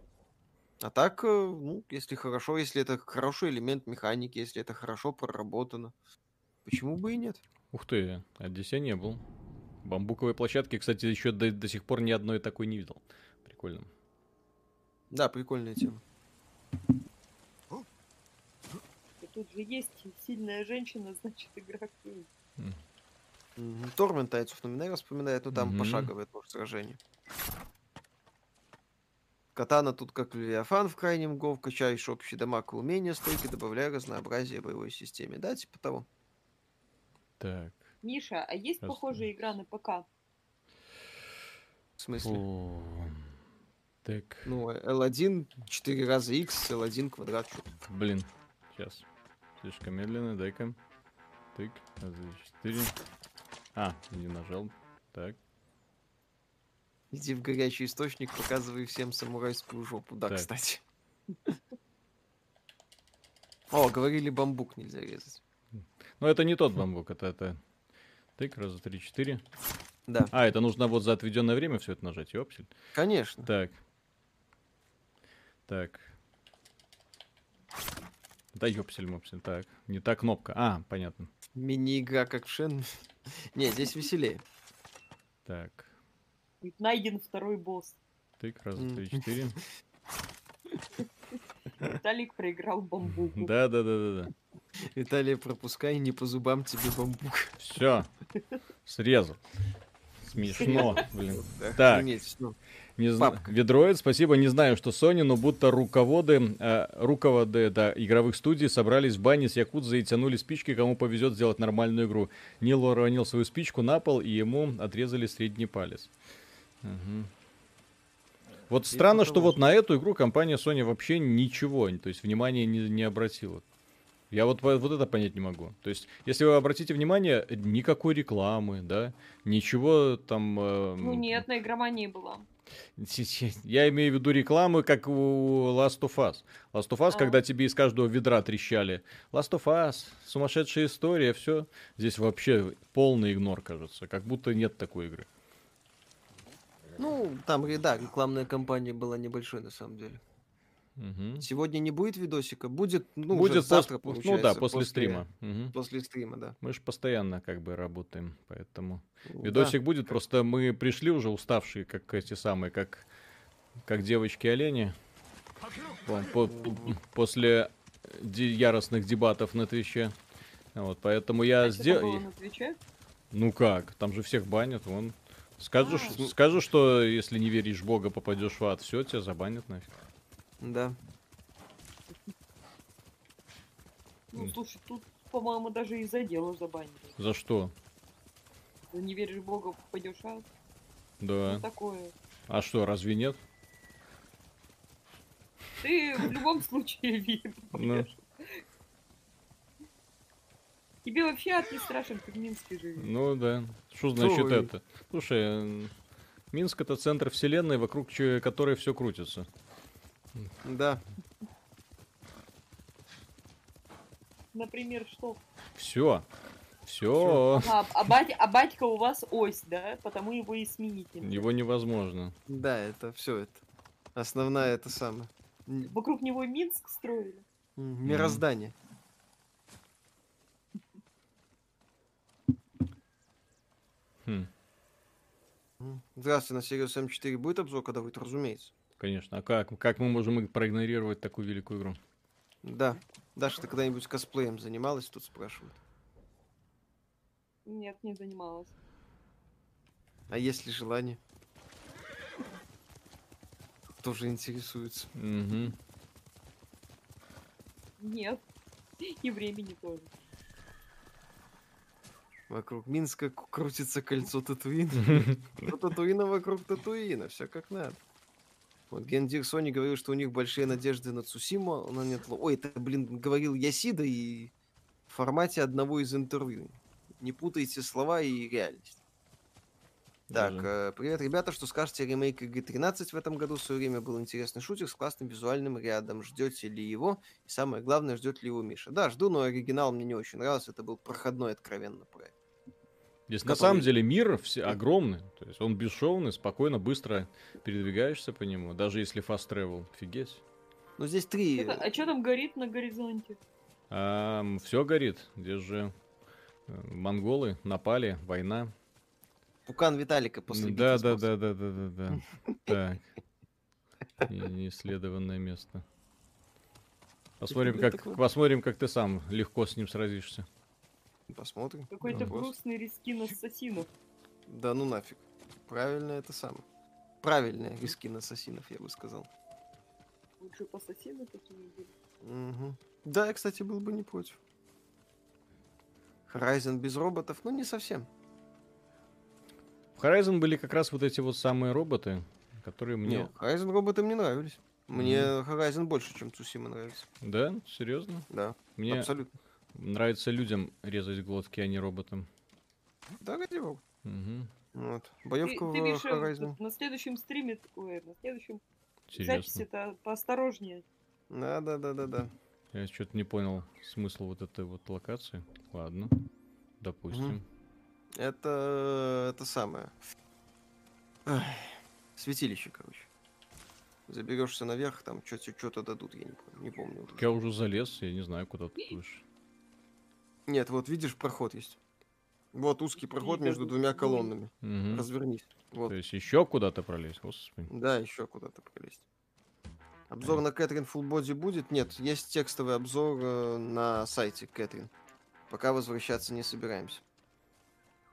А так, э, ну, если хорошо, если это хороший элемент механики, если это хорошо проработано, почему бы и нет? Ух ты, Одиссея не был. Бамбуковой площадки, кстати, еще до, до сих пор ни одной такой не видел. Прикольно. Да, прикольная тема. И тут же есть сильная женщина, [LAUGHS] значит игра круг. Мгм. Тормен Тайцев номинально вспоминает, но там Мгм. пошаговое тоже сражение. Катана тут как Левиафан в крайнем гов, качаешь общий дамаг и умения стойки, добавляя разнообразие боевой системе. Да, типа того. Так. Миша, а есть Сейчас. похожая игра на ПК? В смысле? Так, Ну, L1 4 раза X, L1 квадрат. блин. Сейчас. Слишком медленно, дай-ка. Тык, раз, два, четыре. А, не нажал. Так. Иди в горячий источник, показывай всем самурайскую жопу. Да, Так. кстати. [LAUGHS] О, говорили, бамбук нельзя резать. Ну, это не тот бамбук, это, это... Тык, раз, два, три, четыре. Да, А, это нужно вот за отведенное время все это нажать, ёпсель. конечно. Так. Так. Да ёпсель мопсель. Так. Не та кнопка. А, понятно. Мини-игра как в Шен. [LAUGHS] Не, здесь веселее. Так. Найден второй босс. Тык, раз, два, три, четыре. [LAUGHS] Виталик проиграл бамбуку. Да, да, да, да, да. Виталия, пропускай, не по зубам тебе бамбук. Все. Срезал. Смешно, блин. Так. Не зна... Папка. Ведроид, спасибо. Не знаю, что Sony, но будто руководы, э, руководы да, игровых студий собрались в бане с Якудзой и тянули спички, кому повезет сделать нормальную игру. Нил уронил свою спичку на пол, и ему отрезали средний палец. Мгм. Вот странно, что вот на эту игру компания Sony вообще ничего, то есть внимания не, не обратила. Я вот, вот это понять не могу. То есть, если вы обратите внимание, никакой рекламы, да, ничего там... э, Ну нет, на игромании была. [LAUGHS] Я имею в виду рекламы, как у Last of Us. Last of Us, А. когда тебе из каждого ведра трещали. Last of Us, сумасшедшая история, все. Здесь вообще полный игнор, кажется. Как будто нет такой игры. Ну, там, да, рекламная кампания была небольшой на самом деле. Мгм. Сегодня не будет видосика, будет, ну, Будет уже завтра, пос- Ну да, получается, после, стрима. Мгм. После стрима, да. Мы же постоянно как бы работаем, поэтому... Да. Видосик будет, просто мы пришли уже уставшие, как эти самые, как, как девочки-олени. По- по- по- после яростных дебатов на Твиче. Вот, поэтому я А сделал... Твиче? Ну как, там же всех банят, вон. Скажешь, А. скажешь, что если не веришь в Бога, попадешь в ад, все, тебя забанят нафиг. Да. Ну, слушай, тут, по-моему, даже из-за дела забанили. За что? Ты не веришь в Бога, пойдешь в ад. Да. Ну, такое. А что, разве нет? Ты в любом случае [LAUGHS] веришь. Ну. Тебе вообще ад не страшен, ты в Минске живешь. Ну да. Что значит Ой. это? Слушай, Минск это центр вселенной, вокруг которой все крутится. Да. Например, что? Все. Все. Ага, а, бать- а батька у вас ось, да? Потому его и сменить нельзя. Его невозможно. Да, это все это. Основная это самое. Вокруг него Минск строили. Мироздание. Хм. Здравствуйте, на Сириус М4 будет обзор, когда будет, разумеется. Конечно. А как? Как мы можем проигнорировать такую великую игру? Да. Даша, ты когда-нибудь косплеем занималась, тут спрашивают. Нет, не занималась. А есть ли желание? Тоже интересуется. Мгм. Нет. И времени тоже. Вокруг Минска крутится кольцо [LAUGHS] Татуина. Татуина вокруг Татуина, все как надо. Вот Гендир Сони говорил, что у них большие надежды на Цусиму, но нет... Ой, это, блин, говорил Ясида и в формате одного из интервью. Не путайте слова и реальность. Так, э, привет, ребята, что скажете о ремейке Г-13 в этом году? В свое время был интересный шутер с классным визуальным рядом. Ждете ли его? И самое главное, ждет ли его Миша? Да, жду, но оригинал мне не очень нравился. Это был проходной откровенно проект. Здесь на который- самом деле мир все огромный. То есть он бесшовный, спокойно, быстро передвигаешься по нему. Даже если fast travel. Офигеть. Но здесь три... Это- а что там горит на горизонте? все горит. Здесь же э, монголы напали, война. Пукан Виталика после Ну, битвы да, да, да, да, да, да, да. Так. И неисследованное место. Посмотрим, как, посмотрим, как ты сам легко с ним сразишься. Посмотрим. Какой-то Вопрос. грустный рискин ассасинов. Да ну нафиг. Правильно это самое. Правильные рискин ассасинов, я бы сказал. Лучше бы ассасины такие. Мгм. Да, я, кстати, был бы не против. Horizon без роботов, ну не совсем. В Horizon были как раз вот эти вот самые роботы, которые Не, мне... Horizon роботы мне нравились. Мне Horizon больше, чем Цусима нравится. Да? Серьезно? Да, Мне абсолютно. Нравится людям резать глотки, а не роботам. Да, ради бога. Мгм. Вот. Ты, Боевка в ты, Миша, Horizon. вот на следующем стриме, ой, на следующем Интересно. записи-то поосторожнее. Да, да, да, да, да. Я что-то не понял смысл вот этой вот локации. Ладно. Допустим. Это это самое. Ай, Святилище, короче. Заберешься наверх, там что-то дадут, я не помню. Не помню. уже. Я уже залез, я не знаю, куда ты будешь. Нет, вот видишь, проход есть. Вот узкий проход И между двумя колоннами. Мгм. Развернись. Вот. То есть еще куда-то пролезть, господи. Да, еще куда-то пролезть. Обзор на Кэтрин Full Body будет? Нет, есть текстовый обзор э, на сайте Кэтрин. Пока возвращаться не собираемся.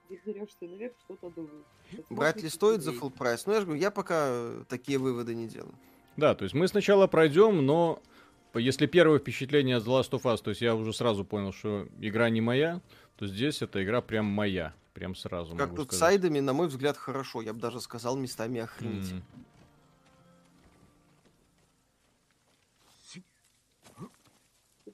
Заберешься наверх, что-то думаешь. Брать ли стоит за full прайс? Ну, я же говорю, я пока такие выводы не делаю. Да, то есть мы сначала пройдем, но если первое впечатление от The Last of Us, то есть я уже сразу понял, что игра не моя, то здесь эта игра прям моя. Прям сразу Как тут сказать. сайдами, на мой взгляд, хорошо. Я бы даже сказал, местами охренеть. М.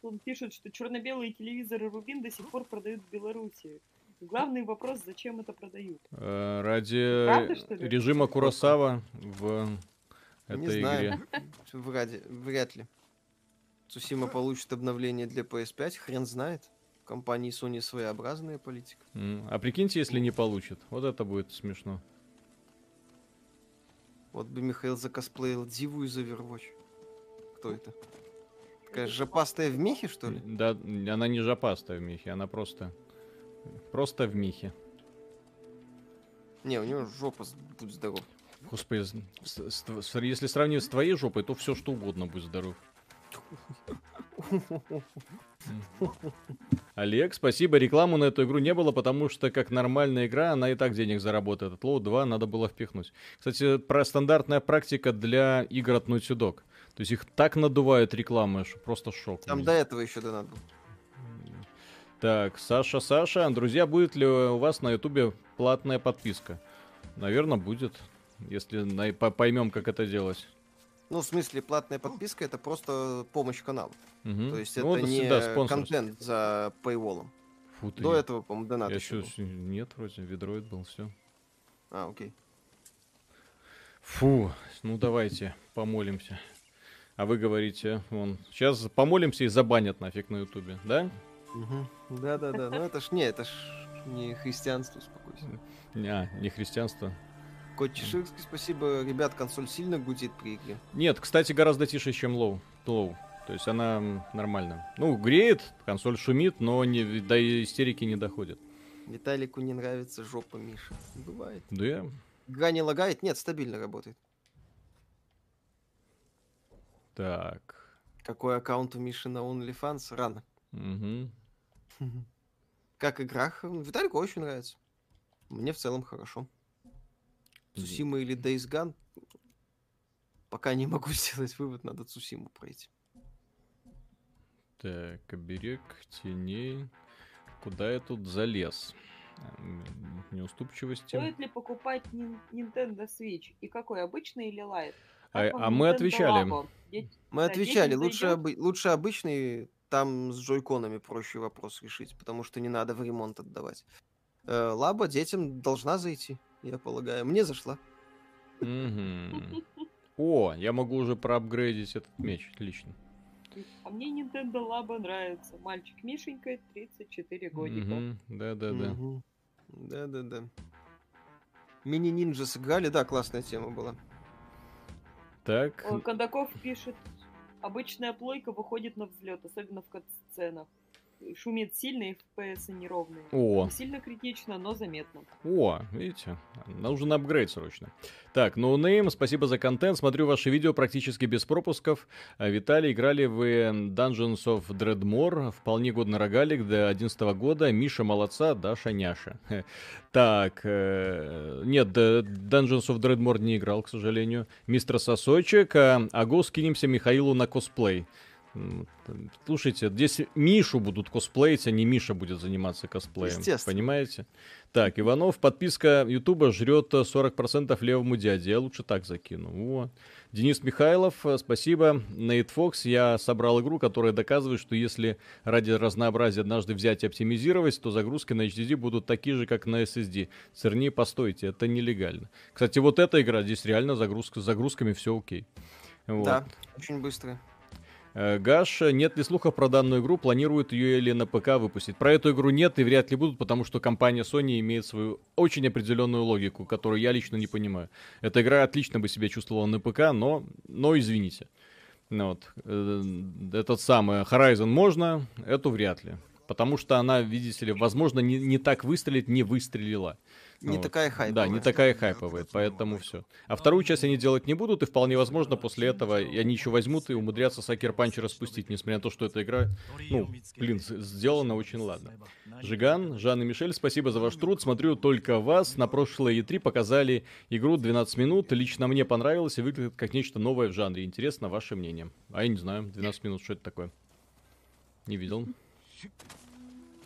он пишет, что черно-белые телевизоры Рубин до сих пор продают в Беларуси. Главный вопрос, зачем это продают? Э, Ради Правда, что ли? режима Куросава в Не этой знаю. игре. Вряд, вряд ли. Цусима получит обновление для PS5, хрен знает. В компании Sony своеобразная политика. М, А прикиньте, если не получит. Вот это будет смешно. Вот бы Михаил закосплеил Диву из Overwatch. Кто это? Такая жопастая в мехе, что ли? Да, она не жопастая в мехе, она просто... Просто в мехе. Не, у него жопа, будь здоров. Господи, с- с- с тв- с- если сравнивать с твоей жопой, то все что угодно, будь здоров. Олег, спасибо. Рекламу на эту игру не было, потому что как нормальная игра, она и так денег заработает. От Low 2 надо было впихнуть. Кстати, про стандартная практика для игр от Naughty Dog. То есть их так надувают рекламы, что просто шок. Там до этого еще донат был. Так, Саша, Саша, друзья, будет ли у вас на Ютубе платная подписка? Наверное, будет, если поймем, как это делать. Ну, в смысле, платная подписка это просто помощь каналу. Мгм. То есть Ну, это не да, контент за paywall. Фу ты. До этого, по-моему, донат Я еще был. нет, вроде, ведроид был, все. А, окей. Фу, ну давайте, помолимся. А вы говорите, вон, сейчас помолимся и забанят нафиг на ютубе, да? Да-да-да, ну это ж не, это ж не христианство, успокойся. Не, а, не христианство. Кот Чеширский, спасибо. Ребят, консоль сильно гудит при игре. Нет, кстати, гораздо тише, чем LoU. LoU. То есть она м, нормальная. Ну, греет, консоль шумит, но не, до истерики не доходит. Виталику не нравится жопа Миша. Бывает. Да, Игра не лагает? Нет, стабильно работает. так. Какой аккаунт у Миши на OnlyFans? Рано. Мгм. [LAUGHS] Как игра? Виталику очень нравится. Мне в целом хорошо. Цусима или Days Gone? Пока не могу [LAUGHS] сделать вывод, надо Цусиму пройти. Так, оберег теней. Куда я тут залез? Неуступчивости. Стоит ли покупать Nintendo Switch? И какой, обычный или лайт? А, а мы Nintendo отвечали. Labo? Мы Да, отвечали, лучше, обы- лучше обычный, там с джойконами проще вопрос решить, потому что не надо в ремонт отдавать. Э, Лаба детям должна зайти, я полагаю. Мне зашла. О, я могу уже проапгрейдить этот меч. Отлично. А мне Nintendo Labo нравится. Мальчик Мишенька, 34 годика. Да-да-да. Да-да-да. Mini Ninjas сыграли, да, классная тема была. Так, Кондаков пишет, обычная плойка выходит на взлет, особенно в кат-сценах. Шумит сильно, и FPS неровные. о, Не сильно критично, но заметно. о, видите, нужен апгрейд срочно. Так, Noname, спасибо за контент, смотрю ваши видео практически без пропусков. А, Виталий, играли вы Dungeons of Dredmor, вполне годный рогалик до 11 года, Миша молодца, Даша няша. Так, э, нет, Dungeons of Dreadmore не играл, к сожалению. Мистер Сосочек, а, а го скинемся Михаилу на косплей. Слушайте, здесь Мишу будут косплеить, а не Миша будет заниматься косплеем. Понимаете? Так, Иванов, подписка Ютуба жрет э, 40% левому дяде. Я лучше так закину. Во. Денис Михайлов, э, спасибо. Нейт Фокс, я собрал игру, которая доказывает, что если ради разнообразия однажды взять и оптимизировать, то загрузки на HDD будут такие же, как на SSD. Церни, постойте, это нелегально. Кстати, вот эта игра, здесь реально загрузка, с загрузками все окей. Вот. Да, очень быстро. Э, Гаш, нет ли слухов про данную игру, планируют ее или на ПК выпустить? Про эту игру нет и вряд ли будут, потому что компания Sony имеет свою очень определенную логику, которую я лично не понимаю. Эта игра отлично бы себя чувствовала на ПК, но, но извините. Ну Вот. Э, Этот самый Horizon можно, эту вряд ли. Потому что она, видите ли, возможно, не, не так выстрелит, не выстрелила. Не Вот. такая хайповая. Да, не такая хайповая, поэтому все. А вторую часть они делать не будут, и вполне возможно, после этого они еще возьмут и умудрятся Сакер Панча распустить, несмотря на то, что эта игра, ну, блин, сделана очень ладно. Жиган, Жан и Мишель, спасибо за ваш труд. Смотрю только вас. На прошлой E3 показали игру 12 минут. Лично мне понравилось и выглядит как нечто новое в жанре. Интересно ваше мнение. А я не знаю, 12 минут, что это такое? Не видел.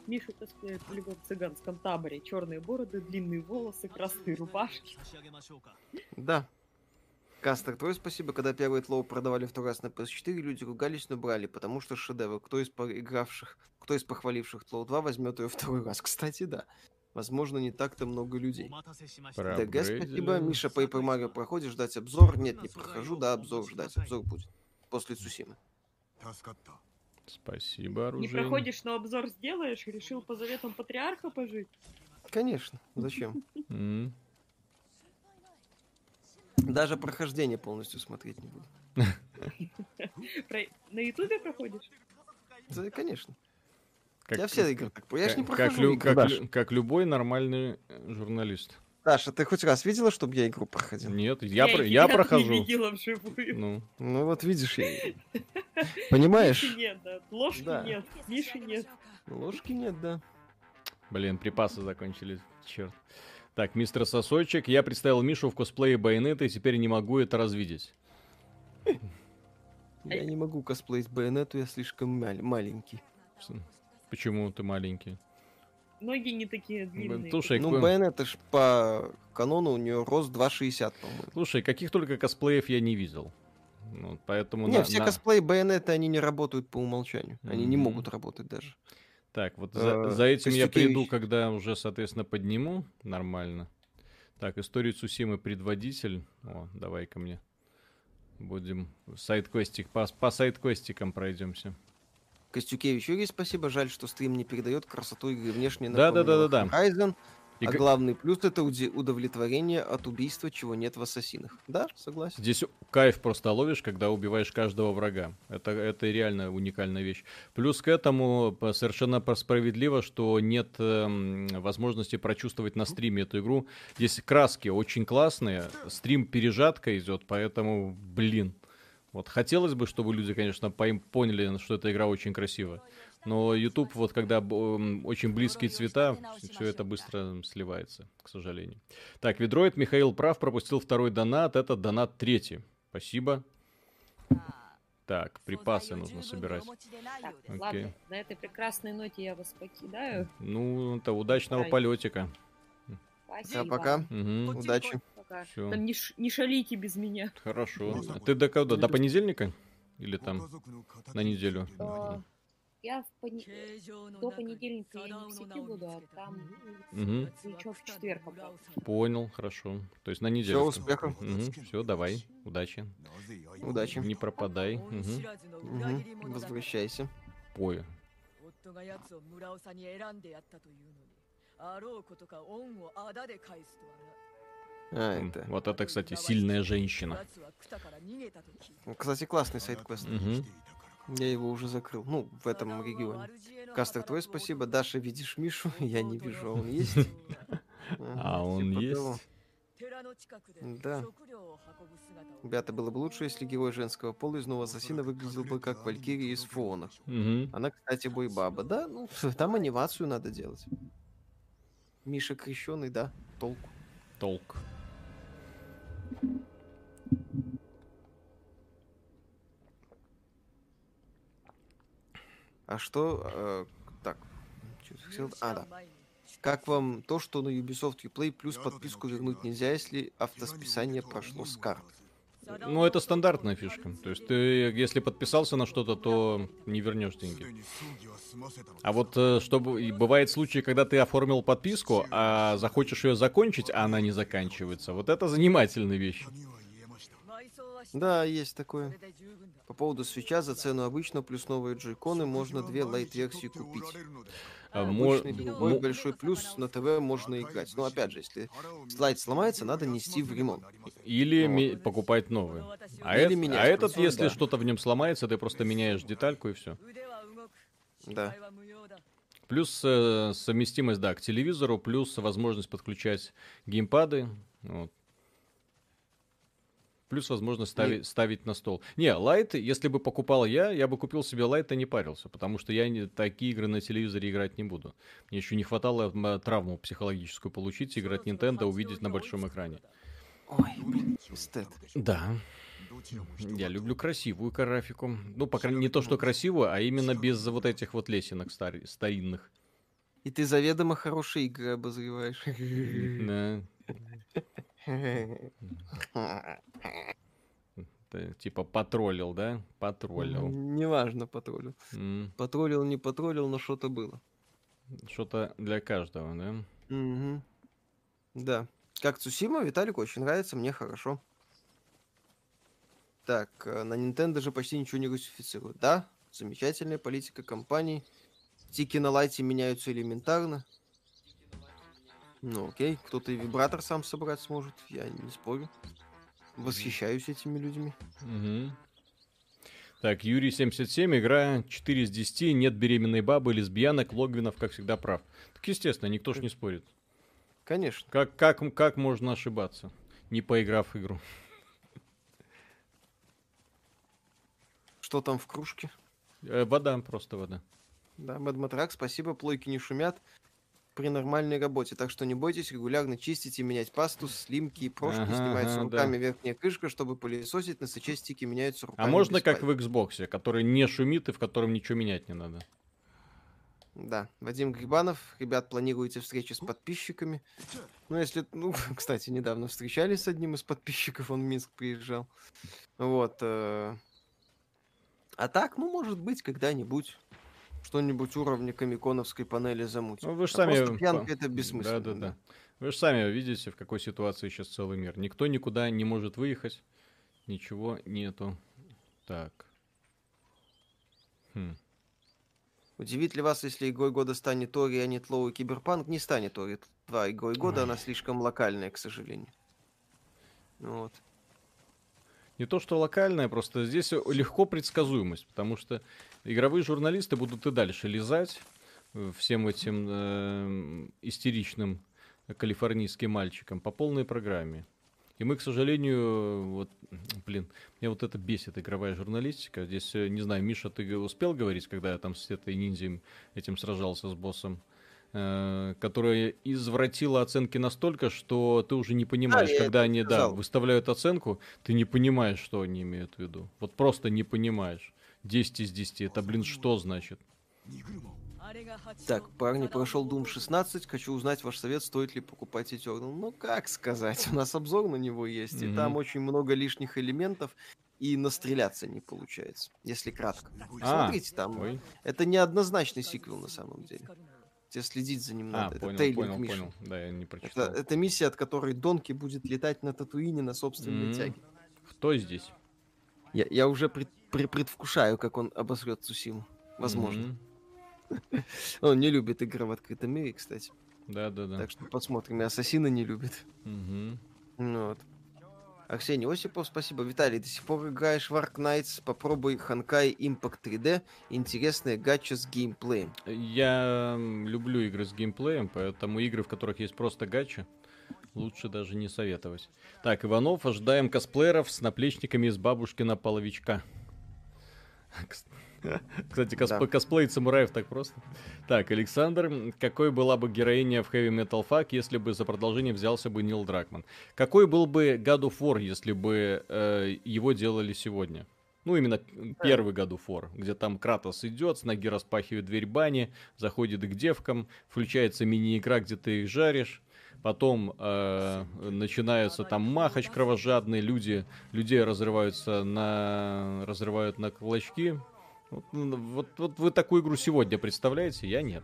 Миша косплеит по-любому цыган с Кантабри. Черные бороды, длинные волосы, красные рубашки. Да. Кастер, твой спасибо, когда первый тлоу продавали второй раз на PS4, люди ругались, но брали, потому что шедевр. Кто из поигравших, кто из похваливших тлоу 2 возьмет ее второй раз? Кстати, да. Возможно, не так-то много людей. ДГ, спасибо. Миша, Paper Mario проходишь, ждать обзор? Нет, не прохожу, да, обзор ждать. Обзор будет после Цусимы. Спасибо, оружие. Не проходишь, но обзор сделаешь, решил по заветам патриарха пожить. Конечно, зачем? Даже прохождение полностью смотреть не буду. [LAUGHS] На ютубе проходишь? Да, конечно. Как, я все игры так, я ж не прохожу. Как, как, как любой нормальный э, журналист. Даша, ты хоть раз видела, чтобы я игру проходил? Нет, я, про- я никак прохожу. Не видела вживую. Ну, Ну вот видишь, я... [LAUGHS] понимаешь? Миши нет, да. Ложки Да. нет. Миши нет. Ложки нет, да. блин, припасы закончились. Черт. Так, мистер Сосочек, я представил Мишу в косплее Байонета и теперь не могу это развидеть. Я не могу косплеить байонету, я слишком мал- маленький. Почему ты маленький? Ноги не такие длинные. слушай, Ну, Ко- байонета ж по канону у нее рост 2,60, по-моему. Слушай, каких только косплеев я не видел. Ну, поэтому Не, на- все на- косплеи байонеты, они не работают по умолчанию. Они не Мгм. могут работать даже. Так, вот за, Э, за этим я приду, когда уже, соответственно, подниму. Нормально. Так, историю Цусимы предводитель. О, давай ко мне. Будем сайт-квестик, по, по сайт-квестикам пройдемся. Костюкевич Юрий, спасибо. Жаль, что стрим не передает красоту игры внешне. Да-да-да-да-да. напомнила Horizon. И А главный плюс это удовлетворение от убийства, чего нет в ассасинах. Да, согласен. Здесь кайф просто ловишь, когда убиваешь каждого врага. Это, это реально уникальная вещь. Плюс к этому совершенно справедливо, что нет эм, возможности прочувствовать на стриме эту игру. Здесь краски очень классные, стрим пережатка идет, поэтому, блин. Вот хотелось бы, чтобы люди, конечно, поняли, что эта игра очень красивая. Но YouTube, вот когда б- м, очень близкие цвета, все это быстро сливается, к сожалению. Так, Ведроид Михаил прав, пропустил второй донат. Это донат третий. Спасибо. Так, припасы нужно собирать. Так, Окей. ладно, на этой прекрасной ноте я вас покидаю. Ну, это удачного полетика. Спасибо. пока. Мгм, Удачи Пока. Всё. Там не, ш- не шалите без меня. Хорошо. А ты до когда? До понедельника? Или там на неделю? А, Я в пони- до понедельника я не в сети буду, а там Мгм. вечер в четверг обратно. Понял, хорошо. То есть на неделю. успехов. Все, давай. Удачи. Удачи. Не пропадай. Мгм. Мгм. Возвращайся. Пой. 夫が奴を村長に選んでやったというのにあろうことか恩をあだで返すとはな а, это... Вот это, кстати, сильная женщина. Ну, кстати, классный сайт-квест. Угу. Я его уже закрыл. Ну, в этом регионе. Кастер, твой спасибо. Даша, видишь Мишу? [LAUGHS] Я не вижу, а он есть? [LAUGHS] А он есть? Да. Ребята, было бы лучше, если герой женского пола из нового Новозасина выглядел бы как Валькирия из Фона. Она, кстати, бойбаба. Да, ну, [LAUGHS] там анимацию надо делать. Миша крещеный, да, толк. Толк. А что... Э, так. Хотел... А, да. Как вам то, что на Ubisoft Uplay плюс подписку вернуть нельзя, если автосписание прошло с карты? Ну, это стандартная фишка. То есть ты, если подписался на что-то, то не вернешь деньги. А вот э, чтобы и бывает случаи, когда ты оформил подписку, а захочешь ее закончить, а она не заканчивается. Вот это занимательная вещь. Да, есть такое. По поводу свеча за цену обычно плюс новые джейконы можно две лайт-версии купить. Э, э, Мож... Большой плюс на ТВ можно играть. Но опять же, если слайд сломается, надо нести в ремонт. Или ми- покупать новый. А, Или э- а этот, консоль, если да. что-то в нем сломается, ты просто меняешь детальку и все. Да. Плюс э, совместимость, да, к телевизору, плюс возможность подключать геймпады. Вот. Плюс возможность ставить, ставить на стол. Не, лайт, если бы покупал я, я бы купил себе лайт и не парился, потому что я не, такие игры на телевизоре играть не буду. Мне еще не хватало травму психологическую получить, играть Nintendo, увидеть на большом экране. Ой, блин, эстет. Да, я люблю красивую графику. Ну, по крайней мере, не то, что красивую, а именно без вот этих вот лесенок стари- старинных. И ты заведомо хорошие игры обозреваешь. Да. [LAUGHS] Ты, типа потроллил, да? Потроллил. Неважно, потроллил. М, Потроллил, не потроллил, но что-то было. Что-то для каждого, да? Мгм. Да. Как Цусима, Виталику очень нравится, мне хорошо. Так, э, на Nintendo же почти ничего не русифицируют. Да, замечательная политика компаний. Тики на лайте меняются элементарно. Ну окей, кто-то и вибратор сам собрать сможет, я не спорю. Восхищаюсь этими людьми. Мгм. Так, Юрий 77, игра 4 из 10, нет беременной бабы, лесбиянок, Логвинов, как всегда, прав. Так, естественно, никто ж не спорит. Конечно. Как, как, как можно ошибаться, не поиграв в игру? Что там в кружке? Э, вода, просто вода. Да, Мэдматрак, спасибо, плойки не шумят при нормальной работе, так что не бойтесь регулярно чистить и менять пасту, слимки и прошки, Ага, снимается ага, руками да. верхняя крышка, чтобы пылесосить, на СЧ стики меняются руками. А можно как пальцев. в Xbox, который не шумит и в котором ничего менять не надо? Да, Вадим Грибанов, ребят, планируете встречи с подписчиками? Ну, если, ну, [LAUGHS] кстати, недавно встречались с одним из подписчиков, он в Минск приезжал. Вот. э, А так, ну, может быть, когда-нибудь что-нибудь уровня комиконовской панели замутим. Ну, вы же А сами... просто пьянка это бессмысленно. Да, да, да. Вы же сами видите, в какой ситуации сейчас целый мир. Никто никуда не может выехать. Ничего нету. Так. Хм. Удивит ли вас, если игрой года станет Ори, а не Тлоу и Киберпанк? Не станет Ори 2 игрой года, Ой. она слишком локальная, к сожалению. Вот. Не то, что локальная, просто здесь легко предсказуемость, потому что игровые журналисты будут и дальше лизать э, всем этим э, истеричным калифорнийским мальчикам по полной программе. И мы, к сожалению, вот, [CLEARS THROAT] блин, меня вот это бесит игровая журналистика. Здесь, э, не знаю, Миша, ты успел говорить, когда я там с этой ниндзей этим сражался с боссом? Э, которая извратила оценки настолько, что ты уже не понимаешь, я когда они да, выставляют оценку, ты не понимаешь, что они имеют в виду. Вот просто не понимаешь. 10 из 10, это, блин, что значит? Так, парни, прошел Doom 16. Хочу узнать ваш совет, стоит ли покупать Eternal. Ну, как сказать, у нас обзор на него есть, и Мгм. там очень много лишних элементов, и настреляться не получается, если кратко. А, Смотрите, там Ой. это неоднозначный сиквел на самом деле. Тебе следить за ним А, надо. это понял, Тейлинг понял, Миша. понял. Да, я не Это, прочитал. это миссия, от которой Донки будет летать на Татуине на собственной М. тяге. Кто здесь? Я, я уже пред- пре- предвкушаю, как он обосрет Цусиму. Возможно. Мгм. [LAUGHS] Он не любит игры в открытом мире, кстати. Да, да, да. Так что посмотрим. И Ассасина не любит. Ну Вот. Арсений Осипов, спасибо. Виталий, до сих пор играешь в Ark Knights? Попробуй Ханкай Impact 3D. Интересная гача с геймплеем. Я люблю игры с геймплеем, поэтому игры, в которых есть просто гача, лучше даже не советовать. Так, Иванов, ожидаем косплееров с наплечниками из бабушкина половичка. Кс- [LAUGHS] Кстати, косп- Да. косплеить самураев так просто. Так, Александр, какой была бы героиня в Heavy Metal Fuck, если бы за продолжение взялся бы Нил Дракман? Какой был бы God of War, если бы э, его делали сегодня? Ну, именно первый of War, где там Кратос идет, с ноги распахивает дверь бани, заходит к девкам, включается мини-игра, где ты их жаришь. Потом э, начинается там махач кровожадный, люди, людей разрываются на, разрывают на клочки. Вот, ну, вот, вот вы такую игру сегодня представляете? Я нет.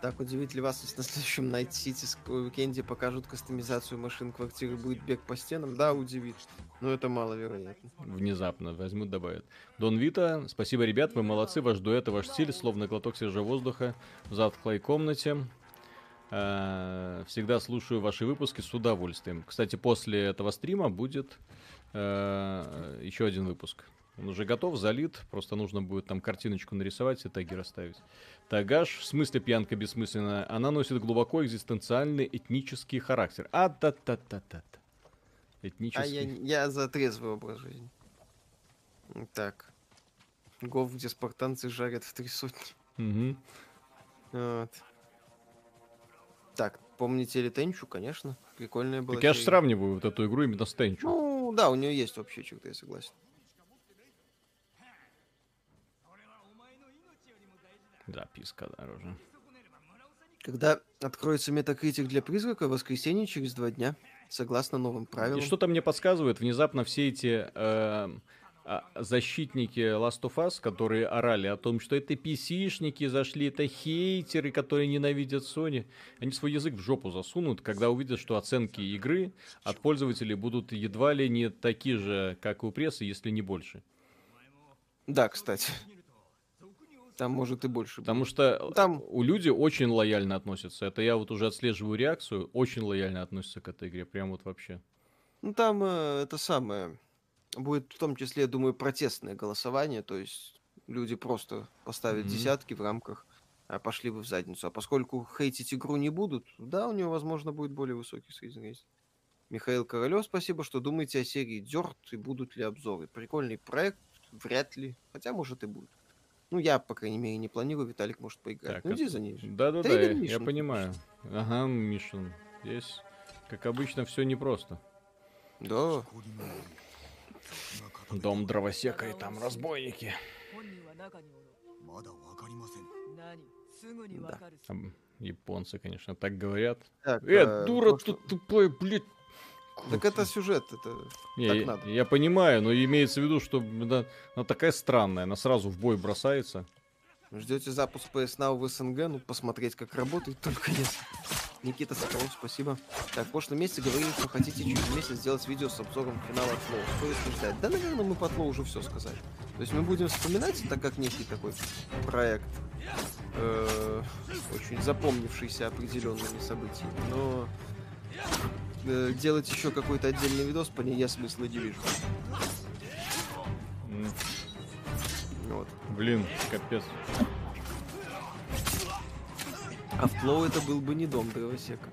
Так, удивит ли вас, если на следующем Night City с- уикенде покажут кастомизацию машин квартиры, будет бег по стенам? Да, удивит. Но это маловероятно. Внезапно возьмут, добавят. Дон Вита, спасибо, ребят, вы молодцы, ваш дуэт и ваш стиль, словно глоток свежего воздуха в затхлой комнате. А, Всегда слушаю ваши выпуски с удовольствием. Кстати, после этого стрима будет э, еще один выпуск. Он уже готов, залит, просто нужно будет там картиночку нарисовать и теги расставить. Тагаш, в смысле пьянка бессмысленная, она носит глубоко экзистенциальный этнический характер. А та та та та та Этнический. А я, я за трезвый образ жизни. Так. Гов, где спартанцы жарят в три сотни. Мгм. Вот. Так, помните ли Тенчу? Конечно. Прикольная была. Так я же сравниваю вот эту игру именно с Тенчу. Ну, да, у нее есть общие черты, я согласен. Записка дороже. Когда откроется метакритик для призрака, в воскресенье через два дня, согласно новым правилам. И что-то мне подсказывает, внезапно все эти э, защитники Last of Us, которые орали о том, что это PC-шники зашли, это хейтеры, которые ненавидят Sony, они свой язык в жопу засунут, когда увидят, что оценки игры от пользователей будут едва ли не такие же, как и у прессы, если не больше. Да, кстати. Там может и больше. Потому что Там- у люди очень лояльно относятся. Это я вот уже отслеживаю реакцию, очень лояльно относятся к этой игре, прям вот вообще. Ну, там э, это самое. Будет в том числе, я думаю, протестное голосование. То есть люди просто поставят Мгм. десятки в рамках, а пошли бы в задницу. А поскольку хейтить игру не будут, да, у нее, возможно, будет более высокий рейтинг. Михаил Королев, спасибо, что думаете о серии Дёрт и будут ли обзоры. Прикольный проект, вряд ли. Хотя, может, и будет. Ну, я, по крайней мере, не планирую. Виталик может поиграть. Так, ну, иди за ней. Да-да-да, я, я понимаю. Ага, Мишин. Здесь, как обычно, все непросто. Да. Дом дровосека и там разбойники. Да. Японцы, конечно, так говорят. Так, э, а, дура, может... тут тупой, блядь. Так это сюжет, это не, так я, надо. Я понимаю, но имеется в виду, что она, она такая странная, она сразу в бой бросается. Ждете запуск PS Now в СНГ, ну посмотреть, как работает, только нет. Никита Соколов, спасибо. Так, в прошлом месяце говорили, что хотите через месяц сделать видео с обзором финала Флоу. Стоит ли ждать? Да, наверное, мы по Флоу уже все сказали. То есть мы будем вспоминать, так как некий такой проект, э, очень запомнившийся определенными событиями, но э, делать еще какой-то отдельный видос по ней я смысла не вижу. Вот. Блин, капец. А в Флоу это был бы не дом дровосека.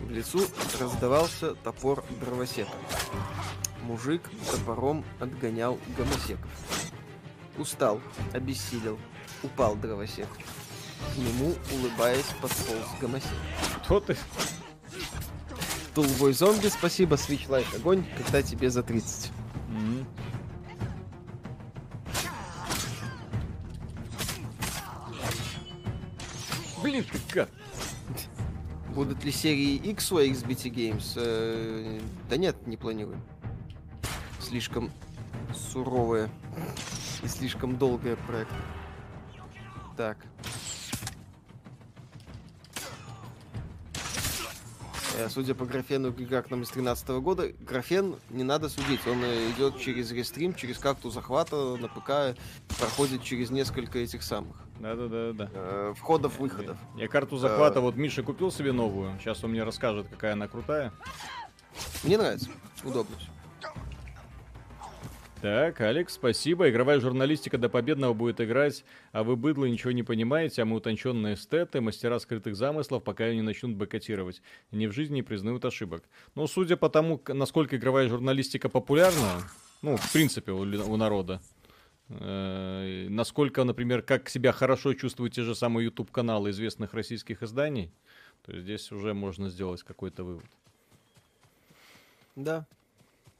В лесу раздавался топор дровосека. Мужик топором отгонял гомосеков. Устал, обессилел, упал дровосек. К нему, улыбаясь, подполз гомосек. Кто ты? Тулбой зомби, спасибо, Switch Light огонь, когда тебе за 30. М. Блин, как? Будут ли серии X у XBT Games? Э, да нет, не планирую. Слишком суровые и слишком долгая проект. Так. Э, Судя по графену к нам из 13 года, графен не надо судить. Он э, идет через рестрим, через карту захвата на ПК, проходит через несколько этих самых Да-да-да-да. э, входов-выходов. Я карту захвата, вот Миша купил себе новую. Сейчас он мне расскажет, какая она крутая. Мне нравится. Удобно. Так, Алекс, спасибо. Игровая журналистика до победного будет играть, а вы, быдло, ничего не понимаете, а мы утонченные эстеты, мастера скрытых замыслов, пока они начнут бойкотировать. Ни в жизни не признают ошибок. Но судя по тому, насколько игровая журналистика популярна, ну, в принципе, у, у народа, э, Э, насколько, например, как себя хорошо чувствуют те же самые YouTube-каналы известных российских изданий, то здесь уже можно сделать какой-то вывод. Да.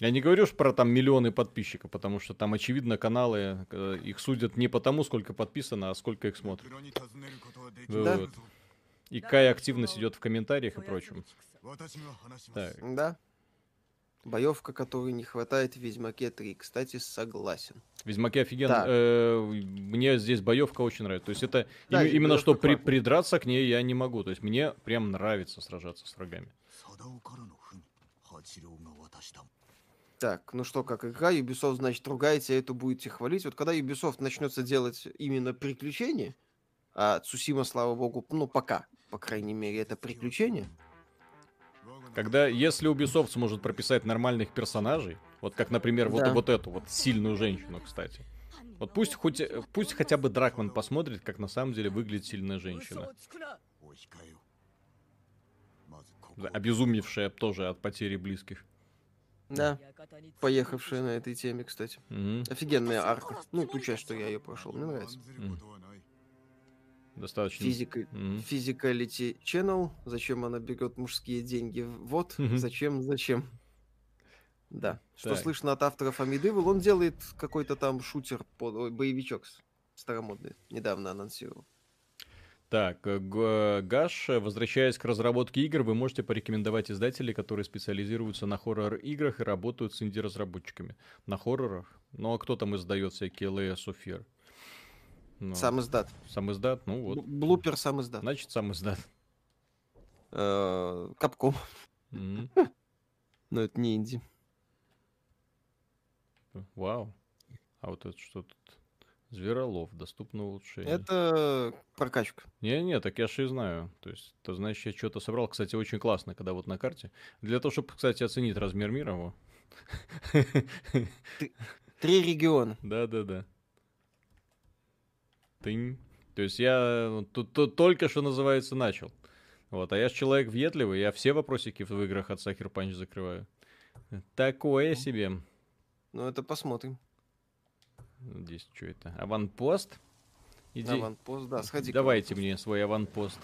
Я не говорю уж про там миллионы подписчиков, потому что там, очевидно, каналы э, их судят не потому, сколько подписано, а сколько их смотрят. Да. И какая активность идет в комментариях и прочем. Так. Да. Боевка, которой не хватает в Ведьмаке 3. Кстати, согласен. В Ведьмаке офигенно. Да. Э, мне здесь боевка очень нравится. То есть это да, им, именно что при, придраться к ней я не могу. То есть мне прям нравится сражаться с врагами. Так, ну что, как игра, Ubisoft, значит, ругаете, а это будете хвалить. Вот когда Ubisoft начнется делать именно приключения, а Цусима, слава богу, ну пока, по крайней мере, это приключение, когда, если Ubisoft сможет прописать нормальных персонажей, вот как, например, да. вот, вот эту вот сильную женщину, кстати. Вот пусть, хоть, э, пусть хотя бы Дракман посмотрит, как на самом деле выглядит сильная женщина. Обезумевшая тоже от потери близких. Да, поехавшая на этой теме, кстати. Mm-hmm. Офигенная арка. Ну, ту часть, что я ее прошел, мне нравится. Mm-hmm. Достаточно. Физика, Мгм. Physicality Channel. Зачем она берет мужские деньги? Вот. Мгм. Зачем? Зачем? Да. Что Так. слышно от авторов Амидывал? Он делает какой-то там шутер, под... ой, боевичок старомодный. Недавно анонсировал. Так, э, Гаш, возвращаясь к разработке игр, вы можете порекомендовать издателей, которые специализируются на хоррор-играх и работают с инди-разработчиками. На хоррорах? Ну, а кто там издает всякие of Fear? Ну, Сам издат. сам издат? Ну вот. Блупер сам издат. Значит, сам издат. Э, Капком. [LAUGHS] Но это не инди. Вау. А вот это что тут? Зверолов, доступно улучшение. Это прокачка. Не-не, так я же и знаю. То есть, ты знаешь, я что-то собрал. Кстати, очень классно, когда вот на карте. Для того, чтобы, кстати, оценить размер мира его. Три региона. [LAUGHS] Да-да-да тынь. То есть я ну, тут, только что называется начал. Вот, а я же человек въедливый, я все вопросики в играх от Сахер Панч закрываю. Такое ну. себе. Ну, это посмотрим. Здесь что это? Аванпост? Иди. Аванпост, да, сходи. Давайте мне свой аванпост.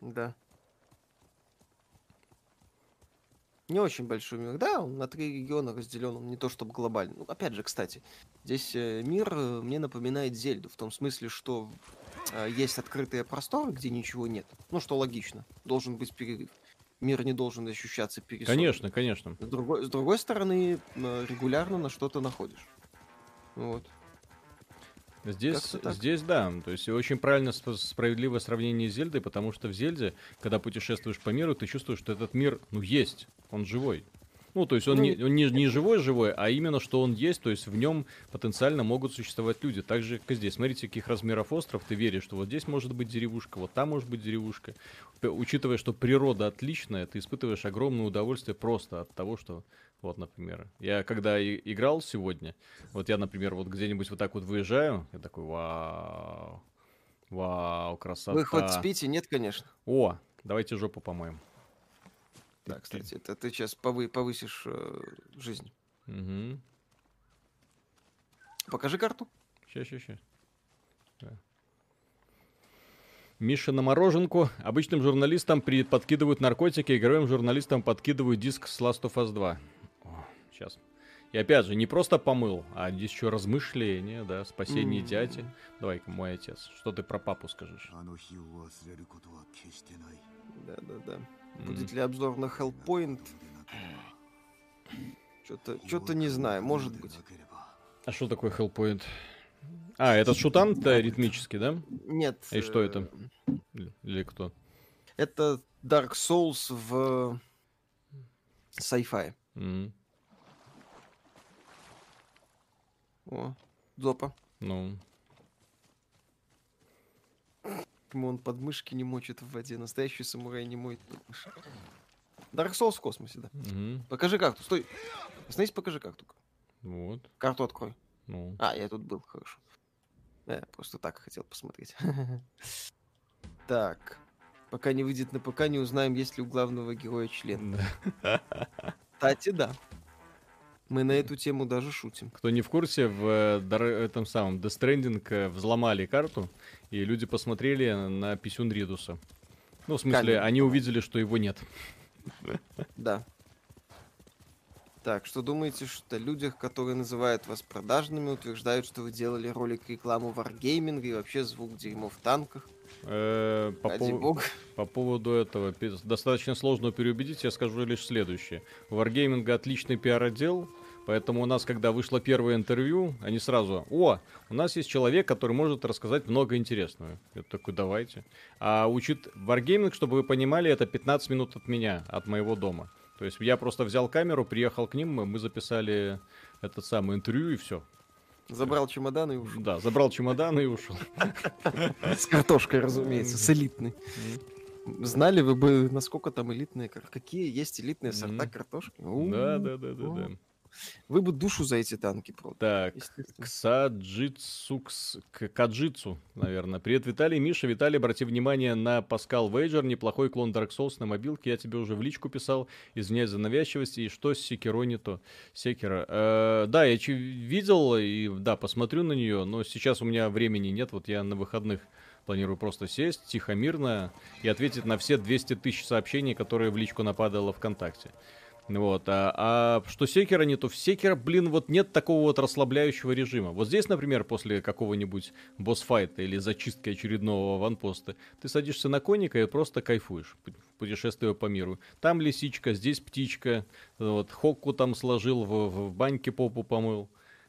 Да. Не очень большой мир. Да, он на три региона разделен, он не то чтобы глобальный. Ну, опять же, кстати, здесь э, мир э, мне напоминает Зельду, в том смысле, что э, есть открытые просторы, где ничего нет. Ну, что логично. Должен быть перерыв. Мир не должен ощущаться пересором. Конечно, конечно. С другой, с другой стороны, регулярно на что-то находишь. Вот. Здесь, здесь да, то есть очень правильно сп- справедливое сравнение с Зельдой, потому что в Зельде, когда путешествуешь по миру, ты чувствуешь, что этот мир, ну, есть, он живой. Ну, то есть он, Ну, не, он не, не живой-живой, а именно, что он есть, то есть в нем потенциально могут существовать люди. Так же, как здесь. Смотрите, каких размеров остров, ты веришь, что вот здесь может быть деревушка, вот там может быть деревушка. Учитывая, что природа отличная, ты испытываешь огромное удовольствие просто от того, что вот, например, я когда и- играл сегодня, вот я, например, вот где-нибудь вот так вот выезжаю, я такой, вау, вау, красота. Вы хоть спите? Нет, конечно. О, давайте жопу помоем. Да, кстати, это ты сейчас повы- повысишь э, жизнь. Угу. Покажи карту. Ща, ща. Да. Миша на мороженку. Обычным журналистам при- подкидывают наркотики, игровым журналистам подкидывают диск с Last of Us 2. сейчас. И опять же, не просто помыл, а здесь еще размышления, да, спасение М. дяди. Давай-ка, мой отец, что ты про папу скажешь? あ Будет ли обзор на Hellpoint? Что-то, что-то не знаю, может быть. А что такое Hellpoint? А, этот шутан да, ритмический, да? Нет. А и что э, это? Или кто? Это Dark Souls в sci-fi. Mm. О, Зопа. Ну. Почему он подмышки не мочит в воде? Настоящий самурай не моет подмышки. Dark Souls в космосе, да. мгм, Покажи карту. Стой. Остановись, покажи карту. вот, Карту открой. ну. А, я тут был, хорошо. Я просто так хотел посмотреть. [LAUGHS] Так. Пока не выйдет на ПК, не узнаем, есть ли у главного героя член. Кстати, да. Мы на эту тему даже шутим. Кто не в курсе, в э, этом самом Death Stranding э, взломали карту, и люди посмотрели на писюн Ридуса. Ну, в смысле, Камень. они увидели, что его нет. Да. Так, что думаете, что людях, которые называют вас продажными, утверждают, что вы делали ролик рекламу Wargaming и вообще звук дерьмо в танках? Э, По, пов- по поводу этого, достаточно сложно переубедить, я скажу лишь следующее. У Wargaming отличный пиар-отдел, поэтому у нас, когда вышло первое интервью, они сразу, о, у нас есть человек, который может рассказать много интересного. Я такой, давайте. А учит Wargaming, чтобы вы понимали, это 15 минут от меня, от моего дома. То есть я просто взял камеру, приехал к ним, мы- записали этот самый интервью и все. Забрал чемодан и ушел. Да, забрал чемодан и ушел. С картошкой, разумеется, с элитной. Знали вы бы, насколько там элитные, какие есть элитные сорта картошки? Да, да, да, да, да. Вы бы душу за эти танки продали. Так, естественно. Ксаджитсукс, к Каджитсу, наверное. Привет, Виталий, Миша. Виталий, обрати внимание на Паскал Вейджер, неплохой клон Dark Souls на мобилке. Я тебе уже в личку писал, извиняюсь за навязчивость. И что с Секиро не то? Секера. Э, да, я видел и, да, посмотрю на нее, но сейчас у меня времени нет. Вот я на выходных планирую просто сесть, тихо, мирно, и ответить на все 200 тысяч сообщений, которые в личку нападало ВКонтакте. Вот, а, а что Секера нету? В Секера, блин, вот нет такого вот расслабляющего режима. Вот здесь, например, после какого-нибудь босс-файта или зачистки очередного ванпоста, ты садишься на коника и просто кайфуешь, путешествуя по миру. Там лисичка, здесь птичка, вот, Хокку там сложил, в, в баньке попу помыл.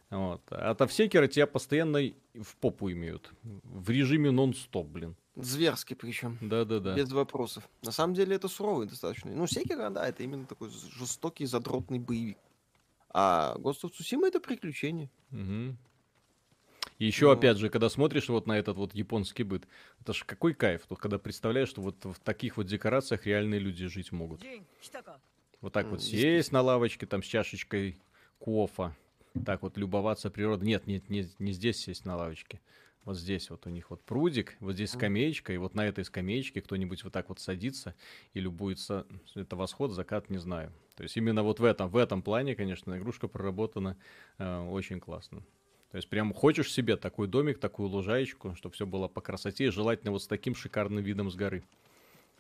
Вот. А то в Секера тебя постоянно в попу имеют. В режиме нон-стоп, блин. Зверски причем. Да-да-да. Без вопросов. На самом деле это суровый достаточно. Ну, Секера, да, это именно такой жестокий, задротный боевик. А Ghost of Tsushima это приключение. Угу. Еще, ну... опять же, когда смотришь вот на этот вот японский быт, это ж какой кайф, тут, когда представляешь, что вот в таких вот декорациях реальные люди жить могут. Вот так вот сесть на лавочке, там, с чашечкой кофа, так вот любоваться природой. Нет, нет, не, не здесь сесть на лавочке. Вот здесь вот у них вот прудик, вот здесь скамеечка, и вот на этой скамеечке кто-нибудь вот так вот садится и любуется. Это восход, закат, не знаю. То есть именно вот в этом, в этом плане, конечно, игрушка проработана э, очень классно. То есть прям хочешь себе такой домик, такую лужаечку, чтобы все было по красоте, и желательно вот с таким шикарным видом с горы.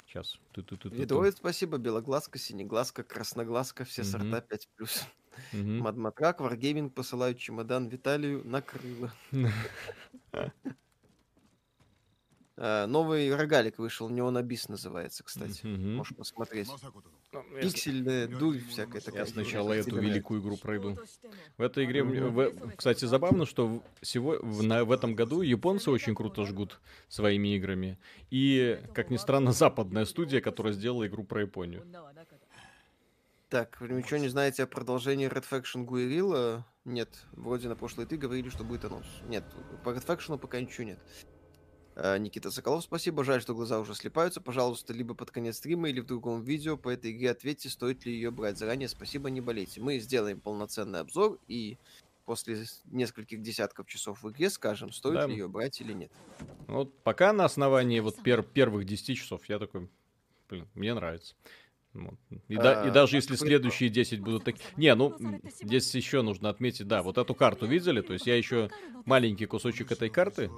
Сейчас. Видовой спасибо, белоглазка, синеглазка, красноглазка, все угу. сорта 5+. Угу. Мадматрак, Wargaming посылают чемодан Виталию накрыло. [LAUGHS] А, новый рогалик вышел, Неонабис называется, кстати. Можешь посмотреть. Ну, Пиксельная дурь всякая такая. Я сначала эту великую игру пройду. В этой игре, в, кстати, забавно, что всего в, на, в этом году японцы очень круто жгут своими играми. И, как ни странно, западная студия, которая сделала игру про Японию. Так, вы ничего не знаете о продолжении Red Faction Guerrilla? Нет, вроде на прошлой ты говорили, что будет анонс. Нет, по Red Faction пока ничего нет. А, Никита Соколов, спасибо. Жаль, что глаза уже слепаются. Пожалуйста, либо под конец стрима, или в другом видео по этой игре ответьте, стоит ли ее брать. Заранее спасибо, не болейте. Мы сделаем полноценный обзор и после нескольких десятков часов в игре скажем, стоит да. ли ее брать или нет. Вот пока на основании вот пер первых 10 часов я такой, блин, мне нравится. Вот. И, а, да, и даже если следующие 10 будут такие... Не, ну, здесь еще нужно отметить, да, вот эту карту видели, то есть я еще маленький кусочек этой карты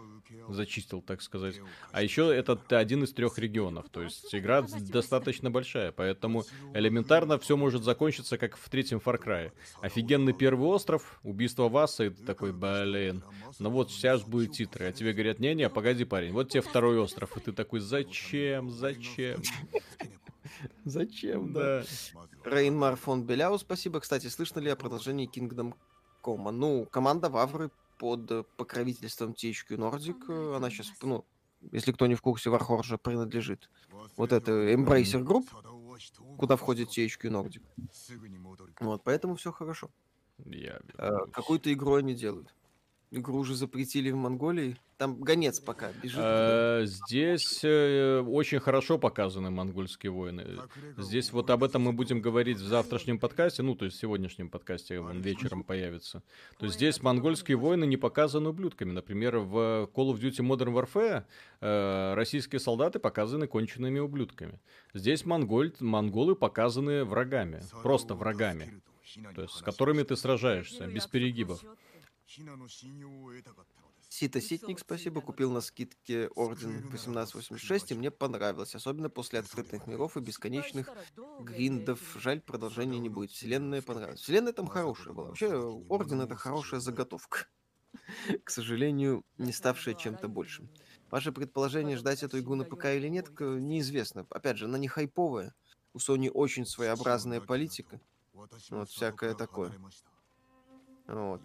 зачистил, так сказать. А еще это один из трех регионов, то есть игра достаточно большая, поэтому элементарно все может закончиться, как в третьем Far Cry. Офигенный первый остров, убийство Васа, и ты такой, блин, ну вот сейчас будет титры, а тебе говорят, не-не, погоди, парень, вот тебе второй остров, и ты такой, зачем, зачем? [LAUGHS] Зачем, да? Рейнмар фон Беляу, спасибо. Кстати, слышно ли о продолжении Kingdom Come? Ну, команда Вавры под покровительством THQ Nordic, э, она сейчас, ну, если кто не в курсе, Warhorge принадлежит. Вот это Embracer Group, куда входит THQ Nordic. Вот, поэтому все хорошо. Я... А, какую-то игру они делают. Игру уже запретили в Монголии. Там гонец пока бежит. Э, здесь э, очень хорошо показаны монгольские войны. Здесь вот об этом мы будем говорить в завтрашнем подкасте, ну, то есть в сегодняшнем подкасте, он вечером появится. То есть здесь монгольские войны не показаны ублюдками. Например, в Call of Duty Modern Warfare э, российские солдаты показаны конченными ублюдками. Здесь монголь, монголы показаны врагами, просто врагами. То есть с которыми ты сражаешься, без перегибов. Сита Ситник, спасибо, купил на скидке Орден 1886, и мне понравилось, особенно после открытых миров и бесконечных гриндов. Жаль, продолжения не будет. Вселенная понравилась. Вселенная там хорошая была. Вообще, Орден это хорошая заготовка. [LAUGHS] К сожалению, не ставшая чем-то большим. Ваше предположение, ждать эту игру на ПК или нет, неизвестно. Опять же, она не хайповая. У Sony очень своеобразная политика. Вот всякое такое. Вот.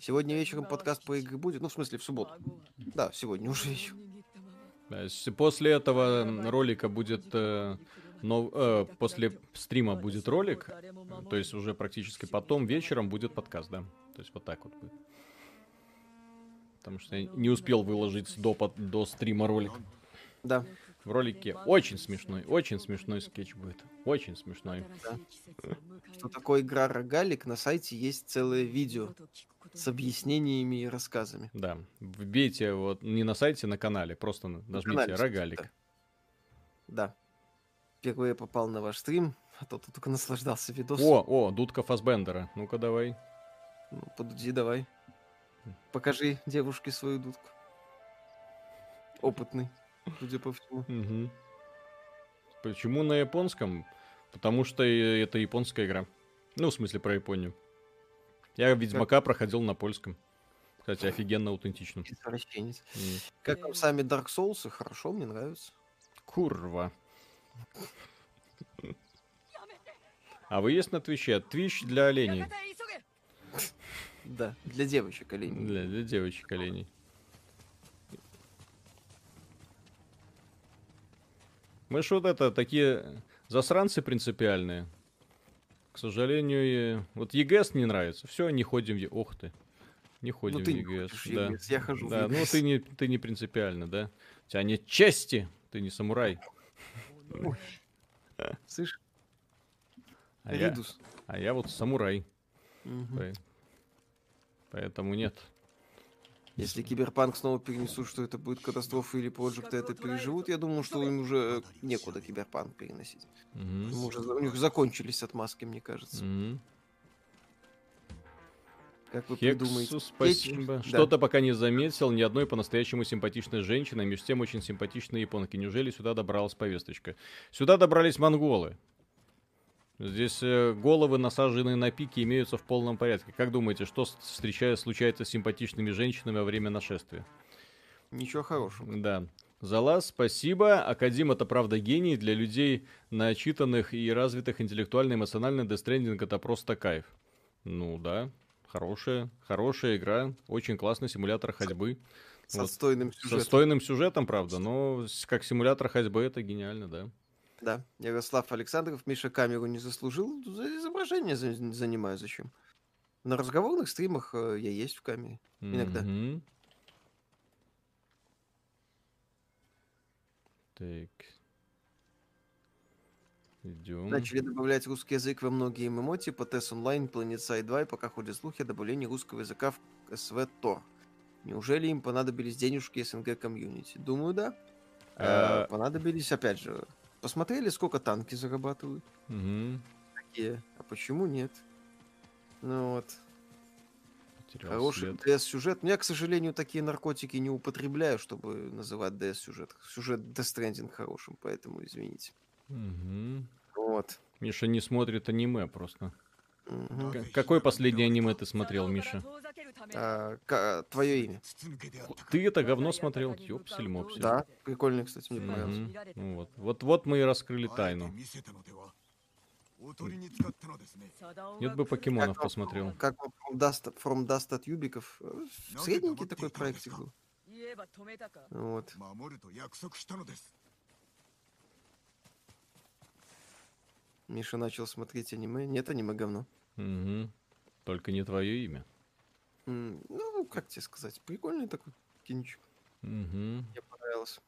Сегодня вечером подкаст по игре будет, ну, в смысле, в субботу. Да, сегодня уже вечером. После этого ролика будет, э, но, э, после стрима будет ролик, то есть уже практически потом вечером будет подкаст, да. То есть вот так вот будет. Потому что я не успел выложить до, до стрима ролик. Да в ролике. Очень смешной, очень смешной скетч будет. Очень смешной. Да. Что такое игра рогалик, на сайте есть целое видео с объяснениями и рассказами. Да. Вбейте вот не на сайте, на канале, просто нажмите канале, рогалик. Да. да. Впервые попал на ваш стрим, а то тут только наслаждался видосом. О, о, дудка Фасбендера. Ну-ка давай. Ну, подуди давай. Покажи девушке свою дудку. Опытный судя по всему. Угу. Почему на японском? Потому что это японская игра. Ну, в смысле, про Японию. Я Ведьмака проходил на польском. Кстати, офигенно аутентично. Извращенец. Mm. Как вам сами Dark Souls? Хорошо, мне нравится. Курва. А вы есть на Твиче? Твич для оленей. Да, для девочек оленей. Для, для девочек оленей. Мы ж вот это, такие засранцы принципиальные. К сожалению, и- вот ЕГС не нравится. Все, не ходим в... Е- Ох ты. Не ходим Ну ты в не ходишь в да. EGS, я хожу в Да, ну EGS. ты не, ты не принципиально, да? У тебя нет чести, ты не самурай. Слышь, А я, а я вот самурай. По- Поэтому нет. Если Киберпанк снова перенесут, что это будет катастрофа или Projekt это переживут, я думаю, что им уже некуда Киберпанк переносить. Ему уже, у них закончились отмазки, мне кажется. Мгм. Как вы Хексу, придумаете? спасибо. Да. Что-то пока не заметил, ни одной по-настоящему симпатичной женщины, а между тем очень симпатичные японки. Неужели сюда добралась повесточка? Сюда добрались монголы. Здесь э, головы, насаженные на пике, имеются в полном порядке. Как думаете, что с- встречая, случается с симпатичными женщинами во время нашествия? Ничего хорошего. Да. Залаз, спасибо. Акадим это правда гений. Для людей начитанных и развитых интеллектуально, эмоционально, Stranding это просто кайф. Ну да, хорошая, хорошая игра. Очень классный симулятор ходьбы. С Вот. отстойным Со сюжетом. стойным сюжетом, правда, но с- как симулятор ходьбы это гениально, да. Да. Ярослав Александров, Миша камеру не заслужил. За изображение за- занимаю зачем? На разговорных стримах э, я есть в камере. Иногда. Мгм. Так. Идем. Начали добавлять русский язык во многие ММО, типа TES Online, Planet Side 2, и пока ходят слухи о добавлении русского языка в СВ Тор. Неужели им понадобились денежки СНГ комьюнити? Думаю, да. А- Э, Понадобились, опять же, Посмотрели, сколько танки зарабатывают? Угу. Такие. А почему нет? Ну вот. Потерял Хороший ДС-сюжет. Я, к сожалению, такие наркотики не употребляю, чтобы называть ДС-сюжет. Сюжет Death Stranding хорошим, поэтому извините. Угу. Вот. Миша не смотрит аниме просто. Угу. Какое последнее аниме ты смотрел, Миша? э, твое имя. Ты это говно смотрел, ёпсель мопсель. Да, прикольный, кстати, мне понравился. Угу. Ну, вот. вот, вот мы и раскрыли тайну. Нет бы покемонов как, посмотрел. Как From Dust, From Dust от Юбиков. Э, средненький такой проектик был. Вот. Миша начал смотреть аниме. Нет аниме говно. Угу. Только не твое имя. Ну, как тебе сказать, прикольный такой кинчик. Мгм. Мне понравился.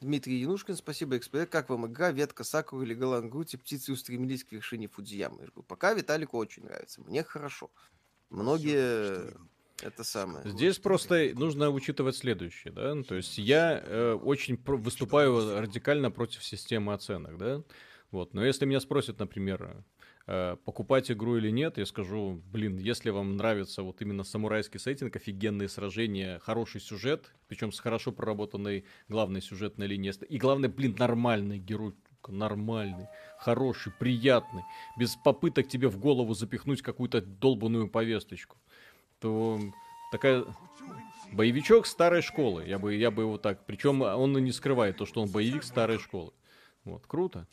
Дмитрий Янушкин, спасибо, эксперт. Как вам игра, ветка Сакуры или Галангути, птицы устремились к вершине Фудзиямы? Я говорю, Пока Виталику очень нравится, мне хорошо. Многие это самое. Здесь просто нужно учитывать следующее, да, то есть я э, очень про- выступаю радикально против системы оценок, да, вот, но если меня спросят, например, покупать игру или нет, я скажу, блин, если вам нравится вот именно самурайский сеттинг, офигенные сражения, хороший сюжет, причем с хорошо проработанной главной сюжетной линией, и главное, блин, нормальный герой, нормальный, хороший, приятный, без попыток тебе в голову запихнуть какую-то долбанную повесточку, то такая боевичок старой школы. Я бы, я бы его так. Причем он и не скрывает то, что он боевик старой школы. Вот, круто.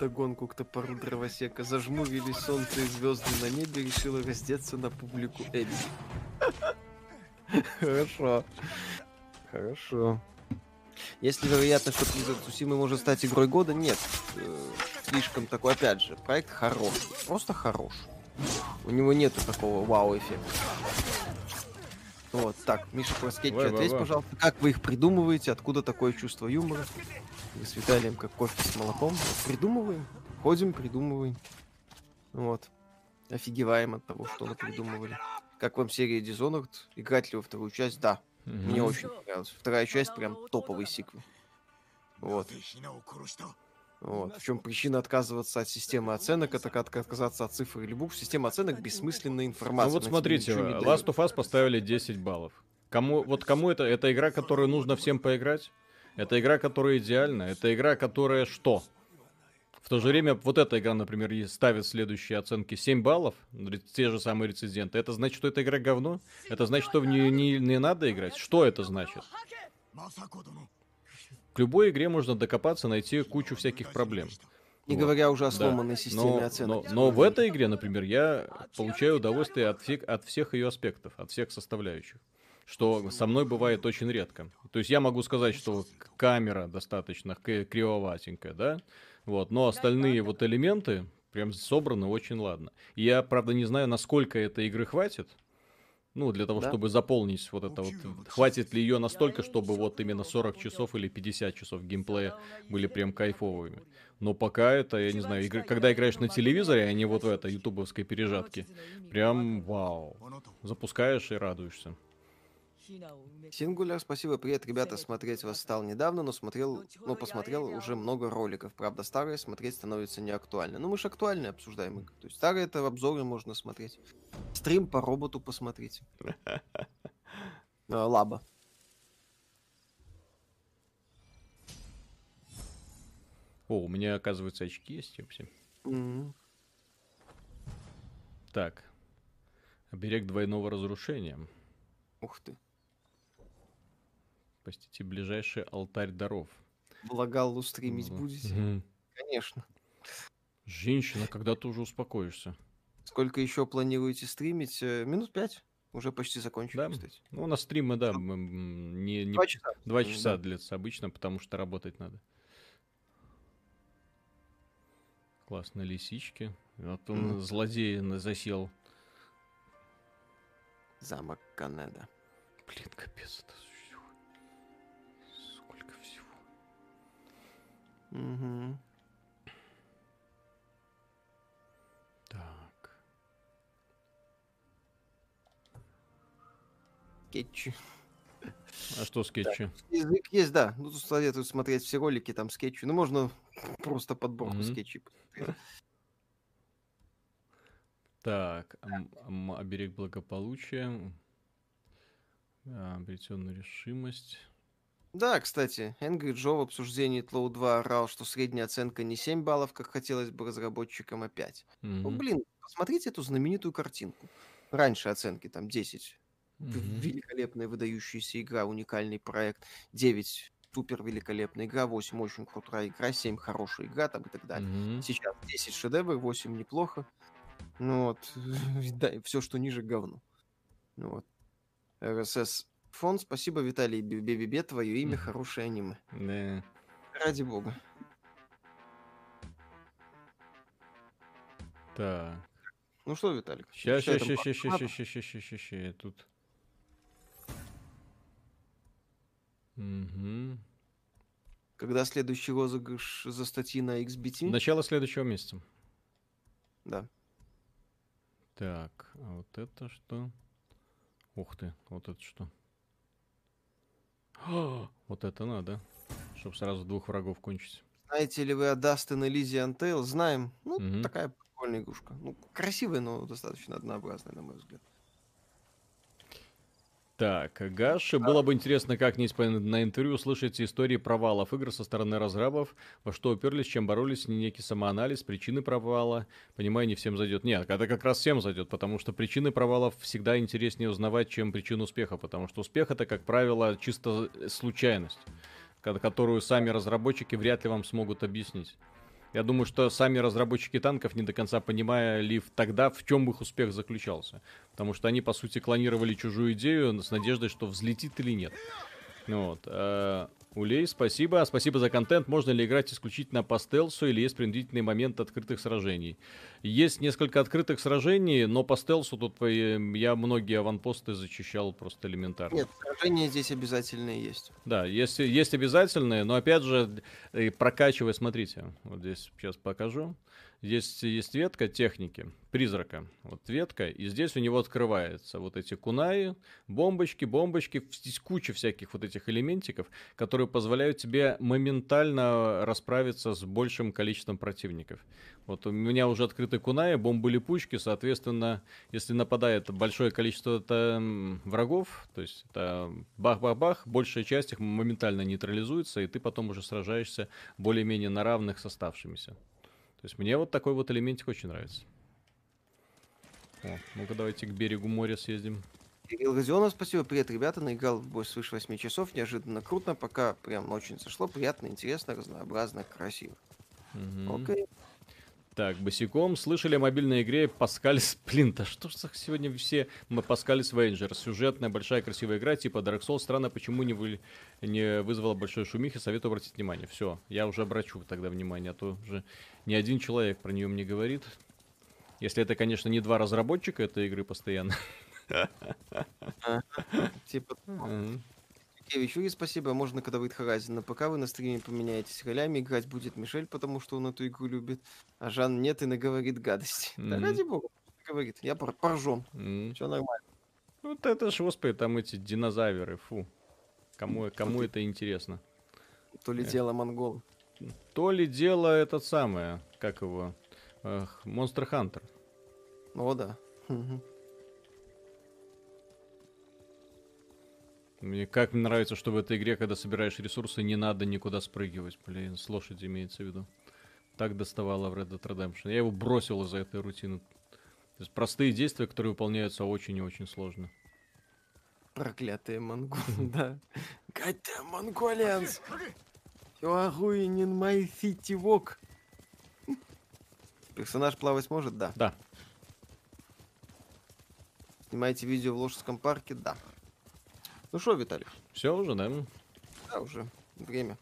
Догонку к топору дровосека. Зажмурились солнце и звезды на небе, решила раздеться на публику Эбби. Хорошо. Хорошо. Есть ли вероятность, что Blizzard Tsushima может стать игрой года? Нет. Э, Слишком такой, опять же, проект хороший. Просто хорош. У него нету такого вау-эффекта. Вот, так, Миша про скетчи, Давай, ответь, пожалуйста, как вы их придумываете, откуда такое чувство юмора? мы с Виталием как кофе с молоком. Придумываем, ходим, придумываем. Вот. Офигеваем от того, что мы придумывали. Как вам серия Dishonored? Играть ли во вторую часть? Да. Mm-hmm. Мне очень понравилось. Вторая часть прям топовый сиквел. Вот. Вот. В чем причина отказываться от системы оценок, это как отказаться от цифр или букв. Система оценок бессмысленная информация. Ну вот смотрите, Last of Us поставили 10 баллов. Кому, вот кому это? Это игра, которую нужно всем поиграть? Это игра, которая идеальна. Это игра, которая что? В то же время вот эта игра, например, ставит следующие оценки 7 баллов, те же самые рециденты. Это значит, что эта игра говно? Это значит, что в нее не, не надо играть? Что это значит? К любой игре можно докопаться, найти кучу всяких проблем. Не вот. говоря уже о сломанной да. системе но, оценок. Но, но в этой игре, например, я получаю удовольствие от, фиг, от всех ее аспектов, от всех составляющих что со мной бывает очень редко. То есть я могу сказать, что камера достаточно кривоватенькая, да, вот, но остальные вот элементы прям собраны очень ладно. Я, правда, не знаю, насколько этой игры хватит, ну, для того, да? чтобы заполнить вот это вот. Хватит ли ее настолько, чтобы вот именно 40 часов или 50 часов геймплея были прям кайфовыми. Но пока это, я не знаю, игр... когда играешь на телевизоре, а не вот в этой ютубовской пережатке, прям вау. Запускаешь и радуешься. Сингуляр, спасибо, привет, ребята, смотреть вас стал недавно, но смотрел, но посмотрел уже много роликов. Правда, старые смотреть становится не актуально. Ну, мы же актуальные обсуждаем игры. То есть старые это в обзоре можно смотреть. Стрим по роботу посмотрите. А, Лаба. О, у меня, оказывается, очки есть вообще. Мгм. Так. Оберег двойного разрушения. Ух ты. Посетите ближайший алтарь даров. Благаллу стримить Мгм. будете? Конечно. Женщина, когда ты уже успокоишься? Сколько еще планируете стримить? Э, Минут пять. Уже почти закончили, Да? кстати. Ну, у нас стримы, да, мы, м, не, не- Два часа. два часа да. длится обычно, потому что работать надо. Классно, лисички. Вот он, Мгм. злодей, засел. Замок Канеда. Блин, капец, это Мгм. Так. Кетчи. А что скетчи? Язык есть, да. Ну, тут советую смотреть все ролики, там скетчи. Ну, можно [LAUGHS] просто подборку Мгм. скетчей. Так, оберег благополучия. Обретенную решимость. Да, кстати, Angry Joe в обсуждении Тлоу 2 орал, что средняя оценка не 7 баллов, как хотелось бы разработчикам, а 5. Ну, Мгм. блин, посмотрите эту знаменитую картинку. Раньше оценки там 10. В- Мгм. Великолепная выдающаяся игра, уникальный проект. 9 супер великолепная игра, 8 очень крутая игра, 7 хорошая игра там и так далее. Мгм. Сейчас 10 шедевров, 8 неплохо. Ну вот, [LAUGHS] да, и все, что ниже, говно. Ну вот. РСС фон, спасибо, Виталий Бебебе, твое имя, хорошее аниме. Да. Ради бога. Так. Ну что, Виталик? Сейчас, сейчас, сейчас, по- сейчас, сейчас, сейчас, сейчас, сейчас, тут. Мгм. Когда следующий розыгрыш за статьи на XBT? Начало следующего месяца. Да. Так, а вот это что? Ух ты, вот это что? [GASPS] Вот это надо, чтобы сразу двух врагов кончить. Знаете ли вы о Dustin Elysian Tale? Знаем. Ну, Мгм. такая прикольная игрушка. Ну, красивая, но достаточно однообразная, на мой взгляд. Так, Гаши, было бы интересно как-нибудь на интервью услышать истории провалов игр со стороны разрабов, во что уперлись, чем боролись, не некий самоанализ, причины провала. Понимаю, не всем зайдет. Нет, это как раз всем зайдет, потому что причины провалов всегда интереснее узнавать, чем причину успеха, потому что успех это, как правило, чисто случайность, ко- которую сами разработчики вряд ли вам смогут объяснить. Я думаю, что сами разработчики танков не до конца понимали тогда, в чем их успех заключался. Потому что они, по сути, клонировали чужую идею с надеждой, что взлетит или нет. Ну Вот. Улей, спасибо. Спасибо за контент. Можно ли играть исключительно по стелсу или есть принудительный момент открытых сражений? Есть несколько открытых сражений, но по стелсу тут э, я многие аванпосты зачищал просто элементарно. Нет, сражения здесь обязательно есть. Да, есть, есть обязательные, но опять же, э, прокачивая, смотрите, вот здесь сейчас покажу. Здесь есть ветка техники, призрака. Вот ветка, и здесь у него открывается вот эти кунаи, бомбочки, бомбочки. Здесь куча всяких вот этих элементиков, которые позволяют тебе моментально расправиться с большим количеством противников. Вот у меня уже открыты кунаи, бомбы-липучки, соответственно, если нападает большое количество это, врагов, то есть это бах-бах-бах, большая часть их моментально нейтрализуется, и ты потом уже сражаешься более-менее на равных с оставшимися. То есть мне вот такой вот элементик очень нравится. О, ну-ка давайте к берегу моря съездим. Кирилл Газионов, спасибо. Привет, ребята. Наиграл в бой свыше 8 часов. Неожиданно круто. Пока прям очень зашло. Приятно, интересно, разнообразно, красиво. Мгм. Окей. Так, босиком. Слышали о мобильной игре Паскаль Сплинта. [LAUGHS] Что ж сегодня все мы Паскаль Вейнджер? Сюжетная, большая, красивая игра, типа Dark Souls. Странно, почему не, вы... не вызвала большой шумихи. Советую обратить внимание. Все, я уже обращу тогда внимание, а то уже ни один человек про нее мне говорит. Если это, конечно, не два разработчика этой игры постоянно. Типа, [LAUGHS] Юрий, спасибо. Можно, когда выйдет Horizon на ПК, вы на стриме поменяетесь ролями. Играть будет Мишель, потому что он эту игру любит. А Жан нет и наговорит гадости. [LAUGHS] Да ради бога, говорит. Я пор- поржем. Все нормально. Вот это ж, господи, там эти динозавры, фу. Кому, кому это интересно? То ли Э. дело монгол. То ли дело этот самое, как его, Монстр Хантер. О, да. Мне как нравится, что в этой игре, когда собираешь ресурсы, не надо никуда спрыгивать. Блин, с лошади имеется в виду. Так доставало в Red Dead Redemption. Я его бросил из-за этой рутины. То есть простые действия, которые выполняются очень и очень сложно. Проклятые монголы, [LAUGHS] да. Goddamn Mongolians! Ruining my city walk. Персонаж плавать может? Да. Да. Снимаете видео в Ложском парке? Да. Ну что, Виталий? Все уже, да? Да, уже время.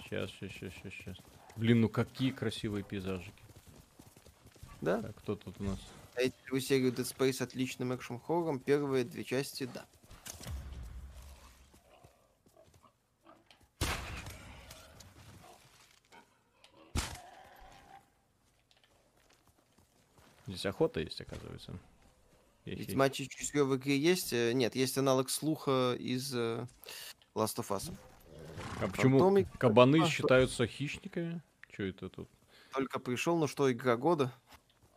Сейчас, сейчас, сейчас, сейчас, сейчас. Блин, ну какие красивые пейзажики. Да? Так, кто тут у нас? Ли вы серию Dead Space отличным экшн-хоррором? Первые две части, да. Здесь охота есть, оказывается. Есть. Ведьма чутье в игре есть? Э, Нет, есть аналог слуха из э, Last of Us. А почему Фантомик- кабаны А, считаются хищниками? Что это тут? Только пришел, ну что, игра года?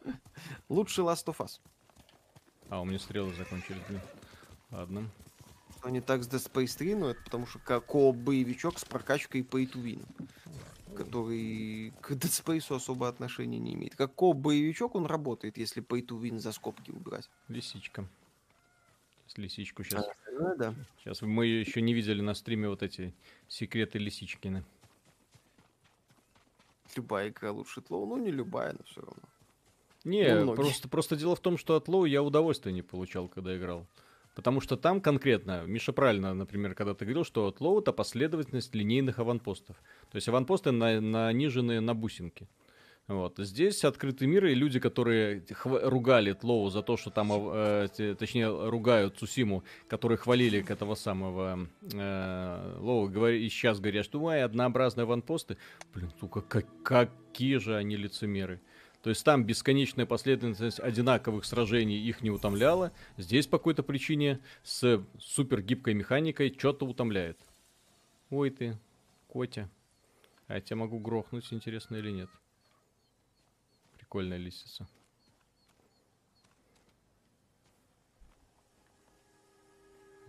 [LAUGHS] Лучше Last of Us. А, у меня стрелы закончились, блин. Ладно. Но не так с Dead Space 3, но это потому что как боевичок с прокачкой Pay to Win, который к Dead Space особо отношения не имеет. Как боевичок он работает, если Pay to Win за скобки убрать. Лисичка. Сейчас лисичку сейчас. Ну да. Сейчас мы еще не видели на стриме вот эти секреты лисичкины. Любая игра лучше Тлоу, ну не любая, но все равно. Не, Ну, просто, просто дело в том, что от Лоу я удовольствия не получал, когда играл. Потому что там конкретно, Миша правильно, например, когда ты говорил, что от это последовательность линейных аванпостов. То есть аванпосты на, нанижены на бусинки. Вот. Здесь открытый мир, и люди, которые хва- ругали Тлоу за то, что там, э, точнее, ругают Цусиму, которые хвалили этого самого э, Лоу, говори, и сейчас говорят, что ой, однообразные аванпосты. Блин, сука, как, какие же они лицемеры. То есть там бесконечная последовательность одинаковых сражений их не утомляла. Здесь по какой-то причине с супер гибкой механикой что-то утомляет. Ой ты, Котя. А я тебя могу грохнуть, интересно или нет. Прикольная лисица.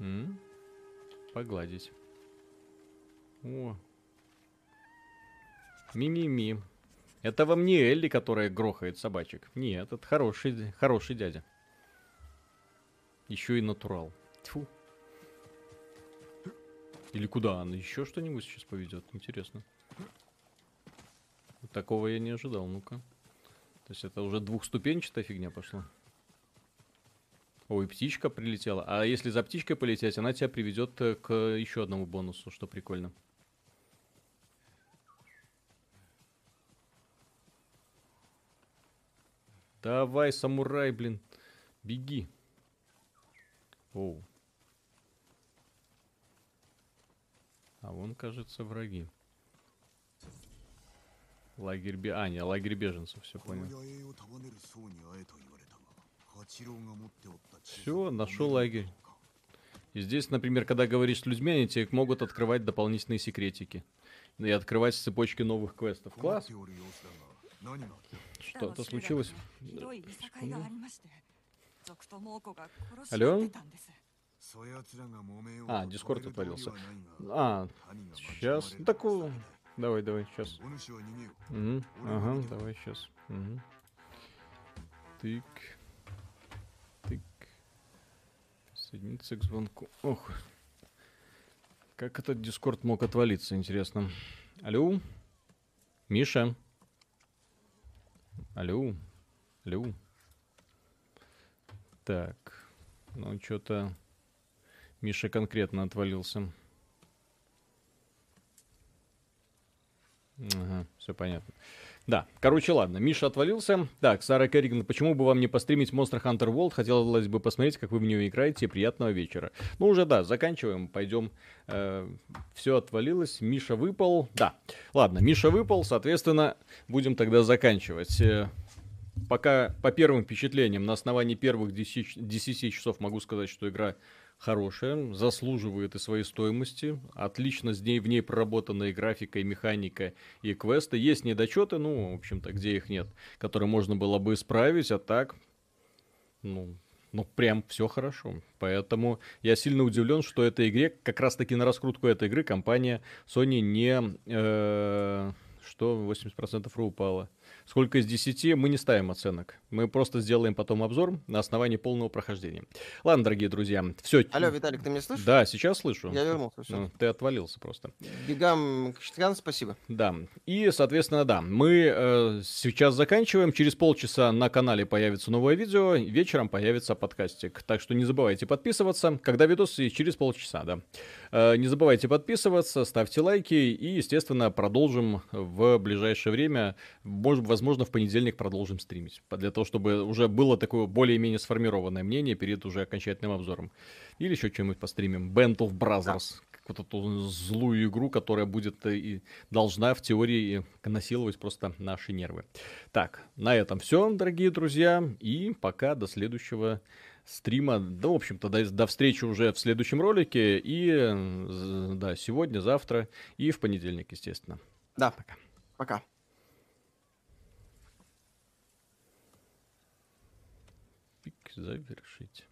М? Погладить. О. Ми-ми-ми. Это вам не Элли, которая грохает собачек. Нет, это хороший, хороший дядя. Еще и натурал. Тьфу. Или куда она еще что-нибудь сейчас поведет? Интересно. Такого я не ожидал, ну-ка. То есть это уже двухступенчатая фигня пошла. Ой, птичка прилетела. А если за птичкой полететь, она тебя приведет э, к еще одному бонусу, что прикольно. Давай, самурай, блин. Беги. Оу. А вон, кажется, враги. Лагерь бе... А, не, лагерь беженцев, все понял. Все, нашел лагерь. И здесь, например, когда говоришь с людьми, они тебе могут открывать дополнительные секретики. И открывать цепочки новых квестов. Класс. Что-то случилось? Алло? А, Дискорд отвалился. А, сейчас. Ну, так, давай, давай, сейчас. Угу. Ага, давай, сейчас. Угу. Тык. Тык. Соединиться к звонку. Ох. Как этот Дискорд мог отвалиться, интересно. Алло? Миша? Алло? Алло? Так. Ну, что-то... Миша конкретно отвалился. Ага, все понятно. Да, короче, ладно, Миша отвалился. Так, Сара Керриган, почему бы вам не постримить Monster Hunter World? Хотелось бы посмотреть, как вы в нее играете. Приятного вечера. Ну, уже да, заканчиваем, пойдем. все отвалилось, Миша выпал. Да, ладно, Миша выпал, соответственно, будем тогда заканчивать. Э, Пока по первым впечатлениям, на основании первых 10, 10 часов могу сказать, что игра хорошая, заслуживает и своей стоимости. Отлично с ней, в ней проработанная графика, и механика, и квесты. Есть недочеты, ну, в общем-то, где их нет, которые можно было бы исправить, а так, ну, ну, прям все хорошо. Поэтому я сильно удивлен, что этой игре, как раз-таки на раскрутку этой игры компания Sony не... э, что 80% ру упало. Сколько из 10 мы не ставим оценок. Мы просто сделаем потом обзор на основании полного прохождения. Ладно, дорогие друзья, все. Алло, Виталик, ты меня слышишь? Да, сейчас слышу. Я вернулся, все. Ну, ты отвалился просто. Бегам Кшиткан, спасибо. Да. И, соответственно, да, мы э, сейчас заканчиваем. Через полчаса на канале появится новое видео, вечером появится подкастик. Так что не забывайте подписываться. Когда видос, и через полчаса, да. Э, не забывайте подписываться, ставьте лайки и, естественно, продолжим в ближайшее время. Может, возможно, в понедельник продолжим стримить. Для того, чтобы уже было такое более-менее сформированное мнение перед уже окончательным обзором. Или еще что-нибудь постримим. Band of Brothers. Вот эту злую игру, которая будет э, и должна в теории насиловать просто наши нервы. Так, на этом все, дорогие друзья. И пока до следующего стрима. Да, в общем-то, до, до встречи уже в следующем ролике. И, э, да, сегодня, завтра и в понедельник, естественно. Да, пока. Пока. Пик завершить.